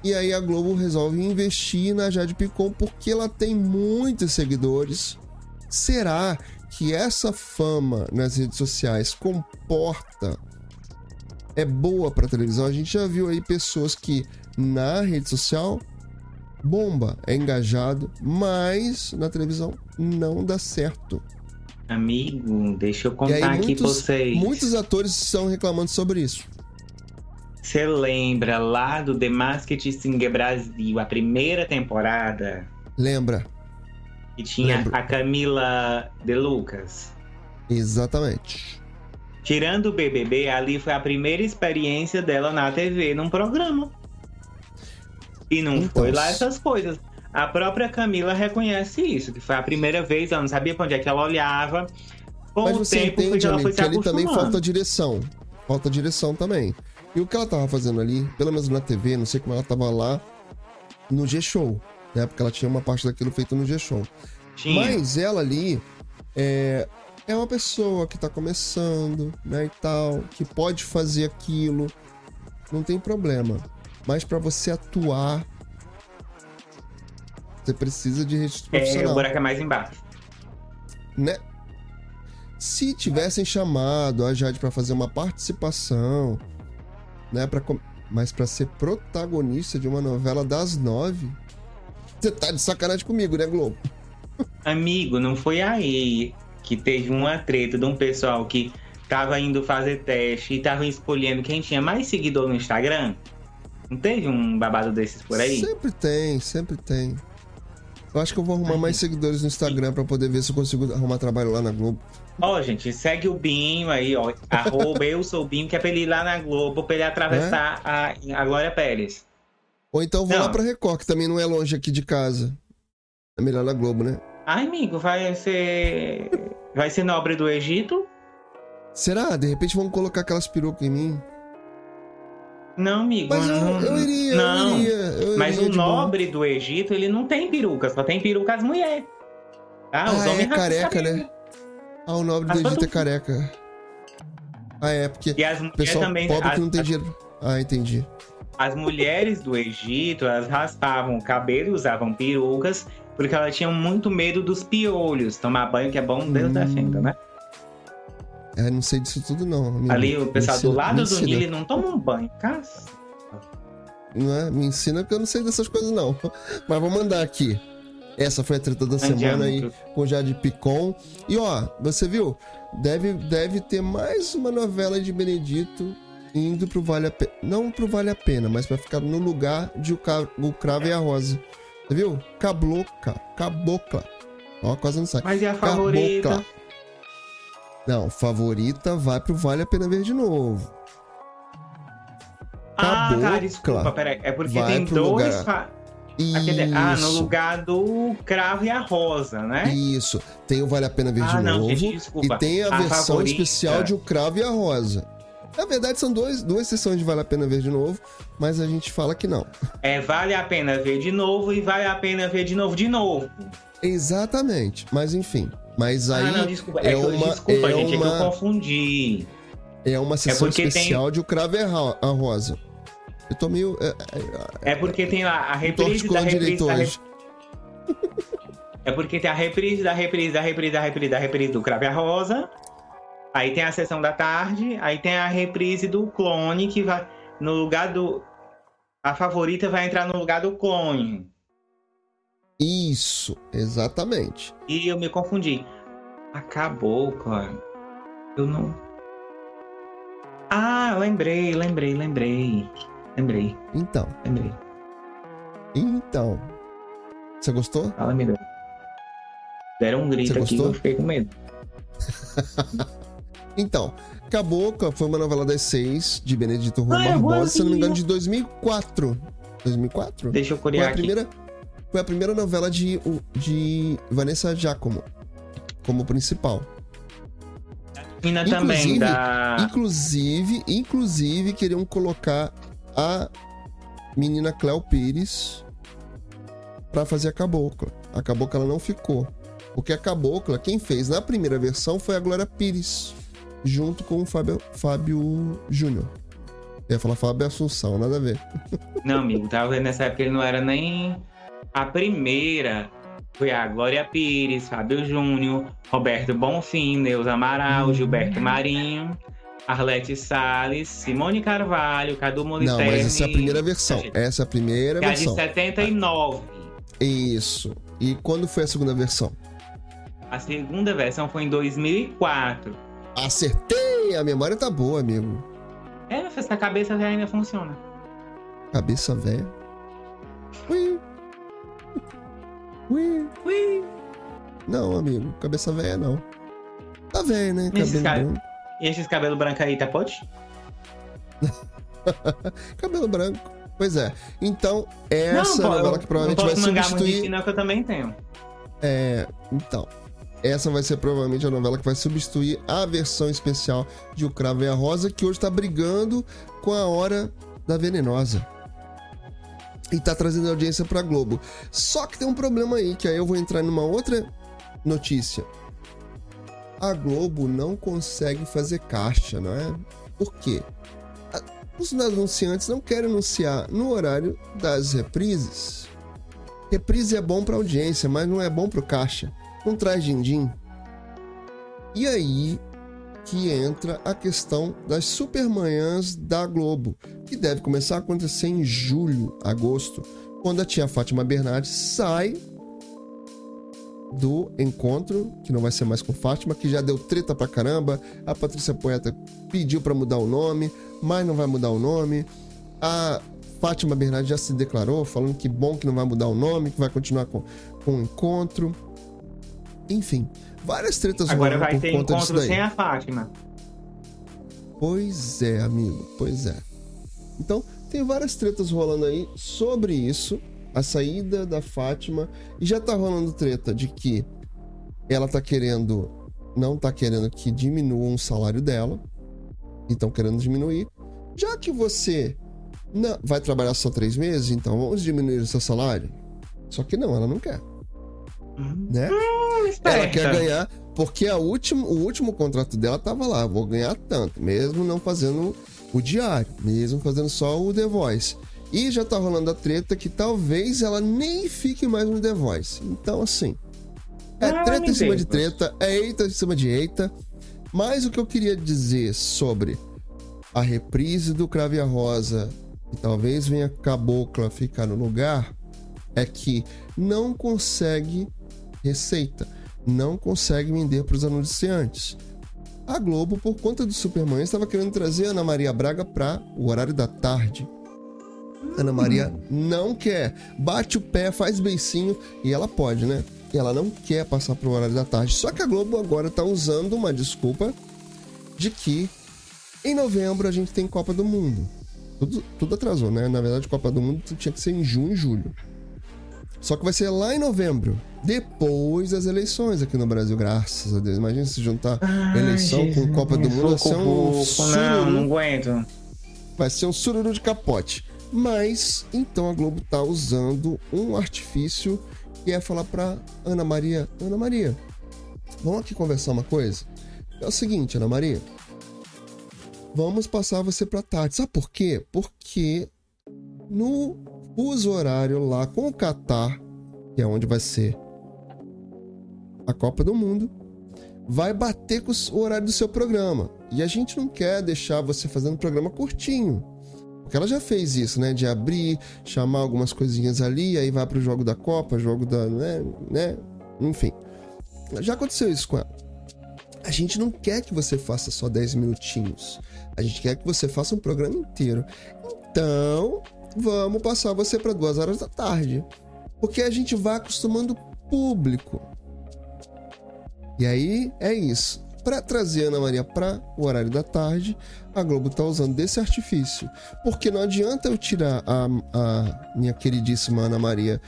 E aí a Globo resolve investir na Jade Picon porque ela tem muitos seguidores. Será que essa fama nas redes sociais comporta é boa para televisão? A gente já viu aí pessoas que na rede social bomba, é engajado, mas na televisão não dá certo. Amigo, deixa eu contar aí aqui pra muitos, vocês. muitos atores estão reclamando sobre isso. Você lembra lá do The Masked Singer Brasil, a primeira temporada, Lembra? que tinha Lembro. a Camila De Lucas? Exatamente. Tirando o BBB, ali foi a primeira experiência dela na TV, num programa. E não Então, foi lá essas coisas. A própria Camila reconhece isso, que foi a primeira vez, ela não sabia pra onde é que ela olhava. Com Mas o você tempo entende, que ela amigo, foi se que ali também falta direção. Falta direção também. E o que ela tava fazendo ali, pelo menos na TV, não sei como ela tava lá no G-Show, né? Porque ela tinha uma parte daquilo feito no G-Show. Mas ela ali é, é uma pessoa que tá começando, né, e tal, que pode fazer aquilo, não tem problema. Mas pra você atuar, você precisa de registro É, profissional o buraco é mais embaixo. né? Se tivessem chamado a Jade pra fazer uma participação, né, para mas pra ser protagonista de uma novela das nove, você tá de sacanagem comigo, né, Globo? Amigo, não foi aí que teve uma treta de um pessoal que tava indo fazer teste e tava escolhendo quem tinha mais seguidor no Instagram? Não teve um babado desses por aí? Sempre tem, sempre tem. Eu acho que eu vou arrumar mais seguidores no Instagram pra poder ver se eu consigo arrumar trabalho lá na Globo. Ó, gente, segue o Binho aí, ó. Arroba eu sou o Binho, que é pra ele ir lá na Globo, pra ele atravessar a, a Glória Pérez. Ou então vou Não. lá pra Record, que também não é longe aqui de casa. É melhor na Globo, né? Ai, amigo, vai ser. Vai ser nobre do Egito? Será? De repente vão colocar aquelas perucas em mim? Não, amigo. Mas eu, não, eu iria, não. eu iria. Eu Mas iria o nobre do Egito, ele não tem peruca, só tem peruca as mulheres. Ah, os Ah, homens é careca, né? Ah, o nobre do Egito é careca. Ah, é, porque E as pessoal também. pobre as, que não tem as- dinheiro. Ah, entendi. as mulheres do Egito, elas raspavam o cabelo e usavam perucas, porque elas tinham muito medo dos piolhos. Tomar banho, que é bom, Deus Hum. defenda, né? É, não sei disso tudo, não. amigo. Ali o Me pessoal do ensina- lado me do. Nilo não toma um banho, caça. Não é? Me ensina porque eu não sei dessas coisas, não. Mas vou mandar aqui. Essa foi a treta da semana aí com Jade Picon. E ó, você viu? Deve, deve ter mais uma novela de Benedito indo pro Vale a Pena. Não pro Vale a Pena, mas pra ficar no lugar de o, Ca- o Cravo e a Rosa. Você viu? Cabloca. Cabocla. Ó, quase não sai. Mas e a favorita? Cabocla. Não, favorita vai pro Vale a Pena Ver de novo. Ah, tá, Cabocla. desculpa, peraí. É porque tem dois. lugar. Aquele- Ah, no lugar do cravo e a rosa, né? Isso. Tem o Vale a Pena Ver Ah, de não, novo. gente, desculpa. E tem a, A versão favorita. especial de O Cravo e a Rosa. Na verdade, são dois, duas sessões de Vale a Pena Ver de novo, mas a gente fala que não. É, vale a pena ver de novo e vale a pena ver de novo de novo. Exatamente. Mas enfim. Mas aí ah, não, desculpa. É, é uma, desculpa, é gente, é que eu uma, confundi. é uma sessão porque tem- especial de O Cravo a Ro- a Rosa. Eu tô meio. É, é, É porque tem lá a reprise da reprise da reprise. *laughs* É porque tem a reprise da reprise da reprise da reprise da reprise do Crave a Rosa. Aí tem a sessão da tarde. Aí tem a reprise do clone que vai no lugar do. A favorita vai entrar no lugar do clone. Isso, exatamente. E eu me confundi. Acabou, cara. Eu não. Ah, lembrei, lembrei, lembrei. Lembrei, Então, lembrei. então. Você gostou? Fala, me deu. Deram um grito aqui eu fiquei com medo. *laughs* Então, Cabocla foi uma novela das seis de Benedito Rui Ah, é Barbosa, se não me engano, igualzinho. de 2004. 2004? Deixa eu Foi curiar a aqui. Foi a primeira novela de, de Vanessa Giacomo como principal. Mina também da. Inclusive, inclusive queriam colocar a menina Cléo Pires pra fazer a Cabocla. A Cabocla ela não ficou. Porque a Cabocla, quem fez na primeira versão foi a Glória Pires, junto com o Fábio, Fábio Júnior. Eu ia falar Fábio Assunção, nada a ver. Não, amigo, tava nessa época ele não era nem a primeira. Foi a Glória Pires, Fábio Júnior, Roberto Bonfim, Neuza Amaral, Hum. Gilberto Marinho, Arlete Salles, Simone Carvalho, Cadu Não, Moliterni. mas essa é a primeira versão. Essa é a primeira Que é a de versão. 79. Isso. E quando foi a segunda versão? A segunda versão foi em 2004. Acertei! A memória tá boa, amigo. É, mas essa cabeça já ainda funciona. Cabeça velha. Ui. Ui. Ui. Não, amigo. Cabeça velha não. Tá velho, né? Esses Cabelo caras- branco. E esses cabelos brancos aí, tá pode? *laughs* Cabelo branco. Pois é. Então, essa pô, novela que provavelmente não vai muito substituir. não, que eu também tenho. É. Então. essa vai ser provavelmente a novela que vai substituir a versão especial de O Cravo e a Rosa, que hoje tá brigando com a Hora da Venenosa. E tá trazendo audiência pra Globo. Só que tem um problema aí, que aí eu vou entrar numa outra notícia. A Globo não consegue fazer caixa, não é? Por quê? Os anunciantes não querem anunciar no horário das reprises. Reprise é bom para audiência, mas não é bom para o caixa. Não traz din-din. E aí que entra a questão das supermanhãs da Globo, que deve começar a acontecer em julho, agosto, quando a tia Fátima Bernardes sai do encontro, que não vai ser mais com Fátima, que já deu treta pra caramba. A Patrícia Poeta pediu para mudar o nome, mas não vai mudar o nome. A Fátima Bernardes já se declarou, falando que bom que não vai mudar o nome, que vai continuar com, com o encontro. Enfim, várias tretas Agora vai ter encontro sem a Fátima. Pois é, amigo, pois é. Então, tem várias tretas rolando aí sobre isso a saída da Fátima e já tá rolando treta de que ela tá querendo, não tá querendo que diminuam o salário dela, então querendo diminuir. Já que você não, vai trabalhar só três meses, então vamos diminuir o seu salário. Só que não, ela não quer. Né? Hum, ela quer ganhar, porque a último, o último contrato dela tava lá, vou ganhar tanto, mesmo não fazendo o diário, mesmo fazendo só o The Voice. E já tá rolando a treta que talvez ela nem fique mais no The Voice. Então, assim. É ah, treta em cima de treta, é eita em cima de eita. Mas o que eu queria dizer sobre a reprise do Crave a Rosa e talvez venha Cabocla ficar no lugar é que não consegue receita, não consegue vender para os anunciantes. A Globo, por conta do Superman, estava querendo trazer Ana Maria Braga para o horário da tarde. Ana Maria não quer. Bate o pé, faz beicinho e ela pode, né? Ela não quer passar pro horário da tarde. Só que a Globo agora tá usando uma desculpa de que em novembro a gente tem Copa do Mundo. Tudo, tudo atrasou, né? Na verdade, Copa do Mundo tinha que ser em junho e julho. Só que vai ser lá em novembro, depois das eleições aqui no Brasil, graças a Deus. Imagina se juntar Ai, eleição Jesus, com Copa do Mundo, vai ser um sururu. Não, não aguento. Vai ser um sururu de capote. Mas então a Globo tá usando um artifício que é falar para Ana Maria, Ana Maria, vamos aqui conversar uma coisa. É o seguinte, Ana Maria, vamos passar você para tarde. Sabe por quê? Porque no uso horário lá com o Catar, que é onde vai ser a Copa do Mundo, vai bater com o horário do seu programa. E a gente não quer deixar você fazendo um programa curtinho. Porque ela já fez isso, né? De abrir, chamar algumas coisinhas ali, aí vai pro jogo da Copa, jogo da. né? né? Enfim. Já aconteceu isso com ela. A gente não quer que você faça só 10 minutinhos. A gente quer que você faça um programa inteiro. Então, vamos passar você para duas horas da tarde. Porque a gente vai acostumando o público. E aí é isso para trazer a Ana Maria para o horário da tarde, a Globo está usando desse artifício. Porque não adianta eu tirar a, a minha queridíssima Ana Maria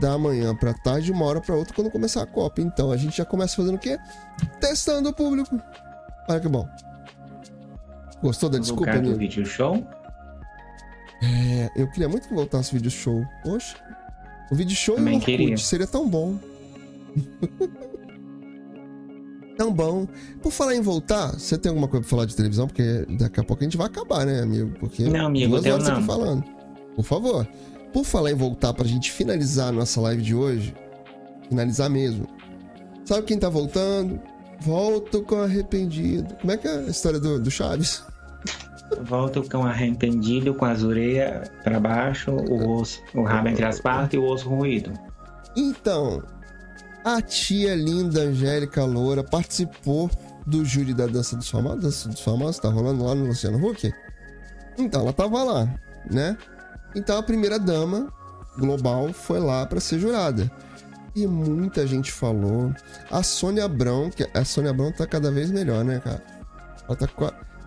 da manhã para tarde, de uma hora para outra, quando começar a Copa. Então a gente já começa fazendo o quê? Testando o público. Olha que bom. Gostou da desculpa, do vídeo show? É, eu queria muito que voltasse o vídeo show. Poxa, o vídeo show Também queria. seria tão bom. *laughs* tão bom. Por falar em voltar, você tem alguma coisa pra falar de televisão? Porque daqui a pouco a gente vai acabar, né, amigo? Porque não, amigo, duas horas não. aqui falando. Por favor. Por falar em voltar pra gente finalizar a nossa live de hoje, finalizar mesmo. Sabe quem tá voltando? Volto com arrependido. Como é que é a história do, do Chaves? Volto com arrependido, com as orelhas para baixo, o osso, o rabo entre as partes e o osso ruído. Então, a tia linda Angélica Loura participou do júri da Dança dos Famosos. Dança dos Famosos tá rolando lá no Luciano Huck. Então, ela tava lá, né? Então, a primeira dama global foi lá para ser jurada. E muita gente falou. A Sônia Abrão, que a Sônia Abrão tá cada vez melhor, né, cara? Ela tá.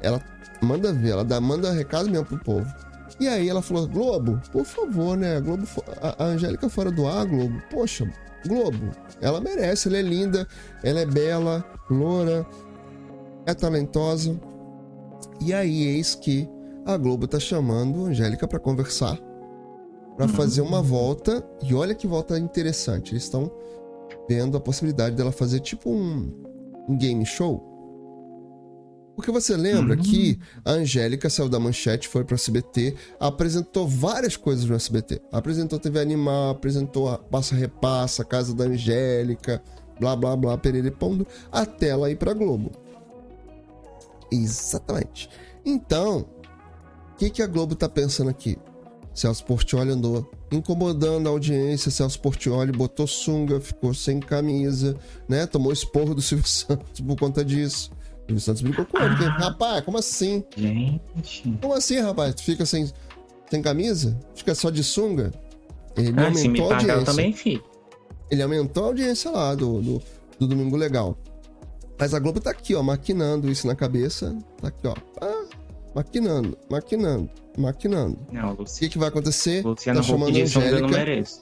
Ela manda ver, ela dá, manda recado mesmo pro povo. E aí ela falou: Globo, por favor, né? Globo, a, a Angélica fora do ar, Globo. Poxa, Globo, ela merece, ela é linda, ela é bela, loura, é talentosa. E aí, eis que a Globo tá chamando a Angélica para conversar, para fazer uma volta. E olha que volta interessante. Eles estão vendo a possibilidade dela fazer tipo um, um game show. Porque você lembra Uhum. que a Angélica saiu da manchete, foi pro SBT, apresentou várias coisas no SBT. Apresentou TV Animal, apresentou a Passa Repassa, Casa da Angélica, blá blá blá, Pereira e Pondo, até ela ir pra Globo. Exatamente. Então, o que, que a Globo tá pensando aqui? Celso Portioli andou incomodando a audiência. Celso Portioli botou sunga, ficou sem camisa, né? Tomou esporro do Silvio *laughs* Santos por conta disso. O Silvio Santos brincou com ele. porque, rapaz, como assim? Gente. Como assim, rapaz? Tu fica sem, sem camisa? Fica só de sunga? Ele Ah, se me aumentou a audiência. também fico. Ele aumentou a audiência lá do, do, do Domingo Legal. Mas a Globo tá aqui, ó, maquinando isso na cabeça. Tá aqui, ó. Ah, maquinando, maquinando, maquinando. Não, O que, que vai acontecer? Luciano tá chamando a onde eu não Angélica. mereço.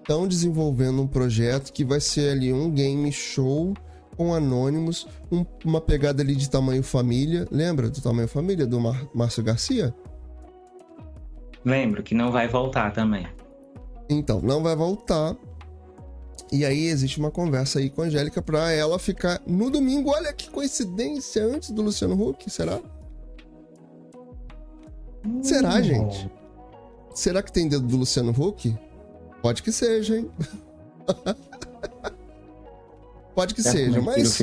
Estão desenvolvendo um projeto que vai ser ali um game show com anônimos, um- uma pegada ali de tamanho família. Lembra do tamanho família do Mar- Márcio Garcia? Lembro que não vai voltar também. Então, não vai voltar. E aí existe uma conversa aí com a Angélica pra ela ficar no domingo. Olha que coincidência antes do Luciano Huck, será? Será, gente? Será que tem dedo do Luciano Huck? Pode que seja, hein? *laughs* Pode que seja, mas.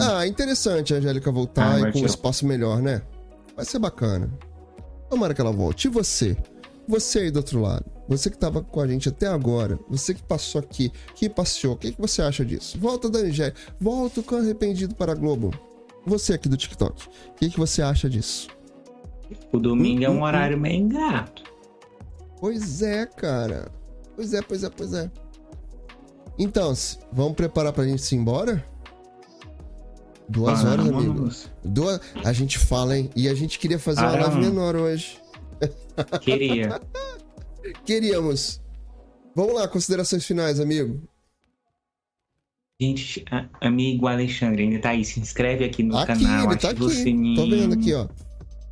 Ah, interessante a Angélica voltar Ah, e com um espaço melhor, né? Vai ser bacana. Tomara que ela volte. E você? Você aí do outro lado. Você que tava com a gente até agora. Você que passou aqui, que passeou. O que, que você acha disso? Volta da Angélica. Volta com arrependido para a Globo. Você aqui do TikTok. O que, que você acha disso? O domingo é um hum, horário meio ingrato. Pois é, cara. Pois é, pois é, pois é. Então, vamos preparar pra gente se ir embora? Duas horas, amigo. Vamos. Duas... A gente fala, hein? E a gente queria fazer uma Ah, live não. menor hoje. Queria. *laughs* Queríamos. Vamos lá, considerações finais, amigo. Gente, a- amigo Alexandre, ainda tá aí. Se inscreve aqui no aqui, canal, ele tá ativa o aqui. sininho. Tô vendo aqui, ó.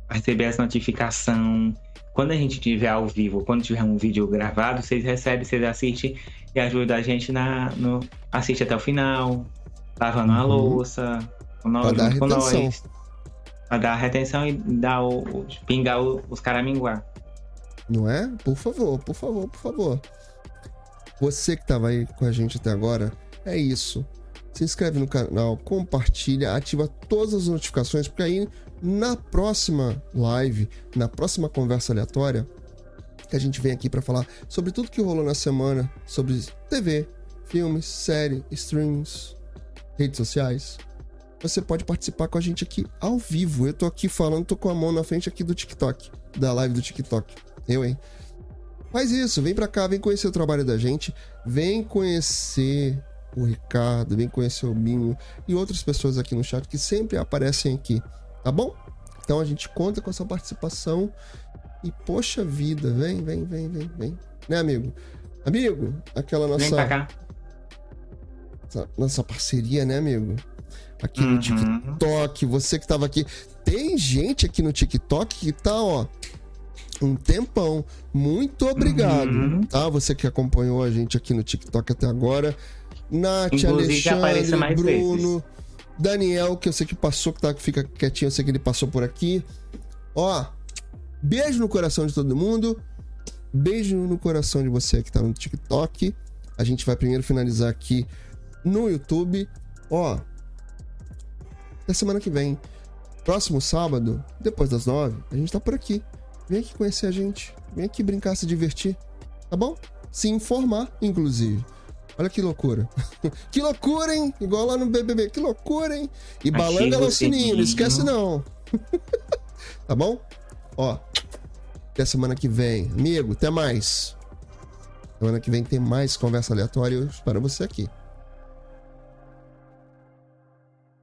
Receber as notificações. Quando a gente tiver ao vivo, quando tiver um vídeo gravado, vocês recebem, vocês assistem e ajudam a gente na, no. Assiste até o final, lavando a Uhum. louça, com nós, Pra dar com retenção. nós. Pra dar a retenção e dar o, o- pingar o- os caraminguá. Não é? Por favor, por favor, por favor. Você que tava aí com a gente até agora, é isso. Se inscreve no canal, compartilha, ativa todas as notificações, porque aí na próxima live, na próxima conversa aleatória, que a gente vem aqui pra falar sobre tudo que rolou na semana, sobre TV, filmes, série, streams, redes sociais. Você pode participar com a gente aqui ao vivo. Eu tô aqui falando, tô com a mão na frente aqui do TikTok, da live do TikTok. Eu, hein? Faz isso, vem pra cá, vem conhecer o trabalho da gente, vem conhecer o Ricardo, vem conhecer o Binho e outras pessoas aqui no chat que sempre aparecem aqui, tá bom? Então a gente conta com essa participação e poxa vida, vem, vem, vem, vem, vem. Né, amigo? Amigo, aquela Vem nossa, pra cá. nossa, nossa parceria, né, amigo? Aqui no Uhum. TikTok, você que tava aqui. Tem gente aqui no TikTok que tá, ó, um tempão. Muito obrigado, Uhum. tá? Você que acompanhou a gente aqui no TikTok até agora. Nath, Inclusive, Alexandre, Bruno, Daniel, que eu sei que passou, que tá, fica quietinho, eu sei que ele passou por aqui. Ó, beijo no coração de todo mundo. Beijo no coração de você que tá no TikTok. A gente vai primeiro finalizar aqui no YouTube. Ó, até semana que vem. Próximo sábado, depois das nove, a gente tá por aqui. Vem aqui conhecer a gente. Vem aqui brincar, se divertir. Tá bom? Se informar, inclusive. Olha que loucura. *laughs* que loucura, hein? Igual lá no BBB. Que loucura, hein? E balanga o no sininho, não esquece não. *laughs* tá bom? Ó, até semana que vem. Amigo, até mais. Semana que vem tem mais conversa aleatória. Eu espero você aqui.